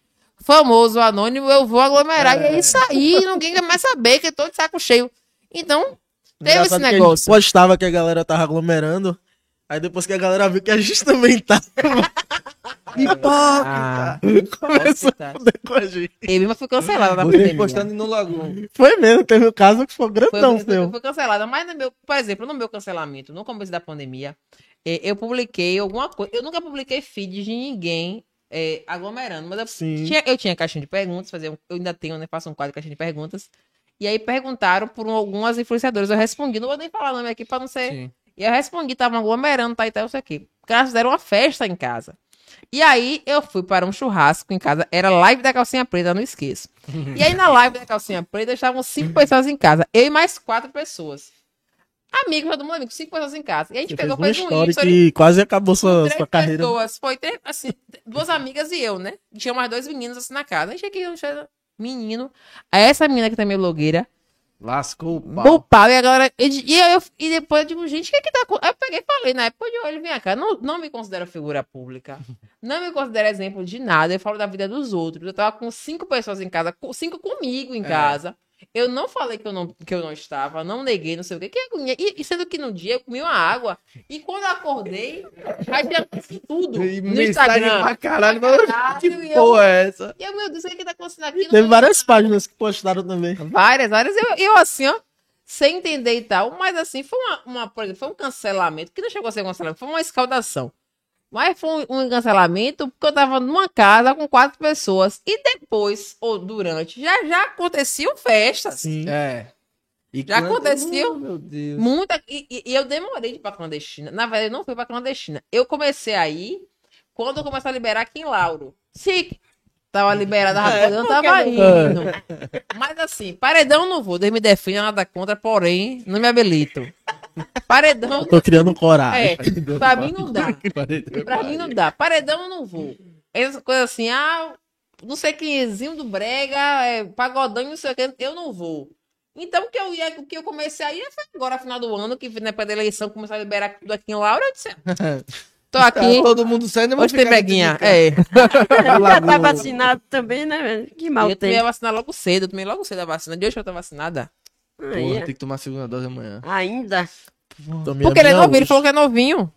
Speaker 4: Famoso, anônimo, eu vou aglomerar. E é isso aí, ninguém quer mais saber, que eu tô de saco cheio. Então, teve esse
Speaker 3: Engraçado que a gente
Speaker 4: negócio.
Speaker 3: postava que a galera tava aglomerando. Aí depois que a galera viu que a gente também tá.
Speaker 1: Hipócrita! <laughs>
Speaker 3: Começou
Speaker 4: tá.
Speaker 3: a fuder com a gente.
Speaker 4: Eu mesma fui cancelada na pandemia.
Speaker 1: postando no Lagoon.
Speaker 3: Foi mesmo, teve um caso que foi
Speaker 4: Foi,
Speaker 3: grandão
Speaker 4: foi,
Speaker 3: seu.
Speaker 4: foi cancelada. Mas, no meu, por exemplo, no meu cancelamento, no começo da pandemia, eh, eu publiquei alguma coisa. Eu nunca publiquei feed de ninguém eh, aglomerando, mas eu
Speaker 3: Sim.
Speaker 4: tinha, eu tinha caixinha de perguntas, fazia, um- eu ainda tenho, né? Faço um quadro de caixinha de perguntas. E aí perguntaram por um- algumas influenciadoras. Eu respondi, não vou nem falar nome aqui pra não ser.
Speaker 1: Sim.
Speaker 4: E eu respondi, tava aglomerando, tá e tal, isso aqui. Porque elas fizeram uma festa em casa. E aí eu fui para um churrasco em casa, era live da calcinha preta, não esqueço. E aí na live da calcinha preta estavam cinco <laughs> pessoas em casa, eu e mais quatro pessoas. Amigos, todo mundo amigo, cinco pessoas em casa. E a gente
Speaker 3: Você fez
Speaker 4: pegou,
Speaker 3: uma
Speaker 4: fez um
Speaker 3: história
Speaker 4: history,
Speaker 3: que quase acabou sua,
Speaker 4: três
Speaker 3: sua carreira.
Speaker 4: pessoas, foi três, assim, duas amigas e eu, né? Tinha mais dois meninos assim na casa. A gente aqui, um menino. Aí essa menina que também é blogueira,
Speaker 1: Lascou o
Speaker 4: Pau.
Speaker 1: pau.
Speaker 4: pau, e agora. E, e, eu, e depois eu digo, gente, o que que tá acontecendo? Aí eu peguei e falei, na época de olho, vem cá, não, não me considero figura pública. <laughs> Não me considero exemplo de nada. Eu falo da vida dos outros. Eu tava com cinco pessoas em casa, cinco comigo em
Speaker 1: É.
Speaker 4: casa. Eu não falei que eu não, que eu não estava, não neguei, não sei o quê. Que agonia. E, e sendo que no dia eu comi uma água. E quando eu acordei, já tinha tudo.
Speaker 1: E
Speaker 4: No
Speaker 1: mensagem
Speaker 4: Instagram.
Speaker 1: pra caralho. mas
Speaker 4: Caralho,
Speaker 1: Que
Speaker 4: e eu-
Speaker 1: porra é essa?
Speaker 4: E eu, meu Deus, o que que tá acontecendo aqui? Não
Speaker 3: Teve várias páginas que postaram também.
Speaker 4: Várias, várias. Eu, eu assim, ó, sem entender e tal. Mas assim, foi uma, uma, por exemplo, foi um cancelamento, que não chegou a ser um cancelamento, foi uma escaldação. Mas foi um, cancelamento porque eu tava numa casa com quatro pessoas. E depois, ou durante, já já aconteciam festas.
Speaker 3: Sim.
Speaker 1: É. E
Speaker 4: Já
Speaker 1: quando-
Speaker 4: aconteceu?
Speaker 1: Oh.
Speaker 4: Muita. E, e- e eu demorei de ir pra clandestina. Na verdade, eu não fui pra clandestina. Eu comecei a ir quando começou a liberar aqui em Lauro. Sim. Tava liberada a raposa, eu não tava indo. Mas assim, paredão eu não vou. Deus me defenda, nada contra, porém, não me habilito. Paredão.
Speaker 3: Tô criando coragem. <laughs>
Speaker 4: É, pra mim não dá. Pra mim não dá. Paredão eu não vou. Essa coisa assim, ah, não sei quemzinho do brega, é, pagodão, não sei o que, eu não vou. Então, o que eu, ia, o que eu comecei a ir foi agora, final do ano, que na época da eleição começou a liberar tudo aqui em Laura, eu disse, <laughs> tô
Speaker 1: Tá
Speaker 4: aqui,
Speaker 1: todo mundo saindo, eu vou
Speaker 4: hoje tem breguinha. É,
Speaker 2: Já tá vacinado também, né, velho? Que mal
Speaker 4: eu tomei
Speaker 2: tem.
Speaker 4: a vacina logo cedo, eu tomei logo cedo a vacina. De hoje eu tô vacinada.
Speaker 1: Porra,
Speaker 2: Aí,
Speaker 1: tem que tomar a segunda dose amanhã.
Speaker 2: ainda.
Speaker 3: Tomei
Speaker 4: Porque
Speaker 3: a
Speaker 4: ele é
Speaker 3: minha
Speaker 4: novinho, ele falou que é novinho.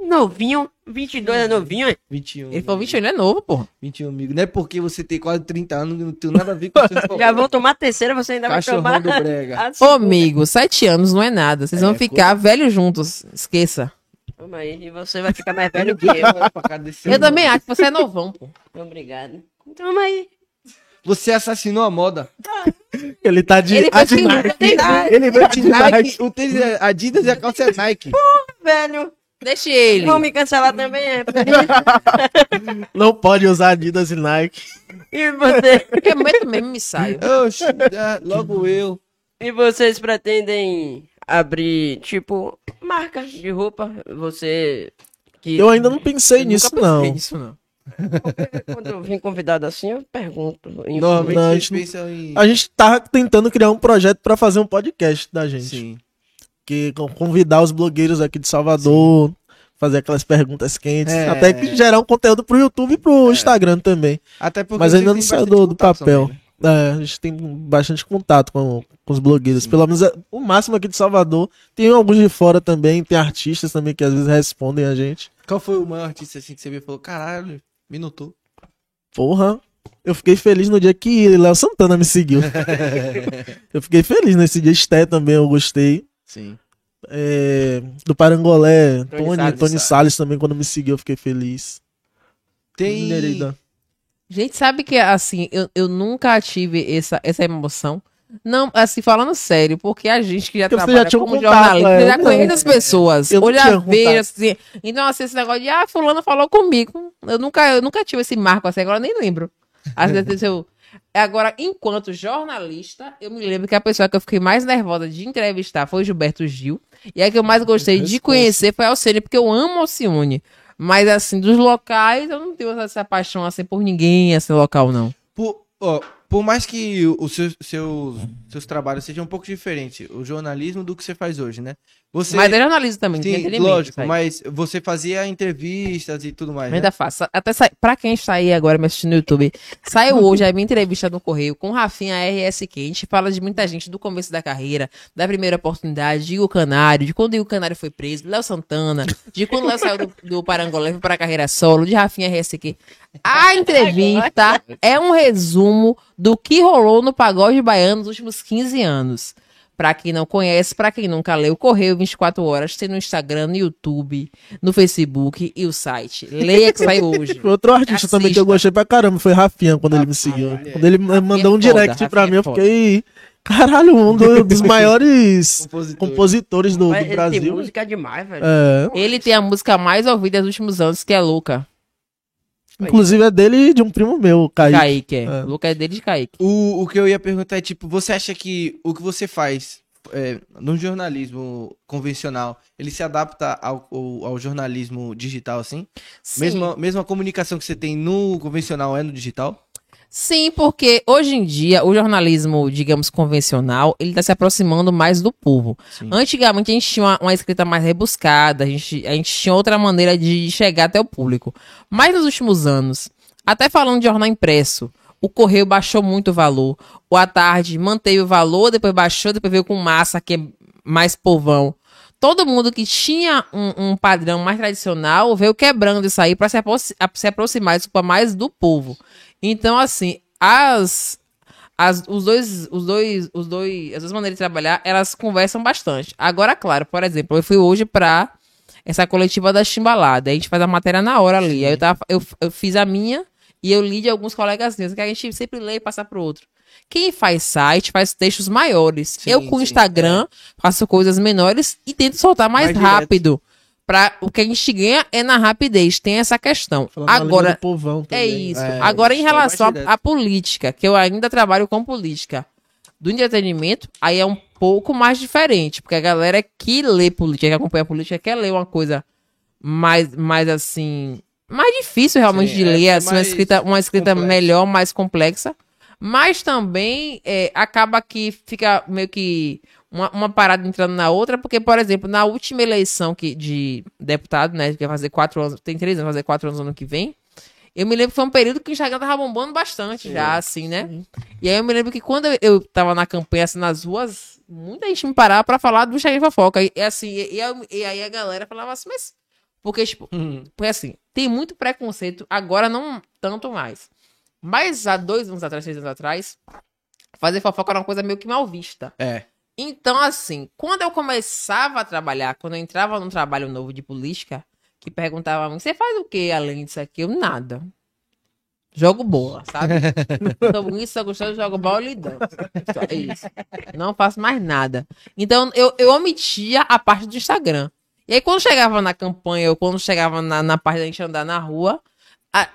Speaker 2: Novinho, 22 é novinho, hein?
Speaker 1: 21.
Speaker 4: Ele falou, vixe, ele é novo, pô.
Speaker 1: 21, amigo. Não é porque você tem quase 30 anos que não tem nada a ver com isso. <laughs>
Speaker 2: Já vou tomar a terceira, você ainda vai
Speaker 1: Cachorrão
Speaker 2: tomar.
Speaker 1: do brega.
Speaker 2: a
Speaker 4: Ô, amigo, sete anos não é nada. Vocês vão
Speaker 1: É,
Speaker 4: ficar velhos juntos. Esqueça.
Speaker 2: Toma aí, e você vai ficar mais velho que eu.
Speaker 4: Eu também acho que você é novão, pô.
Speaker 2: Obrigado. Toma aí.
Speaker 1: Você assassinou a moda. <laughs>
Speaker 3: Ele tá de.
Speaker 4: Ele foi
Speaker 3: Adi-
Speaker 4: sinuca, tem nada.
Speaker 1: Ele veio de Nike, o tênis é Adidas e a calça é Nike.
Speaker 2: Velho,
Speaker 4: Deixa ele.
Speaker 2: vão me cancelar também, é. <laughs>
Speaker 3: Não pode usar Adidas e Nike.
Speaker 2: E você?
Speaker 4: Eu meto mesmo me saio.
Speaker 1: Oxi, ah, logo eu.
Speaker 2: E vocês pretendem abrir, tipo, marca de roupa? Você. Que
Speaker 3: Eu ainda não pensei
Speaker 4: Eu
Speaker 3: nisso,
Speaker 4: nunca pensei
Speaker 3: não.
Speaker 4: nisso, não.
Speaker 2: Quando eu vim convidado assim, eu pergunto.
Speaker 1: Normalmente
Speaker 3: Não, a gente-
Speaker 1: em.
Speaker 3: A gente tá tentando criar um projeto pra fazer um podcast da gente.
Speaker 1: Sim.
Speaker 3: Que con- convidar os blogueiros aqui de Salvador, fazer aquelas perguntas quentes,
Speaker 1: É.
Speaker 3: até que gerar um conteúdo pro YouTube e pro Instagram também.
Speaker 1: Até porque
Speaker 3: Mas ainda não saiu do, do papel.
Speaker 1: também, né?
Speaker 3: É, a gente tem bastante contato com, com os blogueiros. Pelo menos é, o máximo aqui de Salvador. Tem alguns de fora também, tem artistas também que às vezes respondem a gente.
Speaker 1: Qual foi o maior artista assim que você viu e falou, caralho, me notou?
Speaker 3: Porra, eu fiquei feliz no dia que Léo Santana me seguiu. <laughs> eu fiquei feliz nesse dia. Esté também, eu gostei.
Speaker 1: Sim.
Speaker 3: É, do Parangolé,
Speaker 1: Tony
Speaker 3: Tony,
Speaker 1: Salles,
Speaker 3: Tony? Salles também, quando me seguiu, eu fiquei feliz.
Speaker 1: Tem.
Speaker 3: Nereida.
Speaker 4: Gente, sabe que, assim, eu, eu nunca tive essa, essa emoção. Não, assim, falando sério, porque a gente que já
Speaker 3: Porque
Speaker 4: trabalha
Speaker 3: já
Speaker 4: como
Speaker 3: contato,
Speaker 4: jornalista,
Speaker 3: é,
Speaker 4: já
Speaker 3: não.
Speaker 4: conhece as pessoas. Ou já vê, assim. Então, assim, esse negócio de, ah, fulano falou comigo. Eu nunca, eu nunca tive esse marco assim, agora eu nem lembro. Às vezes eu... Agora, enquanto jornalista, eu me lembro que a pessoa que eu fiquei mais nervosa de entrevistar foi o Gilberto Gil. E a que eu mais gostei de conhecer foi a Alcione, porque eu amo a Alcione. Mas, assim, dos locais, eu não tenho essa paixão, assim, por ninguém, assim, local, não.
Speaker 1: Por, ó, por mais que os seus, seus, seus trabalhos sejam um pouco diferentes, o jornalismo do que você faz hoje, né? Você,
Speaker 4: Mas é jornalismo também,
Speaker 1: sim, lógico, mas você fazia entrevistas e tudo mais, né?
Speaker 4: Ainda faço. Até sai, pra quem está aí agora me assistindo no YouTube, saiu <laughs> hoje a minha entrevista no Correio com o Rafinha RSQ. A gente fala de muita gente do começo da carreira, da primeira oportunidade, de Igor Canário, de quando o Igor Canário foi preso, Léo Santana, de quando o Léo saiu do, do Parangolé para a carreira solo, de Rafinha RSQ. A <laughs> entrevista é um resumo do que rolou no pagode baiano nos últimos 15 anos. Pra quem não conhece, pra quem nunca leu, Correio 24 Horas tem no Instagram, no YouTube, no Facebook e o site. Leia que sai hoje. <laughs>
Speaker 3: Outro artista também que eu
Speaker 4: Assista.
Speaker 3: gostei pra caramba, foi Rafinha, quando ele me seguiu.
Speaker 1: é.
Speaker 3: Quando ele me mandou um
Speaker 4: foda,
Speaker 3: direct pra
Speaker 4: Rafinha
Speaker 3: mim,
Speaker 4: é
Speaker 3: eu fiquei. Caralho, um do- <laughs> dos maiores
Speaker 1: Compositor.
Speaker 3: compositores do, do
Speaker 2: ele tem
Speaker 3: Brasil.
Speaker 2: música demais, velho.
Speaker 3: É,
Speaker 4: Ele tem a música mais ouvida dos últimos anos, que é
Speaker 3: Inclusive é dele e de um primo meu, Kaique.
Speaker 4: Kaique, é.
Speaker 3: É.
Speaker 4: Luca é dele de Kaique.
Speaker 1: O, o que eu ia perguntar é, tipo, você acha que o que você faz é, no jornalismo convencional, ele se adapta ao, ao, ao jornalismo digital, assim?
Speaker 4: Sim.
Speaker 1: Mesmo, mesmo a comunicação que você tem no convencional é no digital?
Speaker 4: Sim, porque hoje em dia o jornalismo, digamos, convencional, ele tá se aproximando mais do povo.
Speaker 1: Sim.
Speaker 4: Antigamente a gente tinha uma, uma escrita mais rebuscada, a gente, a gente tinha outra maneira de chegar até o público. Mas nos últimos anos, até falando de jornal impresso, o correio baixou muito o valor. O à tarde manteve o valor, depois baixou, depois veio com massa, que é mais povão. Todo mundo que tinha um, um padrão mais tradicional veio quebrando isso aí para se, se aproximar desculpa, mais do povo. Então, assim, as, as, os dois, os dois, os dois, as duas maneiras de trabalhar, elas conversam bastante. Agora, claro, por exemplo, eu fui hoje pra essa coletiva da Chimbalada. A gente faz a matéria na hora ali. Aí eu, tava, eu, eu fiz a minha e eu li de alguns colegas meus, que a gente sempre lê e passa pro outro. Quem faz site faz textos maiores.
Speaker 1: Sim,
Speaker 4: eu com o
Speaker 1: sim,
Speaker 4: Instagram faço coisas menores e tento soltar mais,
Speaker 1: Mais
Speaker 4: rápido. Pra, o que a gente ganha é na rapidez, tem essa questão.
Speaker 3: Falando
Speaker 4: Agora,
Speaker 3: povão
Speaker 4: é isso.
Speaker 1: É,
Speaker 4: Agora, em
Speaker 1: é
Speaker 4: relação à- política, que eu ainda trabalho com política, do entretenimento, aí é um pouco mais diferente, porque a galera que lê política, que acompanha política, quer ler uma coisa mais, mais assim, mais difícil realmente
Speaker 1: Sim,
Speaker 4: de
Speaker 1: é,
Speaker 4: ler,
Speaker 1: é
Speaker 4: assim, uma escrita, uma escrita melhor, mais complexa. Mas também é, acaba que fica meio que uma, uma parada entrando na outra, porque, por exemplo, na última eleição que, de deputado, né, que vai fazer quatro anos, tem três anos, vai fazer quatro anos no ano que vem, eu me lembro que foi um período que o Instagram tava bombando bastante já, assim, né? E aí eu me lembro que quando eu, tava na campanha, assim, nas ruas, muita gente me parava pra falar do Instagram Fofoca. E, assim, e, e aí a galera falava assim, mas... Porque, tipo,
Speaker 1: Hum,
Speaker 4: porque assim, tem muito preconceito, agora não tanto mais. Mas há dois anos atrás, três anos atrás, fazer fofoca era uma coisa meio que mal vista.
Speaker 1: É.
Speaker 4: Então, assim, quando eu começava a trabalhar, quando eu entrava num trabalho novo de política, que perguntava a mim, você faz o que além disso aqui? Eu, nada. Jogo bola, sabe? sou bonito, sou gostoso, jogo bola e danço. Só isso. Não faço mais nada. Então, eu, eu omitia a parte do Instagram. E aí, quando chegava na campanha, ou quando chegava na, na parte da gente andar na rua, a-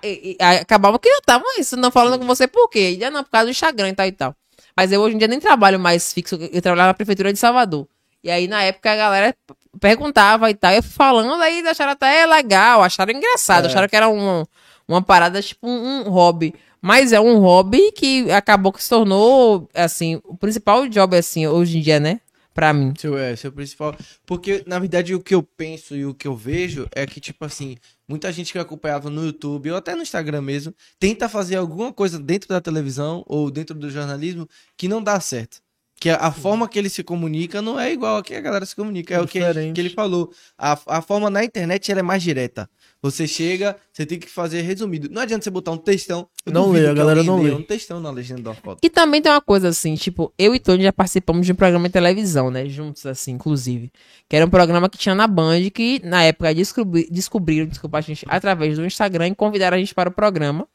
Speaker 4: acabava que eu tava isso, não falando com você por quê? Ah, não, por causa do Instagram e tal e tal. Mas eu hoje em dia nem trabalho mais fixo, eu trabalhava na prefeitura de Salvador. E aí, na época, a galera perguntava e tal, eu falando, aí acharam até legal, acharam engraçado,
Speaker 1: É.
Speaker 4: acharam que era uma, uma parada, tipo, um, um hobby. Mas é um hobby que acabou que se tornou, assim, o principal job, assim, hoje em dia, né? Pra mim.
Speaker 1: Seu, é, seu principal. Porque, na verdade, o que eu penso e o que eu vejo é que, tipo assim, muita gente que acompanhava no YouTube ou até no Instagram mesmo, tenta fazer alguma coisa dentro da televisão ou dentro do jornalismo que não dá certo. Que a, a forma que ele se comunica não é igual a que a galera se comunica. É, o que, que ele falou. A, a forma na internet ela é mais direta. Você chega, você tem que fazer resumido. Não adianta você botar um textão.
Speaker 3: Não lê, a
Speaker 1: que
Speaker 3: galera não lê.
Speaker 1: Um textão na legenda da foto.
Speaker 4: E também tem uma coisa assim, tipo, eu e Tony já participamos de um programa de televisão, né? Juntos, assim, inclusive. Que era um programa que tinha na Band, que na época descobri, descobriram, desculpa, a gente, através do Instagram e convidaram a gente para o programa.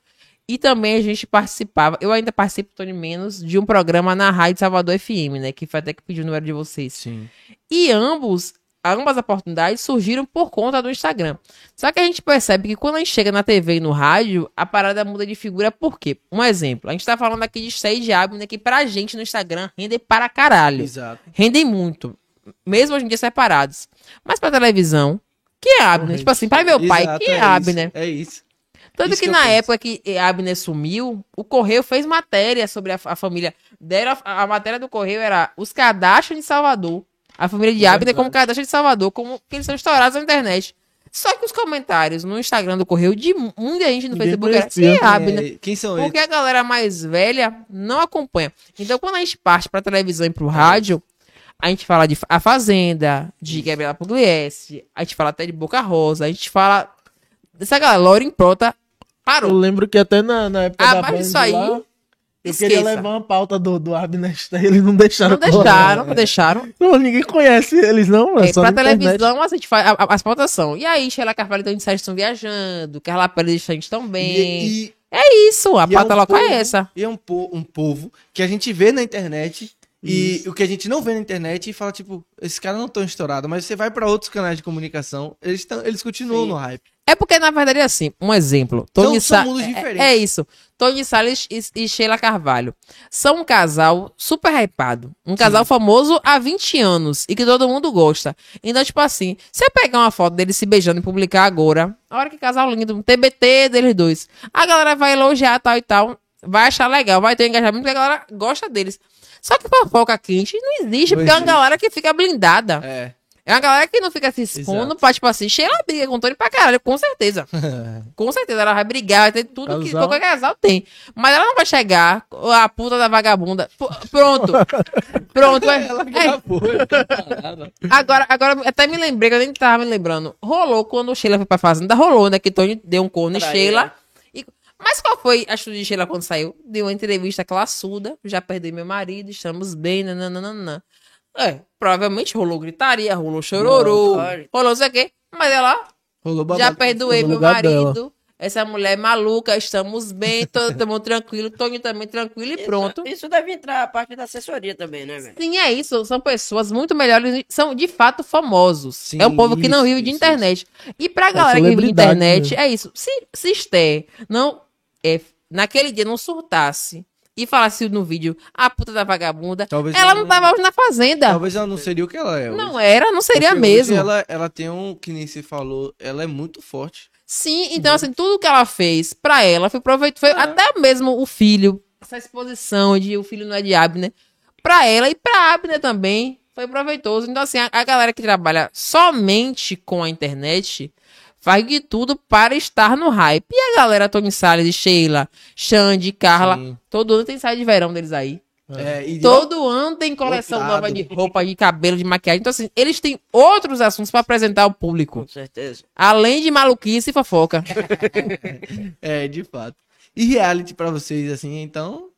Speaker 4: E também a gente participava, eu ainda participo, Tony Menos, de um programa na Rádio Salvador FM, né? Que foi até que pediu o número de vocês.
Speaker 1: Sim.
Speaker 4: E ambos, ambas as oportunidades surgiram por conta do Instagram. Só que a gente percebe que quando a gente chega na TV e no rádio, a parada muda de figura por quê? Um exemplo, a gente tá falando aqui de Stay de Abner, que pra gente no Instagram rende para caralho.
Speaker 1: Exato.
Speaker 4: Rendem muito. Mesmo hoje em dia separados. Mas pra televisão, quem é Abner? Tipo assim, pai meu pai,
Speaker 1: Exato,
Speaker 4: quem é,
Speaker 1: isso,
Speaker 4: Abner?
Speaker 1: É isso.
Speaker 4: Tanto que,
Speaker 1: que
Speaker 4: na
Speaker 1: penso.
Speaker 4: época que Abner sumiu, o Correio fez matéria sobre a, a família. Deram a, a matéria do Correio era os cadastros de Salvador. a família de Abner como Kardashian de Salvador, como que eles são estourados na internet. Só que os comentários no Instagram do Correio de muita gente no
Speaker 3: Ninguém
Speaker 4: Facebook era
Speaker 3: conhecia.
Speaker 4: quem é Abner?
Speaker 1: É, quem são eles?
Speaker 4: Porque a galera mais velha não acompanha. Então, quando a gente parte pra televisão e pro rádio, a gente fala de A Fazenda, de Gabriela Pugliese, a gente fala até de Boca Rosa, a gente fala dessa galera, Lauren Prota
Speaker 3: Eu
Speaker 4: parou.
Speaker 3: lembro que até na, na época
Speaker 4: Ah,
Speaker 3: da Band
Speaker 4: isso aí,
Speaker 3: lá, eu
Speaker 4: esqueça.
Speaker 3: queria levar uma pauta do, do Abner Stein, eles não deixaram.
Speaker 4: Não deixaram, não deixaram.
Speaker 3: Não, ninguém conhece eles, não. É,
Speaker 4: É,
Speaker 3: só
Speaker 4: pra televisão, a gente faz a- a- as pautas são. E aí, Sheila Carvalho e Tony Sérgio estão viajando, Carla Pérez e Santos também.
Speaker 1: E, e-
Speaker 4: É isso, a
Speaker 1: e é
Speaker 4: pauta
Speaker 1: um
Speaker 4: local
Speaker 1: povo-
Speaker 4: é essa.
Speaker 1: E é um, po- um povo que a gente vê na internet e o que a gente não vê na internet e fala, tipo, esses caras não estão estourados, mas você vai pra outros canais de comunicação, eles, tão, eles continuam
Speaker 4: Sim.
Speaker 1: no hype.
Speaker 4: É porque, na verdade, é assim, um exemplo. Tony
Speaker 1: são
Speaker 4: Sa-
Speaker 1: mundos
Speaker 4: é-
Speaker 1: diferentes.
Speaker 4: É, isso. Tony Salles e, e Sheila Carvalho. São um casal super hypado. Um casal famoso há 20 anos e que todo mundo gosta. Então, tipo assim, se eu pegar uma foto deles se beijando e publicar agora, olha que casal lindo, um TBT deles dois. A galera vai elogiar tal e tal, vai achar legal, vai ter engajamento porque a galera gosta deles. Só que fofoca quente não existe,
Speaker 1: Não
Speaker 4: porque é uma
Speaker 1: existe.
Speaker 4: galera que fica blindada.
Speaker 1: É.
Speaker 4: É uma galera que não fica se expondo
Speaker 1: Exato.
Speaker 4: pra, tipo assim, Sheila briga com o Tony pra caralho, com certeza. <laughs> com certeza, ela vai brigar, vai ter tudo que
Speaker 3: Casal.
Speaker 4: qualquer casal tem. Mas ela não vai chegar, a puta da vagabunda. P- Pronto. <laughs> Pronto. é-
Speaker 1: Ela
Speaker 4: é.
Speaker 1: gravou.
Speaker 4: Agora, agora, até me lembrei, que eu nem tava me lembrando. Rolou quando o Sheila foi pra fazenda, rolou, né? Que Tony deu um corno em. Sheila. E- Mas qual foi a atitude de Sheila quando saiu? Deu uma entrevista classuda, já perdi meu marido, estamos bem, nananana. É, provavelmente rolou gritaria, rolou chororô, rolou não sei o quê. Mas ela
Speaker 1: Rolou babado.
Speaker 4: já perdoei meu
Speaker 3: lugar dela.
Speaker 4: marido. Essa mulher é maluca, estamos bem, mundo tranquilo, Tony também tranquilo e pronto.
Speaker 2: Isso, isso deve entrar a parte da assessoria também, né, velho?
Speaker 4: Sim, é isso. São pessoas muito melhores, são de fato famosos.
Speaker 1: Sim,
Speaker 4: é um povo que não
Speaker 1: isso,
Speaker 4: vive de
Speaker 1: isso,
Speaker 4: internet. E pra galera que vive de internet,
Speaker 3: mesmo.
Speaker 4: é isso. Se, se Esther não, é, naquele dia não surtasse e falasse no vídeo a puta da vagabunda,
Speaker 1: Talvez
Speaker 4: ela não tava hoje na fazenda.
Speaker 1: Talvez ela não seria o que ela é. hoje.
Speaker 4: Não era, não seria
Speaker 1: Porque
Speaker 4: mesmo.
Speaker 1: Ela, ela tem um, que nem você falou, ela é muito forte.
Speaker 4: Sim, então assim, tudo que ela fez pra ela foi proveito, foi até mesmo o filho, essa exposição de o filho não é de Abner, pra ela e pra Abner também foi proveitoso. Então assim, a, a galera que trabalha somente com a internet faz de tudo para estar no hype. E a galera Tony Salles, Sheila, Xande, Carla,
Speaker 1: Sim.
Speaker 4: todo ano tem saída de verão deles aí.
Speaker 1: É, e
Speaker 4: Todo ano tem coleção
Speaker 1: Lotado.
Speaker 4: nova de roupa, de cabelo, de maquiagem. Então assim, eles têm outros assuntos pra apresentar ao público.
Speaker 2: Com certeza.
Speaker 4: Além de maluquice e fofoca. <laughs>
Speaker 1: É, de fato. E reality pra vocês, assim, então.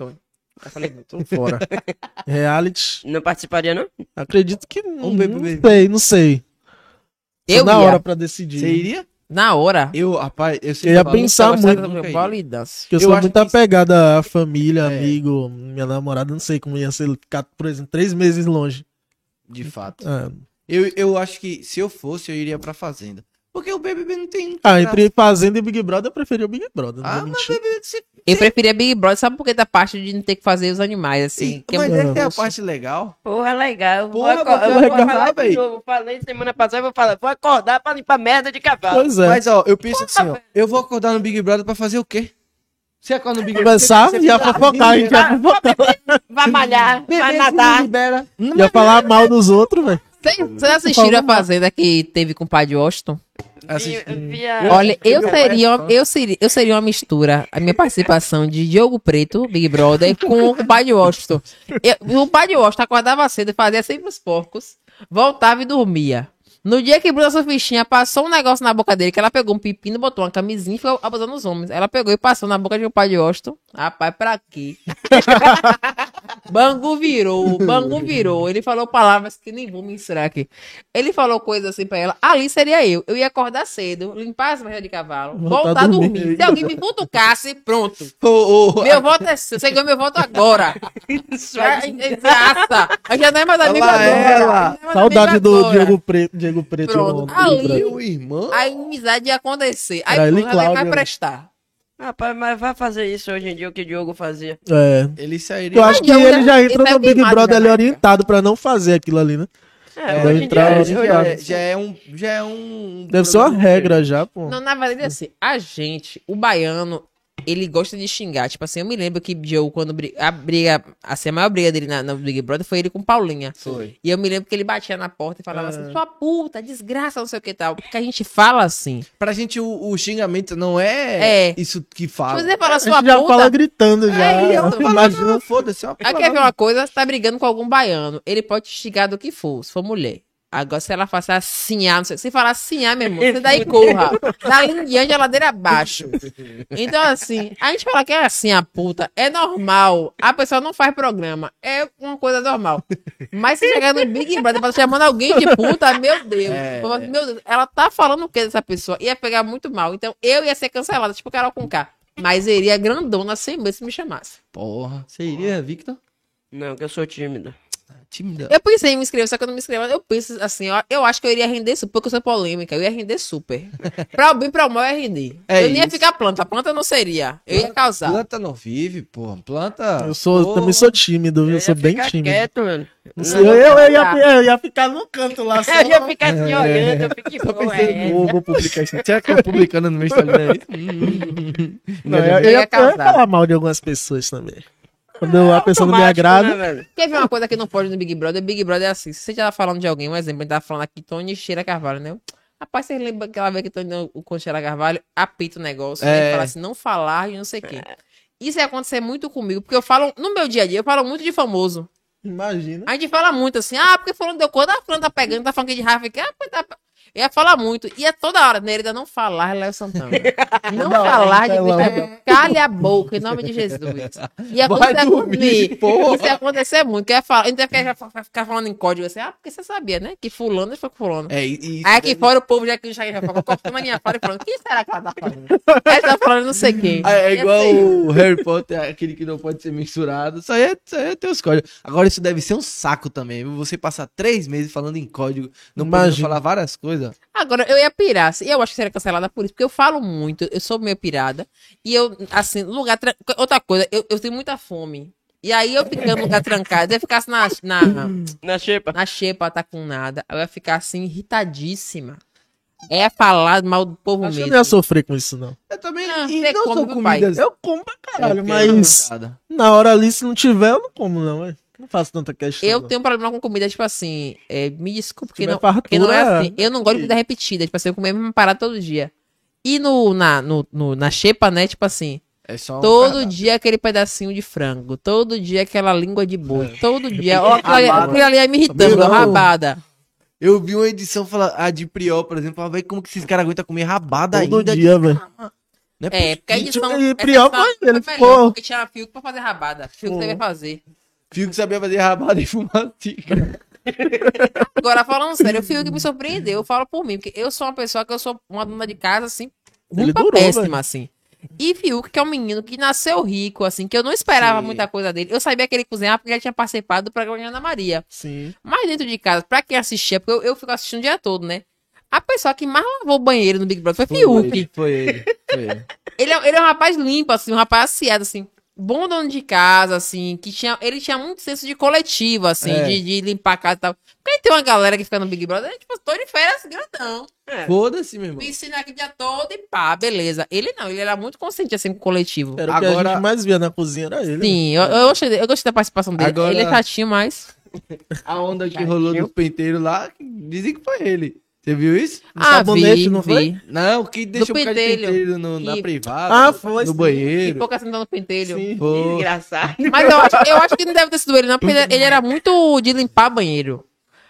Speaker 4: Eu falei.
Speaker 3: Tô fora. <laughs> Reality,
Speaker 2: Não participaria, não?
Speaker 3: acredito que não,
Speaker 1: Um
Speaker 3: não sei, não sei.
Speaker 4: Eu
Speaker 3: na
Speaker 4: ia.
Speaker 3: hora pra decidir.
Speaker 1: Você iria?
Speaker 4: Na hora.
Speaker 1: Eu, rapaz, eu
Speaker 3: Eu ia pensar muito. eu
Speaker 1: Eu
Speaker 3: sou muito apegada à família,
Speaker 1: É.
Speaker 3: amigo, minha namorada, não sei como ia ser ficar, por exemplo, três meses longe.
Speaker 1: De fato.
Speaker 3: É.
Speaker 1: Eu, eu acho que se eu fosse, eu iria pra Fazenda. Porque o BBB não tem.
Speaker 3: Ah, entre Fazenda e Big Brother, eu preferia o Big Brother. Não
Speaker 1: Ah, mas. BBB. Você...
Speaker 4: Eu preferia Big Brother, sabe por que da parte de não ter que fazer os animais, assim? que é
Speaker 1: mas
Speaker 4: muito-
Speaker 1: essa é a parte legal.
Speaker 2: Porra, legal.
Speaker 1: Porra,
Speaker 2: vou, aco-
Speaker 1: bacana,
Speaker 2: eu vou
Speaker 1: legal,
Speaker 2: falar de
Speaker 1: véi.
Speaker 2: novo. Falei semana passada, eu vou falar. Vou acordar pra limpar merda de cavalo.
Speaker 3: Pois é.
Speaker 1: Mas, ó, eu penso assim, ó. Eu vou acordar no Big Brother pra fazer o quê? Você acorda no Big Brother.
Speaker 3: Começar e ia fofocar, a gente ia fofocar.
Speaker 2: Vai malhar, vai
Speaker 1: Bebê,
Speaker 2: nadar.
Speaker 1: se libera.
Speaker 3: Ia falar mal dos outros, velho.
Speaker 4: Vocês vocês assistiram a Fazenda que teve com o pai de Washington?
Speaker 2: Vi- via-
Speaker 4: Olha, eu seria, eu, seria, eu seria uma mistura, a minha participação de Diogo Preto, Big Brother, com o pai de Washington. Eu- o pai de Washington acordava cedo e fazia sempre os porcos, voltava e dormia. No dia que Bruna Sofistinha passou um negócio na boca dele, que ela pegou um pepino, botou uma camisinha e ficou abusando os homens. Ela pegou e passou na boca de um pai de Washington. Rapaz, pra quê? <laughs> Bangu virou, Bangu virou. Ele falou palavras que nem vou mensurar aqui. Ele falou coisas assim pra ela. Ali seria eu. Eu ia acordar cedo, limpar as merdas de cavalo,
Speaker 3: Voltar
Speaker 4: voltar
Speaker 3: a
Speaker 4: a
Speaker 3: dormir.
Speaker 4: dormir. Se alguém me futucasse, pronto.
Speaker 1: ô, ô,
Speaker 4: Meu voto é seu. Você ganhou meu voto agora. Graça. Eu já não é mais amigo agora.
Speaker 1: ela.
Speaker 4: É
Speaker 3: Saudade do
Speaker 4: agora.
Speaker 3: Diego Preto. Diego Preto
Speaker 4: Pronto.
Speaker 3: no-
Speaker 4: Ali-
Speaker 1: irmão.
Speaker 4: A inimizade ia acontecer. Aí pronto, ela vai
Speaker 3: Cláudio.
Speaker 4: prestar.
Speaker 2: Rapaz, mas vai fazer isso hoje em dia, o que o Diogo fazia.
Speaker 3: É.
Speaker 1: Ele sairia.
Speaker 3: Eu acho que ele
Speaker 4: já- saiu
Speaker 3: no Big Brother ali orientado pra não fazer aquilo ali, né?
Speaker 2: É, hoje em
Speaker 3: entrar-
Speaker 2: dia,
Speaker 1: já,
Speaker 2: hoje-
Speaker 1: já é, já é um. Já é um.
Speaker 3: Deve ser uma regra já, pô.
Speaker 4: Não, na verdade, assim, a gente, o baiano, ele gosta de xingar. Tipo assim, eu me lembro que Joe, quando a briga, assim, a maior briga dele na, na Big Brother foi ele com Paulinha.
Speaker 1: Foi.
Speaker 4: E eu me lembro que ele batia na porta e falava
Speaker 3: Ah.
Speaker 4: assim, sua puta, desgraça, não sei o que e tal. Porque a gente fala assim.
Speaker 1: Pra gente, o, o xingamento não é,
Speaker 4: É.
Speaker 1: isso que
Speaker 4: Se
Speaker 1: fala.
Speaker 4: você fala sua
Speaker 3: gente já
Speaker 4: puta,
Speaker 3: fala gritando já.
Speaker 4: É, eu
Speaker 3: Imagina.
Speaker 1: foda-se. é
Speaker 4: Aí quer ver uma coisa? Você tá brigando com algum baiano. Ele pode te xingar do que for, se for mulher. Agora, se ela falar assim, ah, não sei. Se falar assim, ah, meu irmão, você daí corra. Da <laughs> linha em diante, a ladeira abaixo. Então, assim, a gente fala que é assim, a puta. É normal. A pessoa não faz programa. É uma coisa normal. Mas se chegar no Big Brother, pra chamando alguém de puta, meu Deus.
Speaker 1: É.
Speaker 4: Pô, Meu Deus, ela tá falando o que dessa pessoa? Ia pegar muito mal. Então, eu ia ser cancelada, tipo Carol com K. Mas iria grandona sem medo se me chamasse.
Speaker 1: Porra, você iria, Victor?
Speaker 2: Não, que eu sou tímido.
Speaker 1: Tímida.
Speaker 4: Eu pensei em me inscrever, só que eu não me inscrevi. Eu penso assim, ó, eu acho que eu iria render super, porque eu sou polêmica. Eu ia render super. <laughs> pra o bem e pra o mal, eu ia render.
Speaker 1: É
Speaker 4: eu nem ia ficar planta. Planta não seria. Eu ia causar.
Speaker 1: Planta não vive, porra. Planta.
Speaker 3: Eu sou,
Speaker 1: Porra.
Speaker 3: também sou tímido, viu? Eu sou
Speaker 2: ia
Speaker 3: bem
Speaker 2: ficar
Speaker 3: tímido.
Speaker 2: quieto, mano.
Speaker 3: Não sei, Eu, eu, eu ia, eu ia ficar no canto lá. Só... <laughs>
Speaker 2: Eu ia ficar assim olhando, eu fiquei boa,
Speaker 1: pensei,
Speaker 2: é.
Speaker 1: vou, vou publicar isso. Será que eu publicando no meu Instagram? é. <laughs>
Speaker 3: Não, eu,
Speaker 4: Eu
Speaker 3: eu
Speaker 4: ia
Speaker 3: ia, eu ia falar mal de algumas pessoas também. Quando a pessoa não me agrada.
Speaker 2: né, velho?
Speaker 4: Quer ver uma coisa que não pode no Big Brother? Big Brother é assim. Se você já tá falando de alguém, um exemplo, a gente tava falando aqui, Tony Cheira Carvalho, né? Rapaz, você lembra aquela vez que Tony com Cheira Carvalho apita o negócio, né?
Speaker 1: É.
Speaker 4: E fala assim, não falar e não sei o quê. Isso ia acontecer muito comigo, porque eu falo, no meu dia a dia, eu falo muito de famoso.
Speaker 3: Imagina.
Speaker 4: A gente fala muito assim, ah, porque fulano deu conta, a fulano tá pegando, tá falando aqui de Rafa, que, ah, pois tá... Eu ia falar muito. E é toda hora, Nereida, não falar, Léo Santana. <laughs> Não
Speaker 3: hora,
Speaker 4: falar de
Speaker 3: Léo.
Speaker 4: Vitor Cale a boca, em nome de Jesus. Ia
Speaker 1: Vai
Speaker 4: acontecer
Speaker 1: dormir,
Speaker 4: comigo.
Speaker 1: porra.
Speaker 4: Isso ia acontecer muito. Que ia falar, a gente ia ficar, vai falando em código assim, ah, porque você sabia, né? Que fulano foi com fulano.
Speaker 1: É, isso
Speaker 4: Aí aqui
Speaker 1: deve-
Speaker 4: fora o povo já, já, já falou, cortando a minha fala e falando, o que será que ela tá falando? Ela tá falando não sei quem.
Speaker 1: É
Speaker 4: Ia
Speaker 1: igual
Speaker 4: isso.
Speaker 1: o Harry Potter, aquele que não pode ser mensurado. Isso aí, é, isso aí é ter os códigos. Agora, isso deve ser um saco também. viu? Você passar três meses falando em código, não pode falar várias coisas.
Speaker 4: Agora, eu ia pirar. assim, Eu acho que seria cancelada por isso, porque eu falo muito, eu sou meio pirada. E eu, assim, lugar. tran- Outra coisa, eu, eu tenho muita fome. E aí eu ficando no lugar trancado, eu ficasse na, na, <clears throat>
Speaker 2: Na xepa.
Speaker 4: na xepa, tá com nada. Eu ia ficar assim, irritadíssima. É falar mal do povo
Speaker 3: Acho que eu
Speaker 4: mesmo.
Speaker 3: não ia sofrer com isso, não.
Speaker 1: Eu também.
Speaker 4: Ah,
Speaker 1: e não
Speaker 4: come,
Speaker 1: são
Speaker 4: meu pai.
Speaker 1: comidas.
Speaker 3: Eu como pra caralho,
Speaker 1: É, é
Speaker 3: mas na hora ali, se não tiver, eu não como, não. ué. Não faço tanta questão.
Speaker 4: Eu
Speaker 3: não.
Speaker 4: tenho um problema com comida, tipo assim, é, me desculpe, porque não, porque não é
Speaker 3: fartura,
Speaker 4: assim. Eu não gosto de comida repetida, tipo assim, eu comer a mesma parada todo dia. E no, na, no, no- na xepa, né, tipo assim,
Speaker 1: É só um
Speaker 4: todo
Speaker 1: cardápio.
Speaker 4: dia aquele pedacinho de frango, todo dia aquela língua de boi,
Speaker 3: É.
Speaker 4: todo dia, ó, <laughs> aquilo ali- é me irritando,
Speaker 1: Não.
Speaker 4: rabada.
Speaker 1: Eu vi uma edição, fala, a de Priol, por exemplo, falava, "Véi, como que esses caras aguentam comer rabada
Speaker 3: Todo
Speaker 1: ainda?
Speaker 3: dia, velho.
Speaker 1: Não
Speaker 4: É, porque a edição... essa
Speaker 3: Priol
Speaker 4: edição
Speaker 3: foi- ele
Speaker 4: melhor,
Speaker 3: ficou-
Speaker 4: Porque tinha fio pra fazer rabada, fio que
Speaker 3: Pô.
Speaker 4: deve fazer.
Speaker 1: Fio que sabia fazer rabada e fumar cigarro. <laughs>
Speaker 4: Agora, falando sério, o Fiuk me surpreendeu. Eu falo por mim, porque eu sou uma pessoa que eu sou uma dona de casa, assim, muito péssima,
Speaker 3: velho.
Speaker 4: assim. E Fiuk, que é um menino que nasceu rico, assim, que eu não esperava
Speaker 1: Sim.
Speaker 4: muita coisa dele. Eu sabia que ele cozinhava porque ele tinha participado do programa de Ana Maria.
Speaker 3: Sim.
Speaker 4: Mas dentro de casa, pra quem assistia, porque eu, eu fico assistindo o dia todo, né? A pessoa que mais lavou o banheiro no Big Brother foi, Fiuk.
Speaker 1: ele, foi ele. Foi ele. <laughs>
Speaker 4: Ele é, ele é um rapaz limpo, assim, um rapaz aciado, assim. Bom dono de casa, assim, que tinha. Ele tinha muito senso de coletivo, assim,
Speaker 1: É.
Speaker 4: de, de limpar a casa e tal. Porque aí tem uma galera que fica no Big Brother, tipo, tô de férias grandão.
Speaker 1: Foda-se, meu irmão.
Speaker 4: Piscina aqui o dia todo e pá, beleza. Ele não, ele era muito consciente, assim, com o coletivo.
Speaker 3: Era o que a
Speaker 1: Agora-
Speaker 3: gente mais via na cozinha, era ele.
Speaker 4: Sim, eu, eu, gostei, eu gostei da participação dele.
Speaker 1: Agora-
Speaker 4: Ele é chatinho, mas. <laughs>
Speaker 1: A onda que rolou dos penteiros lá, dizem que foi ele. Você viu isso?
Speaker 4: Ah,
Speaker 3: sabonete,
Speaker 4: vi,
Speaker 3: não
Speaker 4: vi.
Speaker 3: foi?
Speaker 1: Não, que deixou o cara de
Speaker 4: pentelho.
Speaker 1: penteiro no- na
Speaker 4: E-
Speaker 1: privada,
Speaker 3: Ah, foi,
Speaker 1: no
Speaker 3: sim.
Speaker 4: E
Speaker 1: banheiro.
Speaker 4: pouca sentando no pentelho.
Speaker 3: Sim.
Speaker 2: Engraçado. <laughs>
Speaker 4: Mas eu acho, eu acho que não deve ter sido ele, não, porque ele, ele era muito de limpar banheiro.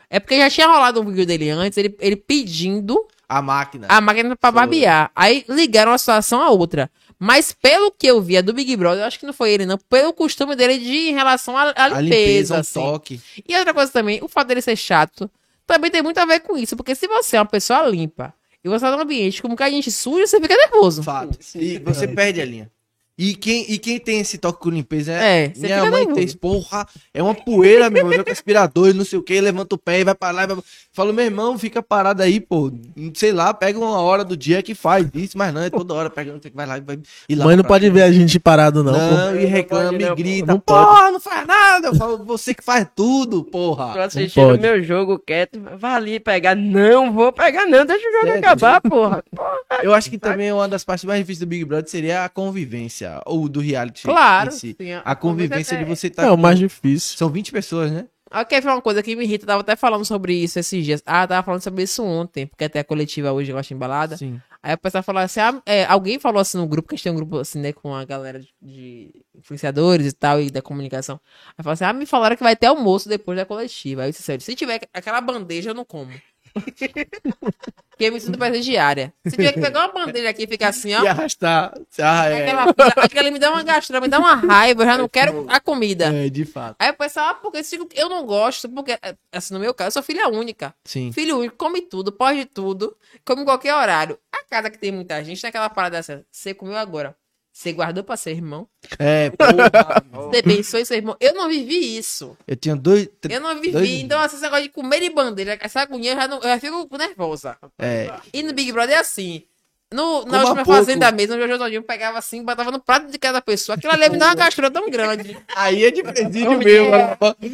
Speaker 4: É porque já tinha rolado um vídeo dele antes, ele, ele pedindo
Speaker 1: a máquina.
Speaker 4: a máquina pra
Speaker 1: Foi.
Speaker 4: barbear. Aí ligaram uma situação a outra. Mas pelo que eu via do Big Brother, eu acho que não foi ele, não. Pelo costume dele de em relação à, à
Speaker 1: a
Speaker 4: limpeza,
Speaker 1: limpeza, um
Speaker 4: assim.
Speaker 1: toque.
Speaker 4: E outra coisa também, o fato dele ser chato, também tem muito a ver com isso. Porque se você é uma pessoa limpa e você tá num ambiente com muita gente suja, você fica nervoso.
Speaker 1: Fato. E você perde a linha. E quem, e quem tem esse toque com limpeza é.
Speaker 4: É, você
Speaker 1: minha mãe tem, porra, é uma poeira, meu irmão, com aspirador, não sei o que, levanta o pé e vai pra lá. E vai... Falo, meu irmão, fica parado aí, pô. Sei lá, pega uma hora do dia que faz isso, mas não, é toda hora você vai lá e vai. E lá
Speaker 3: Mãe não pode ver a gente parado, não.
Speaker 1: Não,
Speaker 3: pô.
Speaker 1: e reclama
Speaker 2: pode,
Speaker 1: e
Speaker 2: não,
Speaker 1: grita,
Speaker 3: não
Speaker 1: porra, não faz nada. Eu falo, você que faz tudo,
Speaker 2: Tô
Speaker 1: porra.
Speaker 2: assistindo
Speaker 3: pode.
Speaker 2: meu jogo quieto. Vai ali pegar. Não vou pegar, não. Deixa o jogo
Speaker 1: Sério?
Speaker 2: acabar, porra. Porra.
Speaker 1: Eu acho que também uma das partes mais difíceis do Big Brother seria a convivência. Convivência, ou do reality
Speaker 4: Claro.
Speaker 1: si.
Speaker 4: sim,
Speaker 1: A convivência de você estar
Speaker 3: É o mais difícil.
Speaker 1: São 20 pessoas, né?
Speaker 4: Ah, quer ver uma coisa que me irrita? Eu tava até falando sobre isso esses dias. Ah, tava falando sobre isso ontem, porque até a coletiva hoje eu acho embalada.
Speaker 1: Sim.
Speaker 4: Aí o pessoal falou assim: ah, é, alguém falou assim no grupo, que a gente tem um grupo assim, né, com a galera de, de influenciadores e tal, e da comunicação. Aí falou assim: ah, me falaram que vai ter almoço depois da coletiva. Aí eu disse sério, se tiver aquela bandeja, eu não como. <laughs> Porque eu me sinto presidiária. Se tiver que pegar uma bandeja aqui e ficar assim, ó.
Speaker 1: E arrastar. Ah, é.
Speaker 4: Aquela, aquela me dá uma gastura, me dá uma raiva, eu já não quero a comida.
Speaker 1: É, de fato.
Speaker 4: Aí o pessoal, ah, porque eu não gosto, porque, assim, no meu caso, eu sou filha única.
Speaker 1: Sim.
Speaker 4: Filho único, come tudo, pode tudo, come em qualquer horário. A casa que tem muita gente, tem aquela parada assim, você comeu agora, você guardou pra ser irmão,
Speaker 1: É, porra.
Speaker 4: você pensou em ser irmão. Eu não vivi isso.
Speaker 1: eu tinha dois.
Speaker 4: Eu não vivi.
Speaker 1: Dois-
Speaker 4: Então, assim, esse negócio de comer de bandeira, essa agonia, eu já, não, eu já fico nervosa.
Speaker 1: É,
Speaker 4: E no Big Brother é assim. No, na última
Speaker 1: pouco.
Speaker 4: fazenda mesmo, o Jojo Todinho pegava assim, botava no prato de cada pessoa. Aquilo ali me dá uma gastura tão grande.
Speaker 1: aí é de presídio mesmo.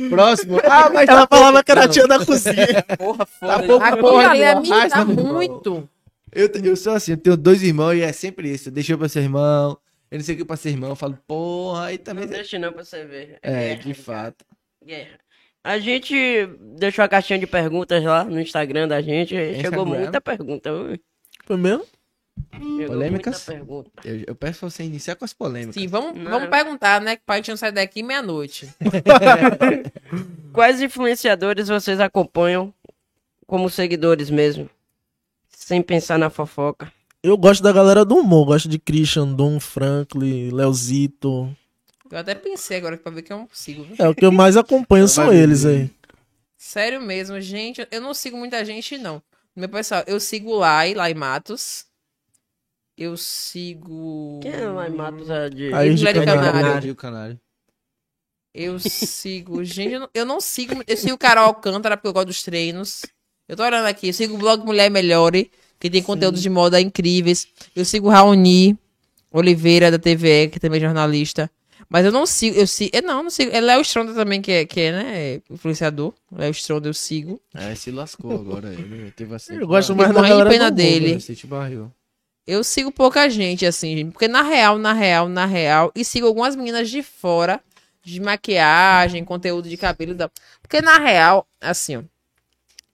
Speaker 1: Próximo. Ah, mas
Speaker 3: Ela
Speaker 1: tá
Speaker 3: falava que era tia da cozinha.
Speaker 4: Porra,
Speaker 1: Tá
Speaker 4: foda.
Speaker 1: pouco
Speaker 4: Aquilo ali é me dá
Speaker 1: meu
Speaker 4: muito.
Speaker 1: Eu, eu sou assim, eu tenho dois irmãos e é sempre isso. Deixa eu pra ser irmão. Eu não sei o que pra ser irmão. Eu falo, porra, aí também.
Speaker 2: Não deixa não pra você ver.
Speaker 1: É,
Speaker 2: guerra,
Speaker 1: de fato.
Speaker 2: guerra. A gente deixou a caixinha de perguntas lá no Instagram da gente. Chegou
Speaker 1: Instagram.
Speaker 2: muita pergunta. ui.
Speaker 3: Foi mesmo?
Speaker 2: Chegou
Speaker 1: Polêmicas?
Speaker 2: muita pergunta.
Speaker 1: Eu, eu peço pra você iniciar com as polêmicas.
Speaker 4: Sim, vamos,
Speaker 2: Não.
Speaker 4: vamos perguntar, né? Pra gente não sair daqui meia-noite. <laughs>
Speaker 2: Quais influenciadores vocês acompanham como seguidores mesmo? Sem pensar na fofoca.
Speaker 3: Eu gosto da galera do humor. Gosto de Christian, Dom, Franklin, Leozito.
Speaker 4: Eu até pensei agora pra ver que eu não sigo. viu?
Speaker 3: É, o que eu mais acompanho <laughs> são eles aí.
Speaker 4: Sério mesmo, gente. Eu não sigo muita gente, não. Meu pessoal, eu sigo o Lai, Lai Matos. Eu sigo.
Speaker 2: Quem é lá em Matos? É de...
Speaker 3: Aí,
Speaker 4: de
Speaker 3: Canário.
Speaker 4: Canário.
Speaker 1: Rio Canário.
Speaker 4: Eu sigo. Gente, eu não, eu não sigo. Eu sigo o Carol Alcântara porque eu gosto dos treinos. Eu tô olhando aqui. Eu sigo o blog Mulher Melhore, que tem conteúdos de moda incríveis. Eu sigo o Raoni Oliveira, da TVE, que também é jornalista. Mas eu não sigo. Eu sigo. Eu não, não sigo. É Léo Stronda também, que é, que é, né? Influenciador. Léo Stronda eu sigo.
Speaker 1: É, se lascou agora. Ele teve assim.
Speaker 3: Eu gosto
Speaker 4: mais da
Speaker 3: galera
Speaker 4: pena dele.
Speaker 1: barril.
Speaker 4: Eu sigo pouca gente, assim, porque na real, na real, na real, e sigo algumas meninas de fora, de maquiagem, conteúdo de cabelo, da... porque na real, assim, ó,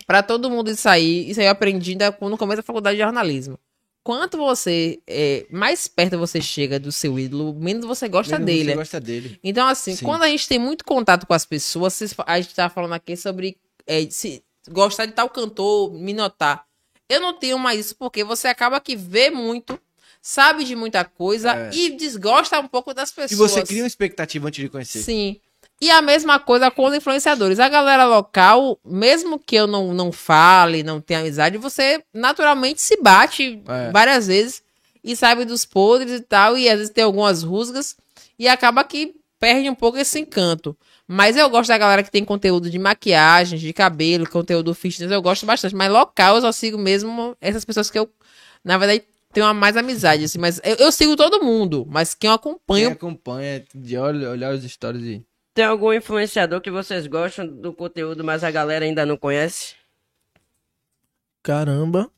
Speaker 4: pra todo mundo isso aí, isso aí eu aprendi ainda no começo da faculdade de jornalismo. Quanto você, é, mais perto você chega do seu ídolo, menos você gosta
Speaker 1: Menos
Speaker 4: dele.
Speaker 1: Você gosta dele.
Speaker 4: Então, assim,
Speaker 1: Sim.
Speaker 4: quando a gente tem muito contato com as pessoas, a gente tá falando aqui sobre é, se gostar de tal cantor, me notar. Eu não tenho mais isso, porque você acaba que vê muito, sabe de muita coisa
Speaker 1: É.
Speaker 4: e desgosta um pouco das
Speaker 1: E
Speaker 4: pessoas.
Speaker 1: você cria uma expectativa antes de conhecer.
Speaker 4: Sim. E a mesma coisa com os influenciadores. A galera local, mesmo que eu não, não fale, não tenha amizade, você naturalmente se bate
Speaker 1: É.
Speaker 4: várias vezes e sabe dos podres e tal, e às vezes tem algumas rusgas e acaba que perde um pouco esse encanto. Mas eu gosto da galera que tem conteúdo de maquiagem, de cabelo, conteúdo fitness, eu gosto bastante. Mas local eu só sigo mesmo essas pessoas que eu, na verdade, tenho uma mais amizade, assim. Mas eu, eu sigo todo mundo, mas quem eu
Speaker 1: Quem
Speaker 4: acompanho
Speaker 1: acompanha, de olhar, olhar os stories e.
Speaker 2: Tem algum influenciador que vocês gostam do conteúdo, mas a galera ainda não conhece?
Speaker 3: Caramba.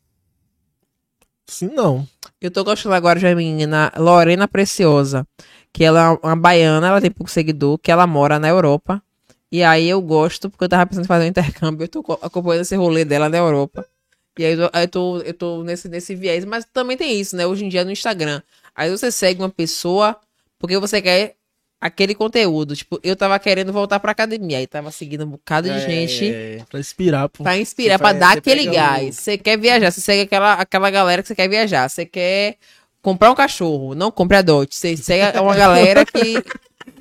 Speaker 3: Sim, não.
Speaker 4: Eu tô gostando agora de uma menina, Lorena Preciosa, que ela é uma baiana, ela tem pouco seguidor, que ela mora na Europa. E aí eu gosto, porque eu tava pensando em fazer um intercâmbio, eu tô co- acompanhando esse rolê dela na Europa. E aí eu, aí eu tô, eu tô nesse, nesse viés, mas também tem isso, né? Hoje em dia no Instagram. Aí você segue uma pessoa porque você quer aquele conteúdo. Tipo, eu tava querendo voltar pra academia, aí tava seguindo um bocado de gente.
Speaker 1: É,
Speaker 3: Pra inspirar, pô.
Speaker 4: Pra inspirar,
Speaker 1: Você
Speaker 4: pra dar aquele gás. Você quer viajar, você segue aquela, aquela galera que você quer viajar. Você quer comprar um cachorro, não compre adote. Você segue uma galera que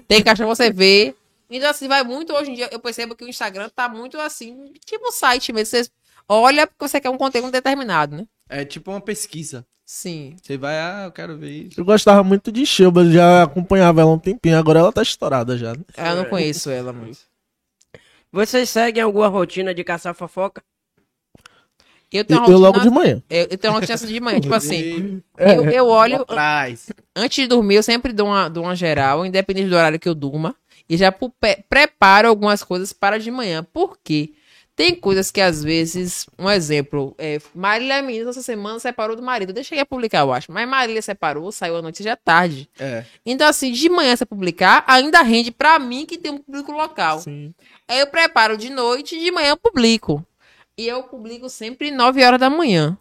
Speaker 4: tem cachorro, você vê. Então, assim, vai muito hoje em dia. Eu percebo que o Instagram tá muito assim, tipo site mesmo. Você olha porque você quer um conteúdo determinado, né?
Speaker 1: é tipo uma pesquisa.
Speaker 4: Sim.
Speaker 1: Você vai, ah, eu quero ver isso.
Speaker 3: Eu gostava muito de Shelba, já acompanhava ela há um tempinho, agora ela tá estourada já.
Speaker 4: Eu não conheço ela muito.
Speaker 2: Vocês seguem alguma rotina de caçar fofoca?
Speaker 4: Eu tenho
Speaker 3: Eu,
Speaker 4: uma
Speaker 3: eu logo
Speaker 4: rotina-
Speaker 3: de manhã.
Speaker 4: eu, eu tenho uma rotina assim de manhã, tipo assim. Eu, eu olho,
Speaker 1: Atrás.
Speaker 4: Antes de dormir, eu sempre dou uma, dou uma geral, independente do horário que eu durma. E já preparo algumas coisas para de manhã. Por quê? Tem coisas que às vezes, um exemplo, é, Marília Menino essa semana separou do marido. Deixa eu publicar, eu acho. Mas Marília separou, saiu a notícia já tarde.
Speaker 1: É.
Speaker 4: Então, assim, de manhã você publicar, ainda rende pra mim que tem um público local.
Speaker 3: Sim.
Speaker 4: Aí eu preparo de noite e de manhã eu publico. E eu publico sempre 9 horas da manhã.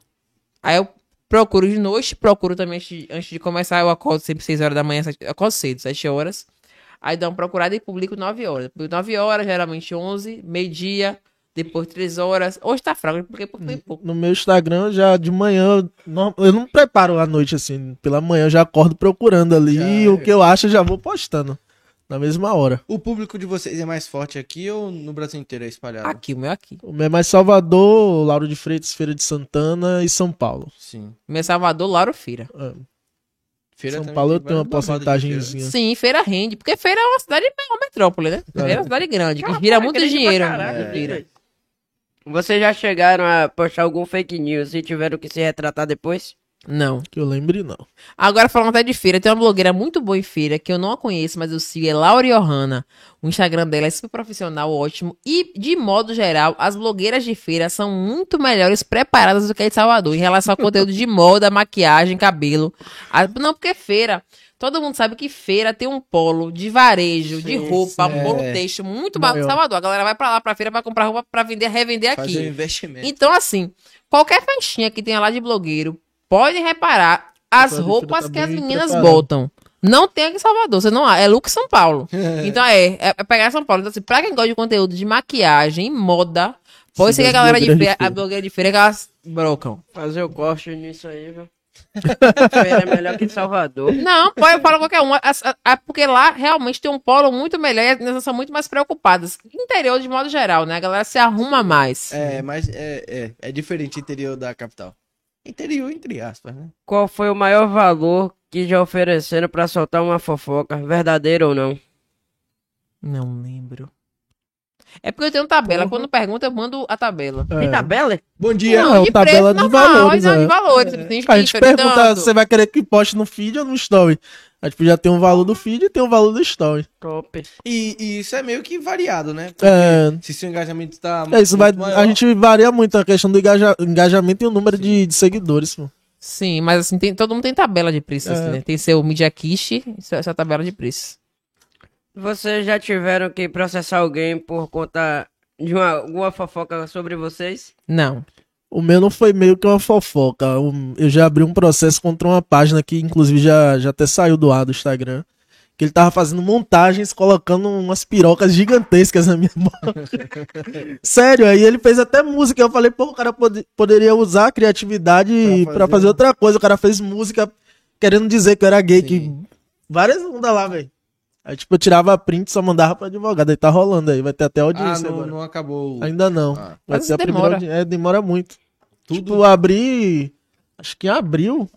Speaker 4: Aí eu procuro de noite, procuro também antes de, começar, eu acordo sempre 6 horas da manhã, sete- eu acordo cedo, 7 horas. Aí dou uma procurada e publico 9 horas. Publico 9 horas, geralmente 11, meio-dia, depois 3 horas. Hoje tá fraco, porque foi pouco.
Speaker 3: No meu Instagram, já de manhã, eu não, eu não preparo à noite assim. Pela manhã eu já acordo procurando ali
Speaker 1: Já
Speaker 3: e
Speaker 1: é.
Speaker 3: o que eu acho eu já vou postando. Na mesma hora.
Speaker 1: O público de vocês é mais forte aqui ou no Brasil inteiro é espalhado?
Speaker 4: Aqui, o meu é aqui.
Speaker 3: O meu é mais Salvador, Lauro de Freitas, Feira de Santana e São Paulo.
Speaker 1: Sim.
Speaker 4: Meu é Salvador, Lauro Feira.
Speaker 3: É.
Speaker 1: Feira
Speaker 3: São Paulo eu
Speaker 1: tem
Speaker 3: tenho uma
Speaker 1: de
Speaker 3: porcentagemzinha.
Speaker 4: Sim, feira rende. Porque feira é uma cidade, é uma metrópole, né? Feira é uma cidade grande, que gira muito dinheiro.
Speaker 2: caraca,
Speaker 4: em feira.
Speaker 2: Vocês já chegaram a postar algum fake news e tiveram que se retratar depois?
Speaker 4: Não.
Speaker 3: Que eu lembre, não.
Speaker 4: Agora, falando até de feira, tem uma blogueira muito boa em feira, que eu não a conheço, mas eu sigo, é Laura Johanna. O Instagram dela é super profissional, ótimo. E, de modo geral, as blogueiras de feira são muito melhores preparadas do que a de Salvador, em relação ao conteúdo de moda, <laughs> maquiagem, cabelo. Ah, Não, porque feira... Todo mundo sabe que feira tem um polo de varejo, de
Speaker 2: Sim,
Speaker 4: roupa, um polo
Speaker 1: É.
Speaker 4: têxtil muito barato em. Salvador. A galera vai pra lá, pra feira, pra comprar roupa, pra vender, revender aqui.
Speaker 1: Fazer um investimento.
Speaker 4: Então, assim, qualquer festinha que tenha lá de blogueiro, pode reparar as
Speaker 3: Pode
Speaker 4: roupas
Speaker 3: ficar
Speaker 4: que as meninas
Speaker 3: preparado.
Speaker 4: botam. Não tem aqui em Salvador, você não há. É look São Paulo. <laughs> Então é, é, é pegar São Paulo. Então, assim, pra quem gosta de conteúdo de maquiagem, moda, pode ser que a galera de
Speaker 3: de
Speaker 4: feira, a blogueira de feira, que elas brocam.
Speaker 2: Fazer o corte nisso aí, viu? Feira é melhor que Salvador.
Speaker 4: Não, pode falar qualquer um. Porque lá realmente tem um polo muito melhor e as meninas são muito mais preocupadas. Interior, de modo geral, né? A galera se arruma mais.
Speaker 1: É, mas é, é, é diferente interior da capital. Interior, entre aspas, né?
Speaker 2: Qual foi o maior valor que já ofereceram pra soltar uma fofoca, verdadeira ou não?
Speaker 4: Não lembro. É porque eu tenho tabela.
Speaker 3: Porra.
Speaker 4: Quando pergunta, eu mando a tabela.
Speaker 2: Tem
Speaker 3: É.
Speaker 2: tabela?
Speaker 1: Bom dia.
Speaker 3: Não,
Speaker 4: de
Speaker 3: tabela
Speaker 4: preço
Speaker 3: de
Speaker 4: normal,
Speaker 3: valores,
Speaker 4: não, de
Speaker 3: é.
Speaker 4: valores. Tem
Speaker 3: A gente pergunta
Speaker 4: tanto.
Speaker 3: se você vai querer que poste no feed ou no story. A gente já tem um valor do feed e tem um valor do story.
Speaker 2: Top.
Speaker 1: E, e isso é meio que variado, né? Porque
Speaker 3: É,
Speaker 1: Se seu engajamento tá.
Speaker 3: é isso vai,
Speaker 1: muito maior,
Speaker 3: a gente varia muito a questão do engaja- engajamento e o número de, de seguidores. pô.
Speaker 4: Sim, mas assim, tem, todo mundo tem tabela de preços,
Speaker 3: É.
Speaker 4: assim, né? Tem seu Media Kit e sua tabela de preços.
Speaker 2: Vocês já tiveram que processar alguém por conta de uma, alguma fofoca sobre vocês?
Speaker 4: Não.
Speaker 3: O meu não foi meio que uma fofoca. Eu já abri um processo contra uma página que, inclusive, já, já até saiu do ar do Instagram. Que ele tava fazendo montagens, colocando umas pirocas gigantescas na minha <laughs> boca. Sério, aí ele fez até música. Eu falei, pô, o cara pode- poderia usar a criatividade
Speaker 1: Pra
Speaker 3: pra
Speaker 1: fazer
Speaker 3: fazer
Speaker 1: um-
Speaker 3: outra coisa. O cara fez música querendo dizer que eu era gay,
Speaker 1: Sim.
Speaker 3: que várias ondas lá, velho. Aí, tipo, eu tirava print e só mandava pra advogado. Aí tá rolando aí, vai ter até
Speaker 1: Ah,
Speaker 3: audiência
Speaker 1: não,
Speaker 3: agora.
Speaker 1: não acabou.
Speaker 3: Ainda não.
Speaker 1: Ah,
Speaker 3: Vai
Speaker 4: Mas
Speaker 3: ser a
Speaker 4: demora.
Speaker 3: primeira audi- É, demora muito.
Speaker 1: Tudo-
Speaker 3: Tipo, abrir. Acho que em abril.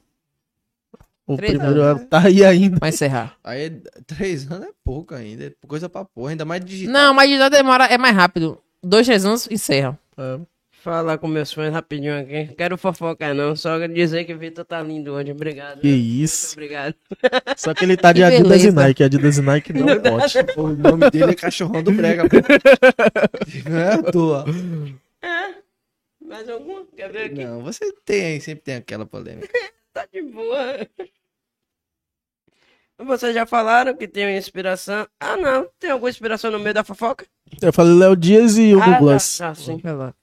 Speaker 3: O
Speaker 4: Três
Speaker 3: primeiro
Speaker 1: anos, né?
Speaker 3: tá aí ainda.
Speaker 4: Vai encerrar.
Speaker 1: Aí três anos é pouco ainda. É coisa pra porra. Ainda mais digital.
Speaker 4: Não, mas digital demora, é mais rápido. Dois, três anos, encerra.
Speaker 3: É.
Speaker 2: Falar com meus fãs rapidinho aqui. Quero fofocar não, só dizer que o Vitor tá lindo hoje. Obrigado.
Speaker 3: Que
Speaker 2: Muito
Speaker 3: isso.
Speaker 2: obrigado. <laughs>
Speaker 3: Só que ele tá de
Speaker 4: Que
Speaker 3: Adidas
Speaker 4: beleza.
Speaker 3: e Nike. Adidas e Nike não <laughs> pode.
Speaker 1: O nome dele é cachorrão do brega. <laughs> Não é à toa.
Speaker 2: Mais alguma? Quer ver aqui?
Speaker 1: Não, você tem, sempre tem aquela polêmica.
Speaker 2: Tá de boa. Vocês já falaram que tem uma inspiração. Ah, não. Tem alguma inspiração no meio da fofoca?
Speaker 3: Eu falei Léo Dias e o
Speaker 2: ah,
Speaker 3: Douglas.
Speaker 2: já, já, sim.
Speaker 4: Vai lá.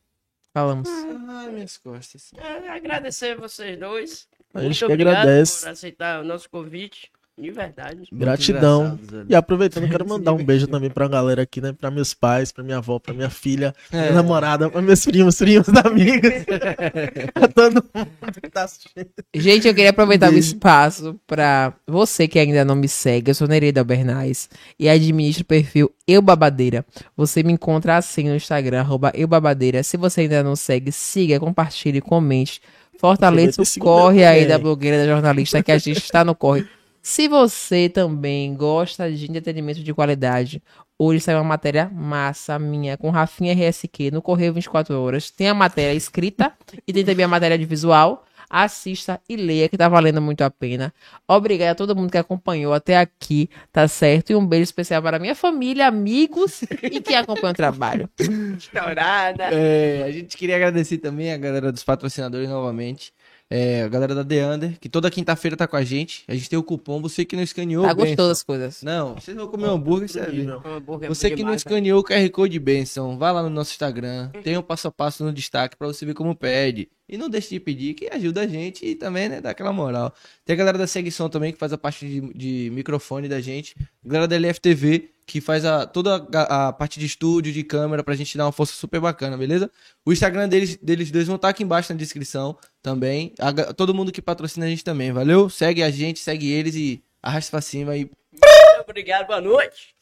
Speaker 4: Falamos.
Speaker 1: Ai, minhas costas.
Speaker 2: É, agradecer vocês dois.
Speaker 3: A gente
Speaker 2: Muito
Speaker 3: que
Speaker 2: obrigado
Speaker 3: agradece.
Speaker 2: por aceitar o nosso convite. De verdade.
Speaker 3: Gratidão. E aproveitando, eu quero mandar um beijo <laughs> também pra galera aqui, né? Pra meus pais, pra minha avó, pra minha filha,
Speaker 1: É.
Speaker 3: minha namorada, pra meus primos, primos, amigos. <laughs> pra todo mundo que tá assistindo.
Speaker 4: Gente, eu queria aproveitar o
Speaker 3: Beijo.
Speaker 4: espaço pra você que ainda não me segue. Eu sou Nereida Bernais e administro o perfil Eu Babadeira. Você me encontra assim no Instagram, arroba Eu Babadeira. Se você ainda não segue, siga, compartilhe, comente. Fortaleça o
Speaker 3: o
Speaker 4: corre aí da blogueira, da jornalista, que a gente está no corre. Se você também gosta de entretenimento de qualidade, hoje saiu uma matéria massa minha com Rafinha RSQ no Correio 24 Horas. Tem a matéria escrita e tem também a matéria de visual. assista e leia, que tá valendo muito a pena. Obrigada a todo mundo que acompanhou até aqui, tá certo? E um beijo especial para minha família, amigos e quem acompanha o trabalho. <laughs>
Speaker 2: Estourada.
Speaker 1: É, a gente queria agradecer também a galera dos patrocinadores novamente. É, a galera da The Under, que toda quinta-feira tá com a gente. A gente tem o cupom. Você que não escaneou.
Speaker 4: Tá
Speaker 1: Benção.
Speaker 4: gostoso as coisas.
Speaker 1: Não, vocês vão comer um hambúrguer, você vai
Speaker 2: é
Speaker 1: Você que não
Speaker 2: demais,
Speaker 1: escaneou o QR Code Benção, vá lá no nosso Instagram, tem o passo a passo no destaque pra você ver como pede. E não deixe de pedir, que ajuda a gente e também, né, dá aquela moral. Tem a galera da Seguição também, que faz a parte de, de microfone da gente. A galera da LFTV, que faz a, toda a, a parte de estúdio, de câmera, pra gente dar uma força super bacana, beleza? O Instagram deles, deles dois vão estar aqui embaixo na descrição também. A todo mundo que patrocina a gente também, valeu? Segue a gente, segue eles e arrasta pra cima e <laughs>
Speaker 2: Obrigado, boa noite.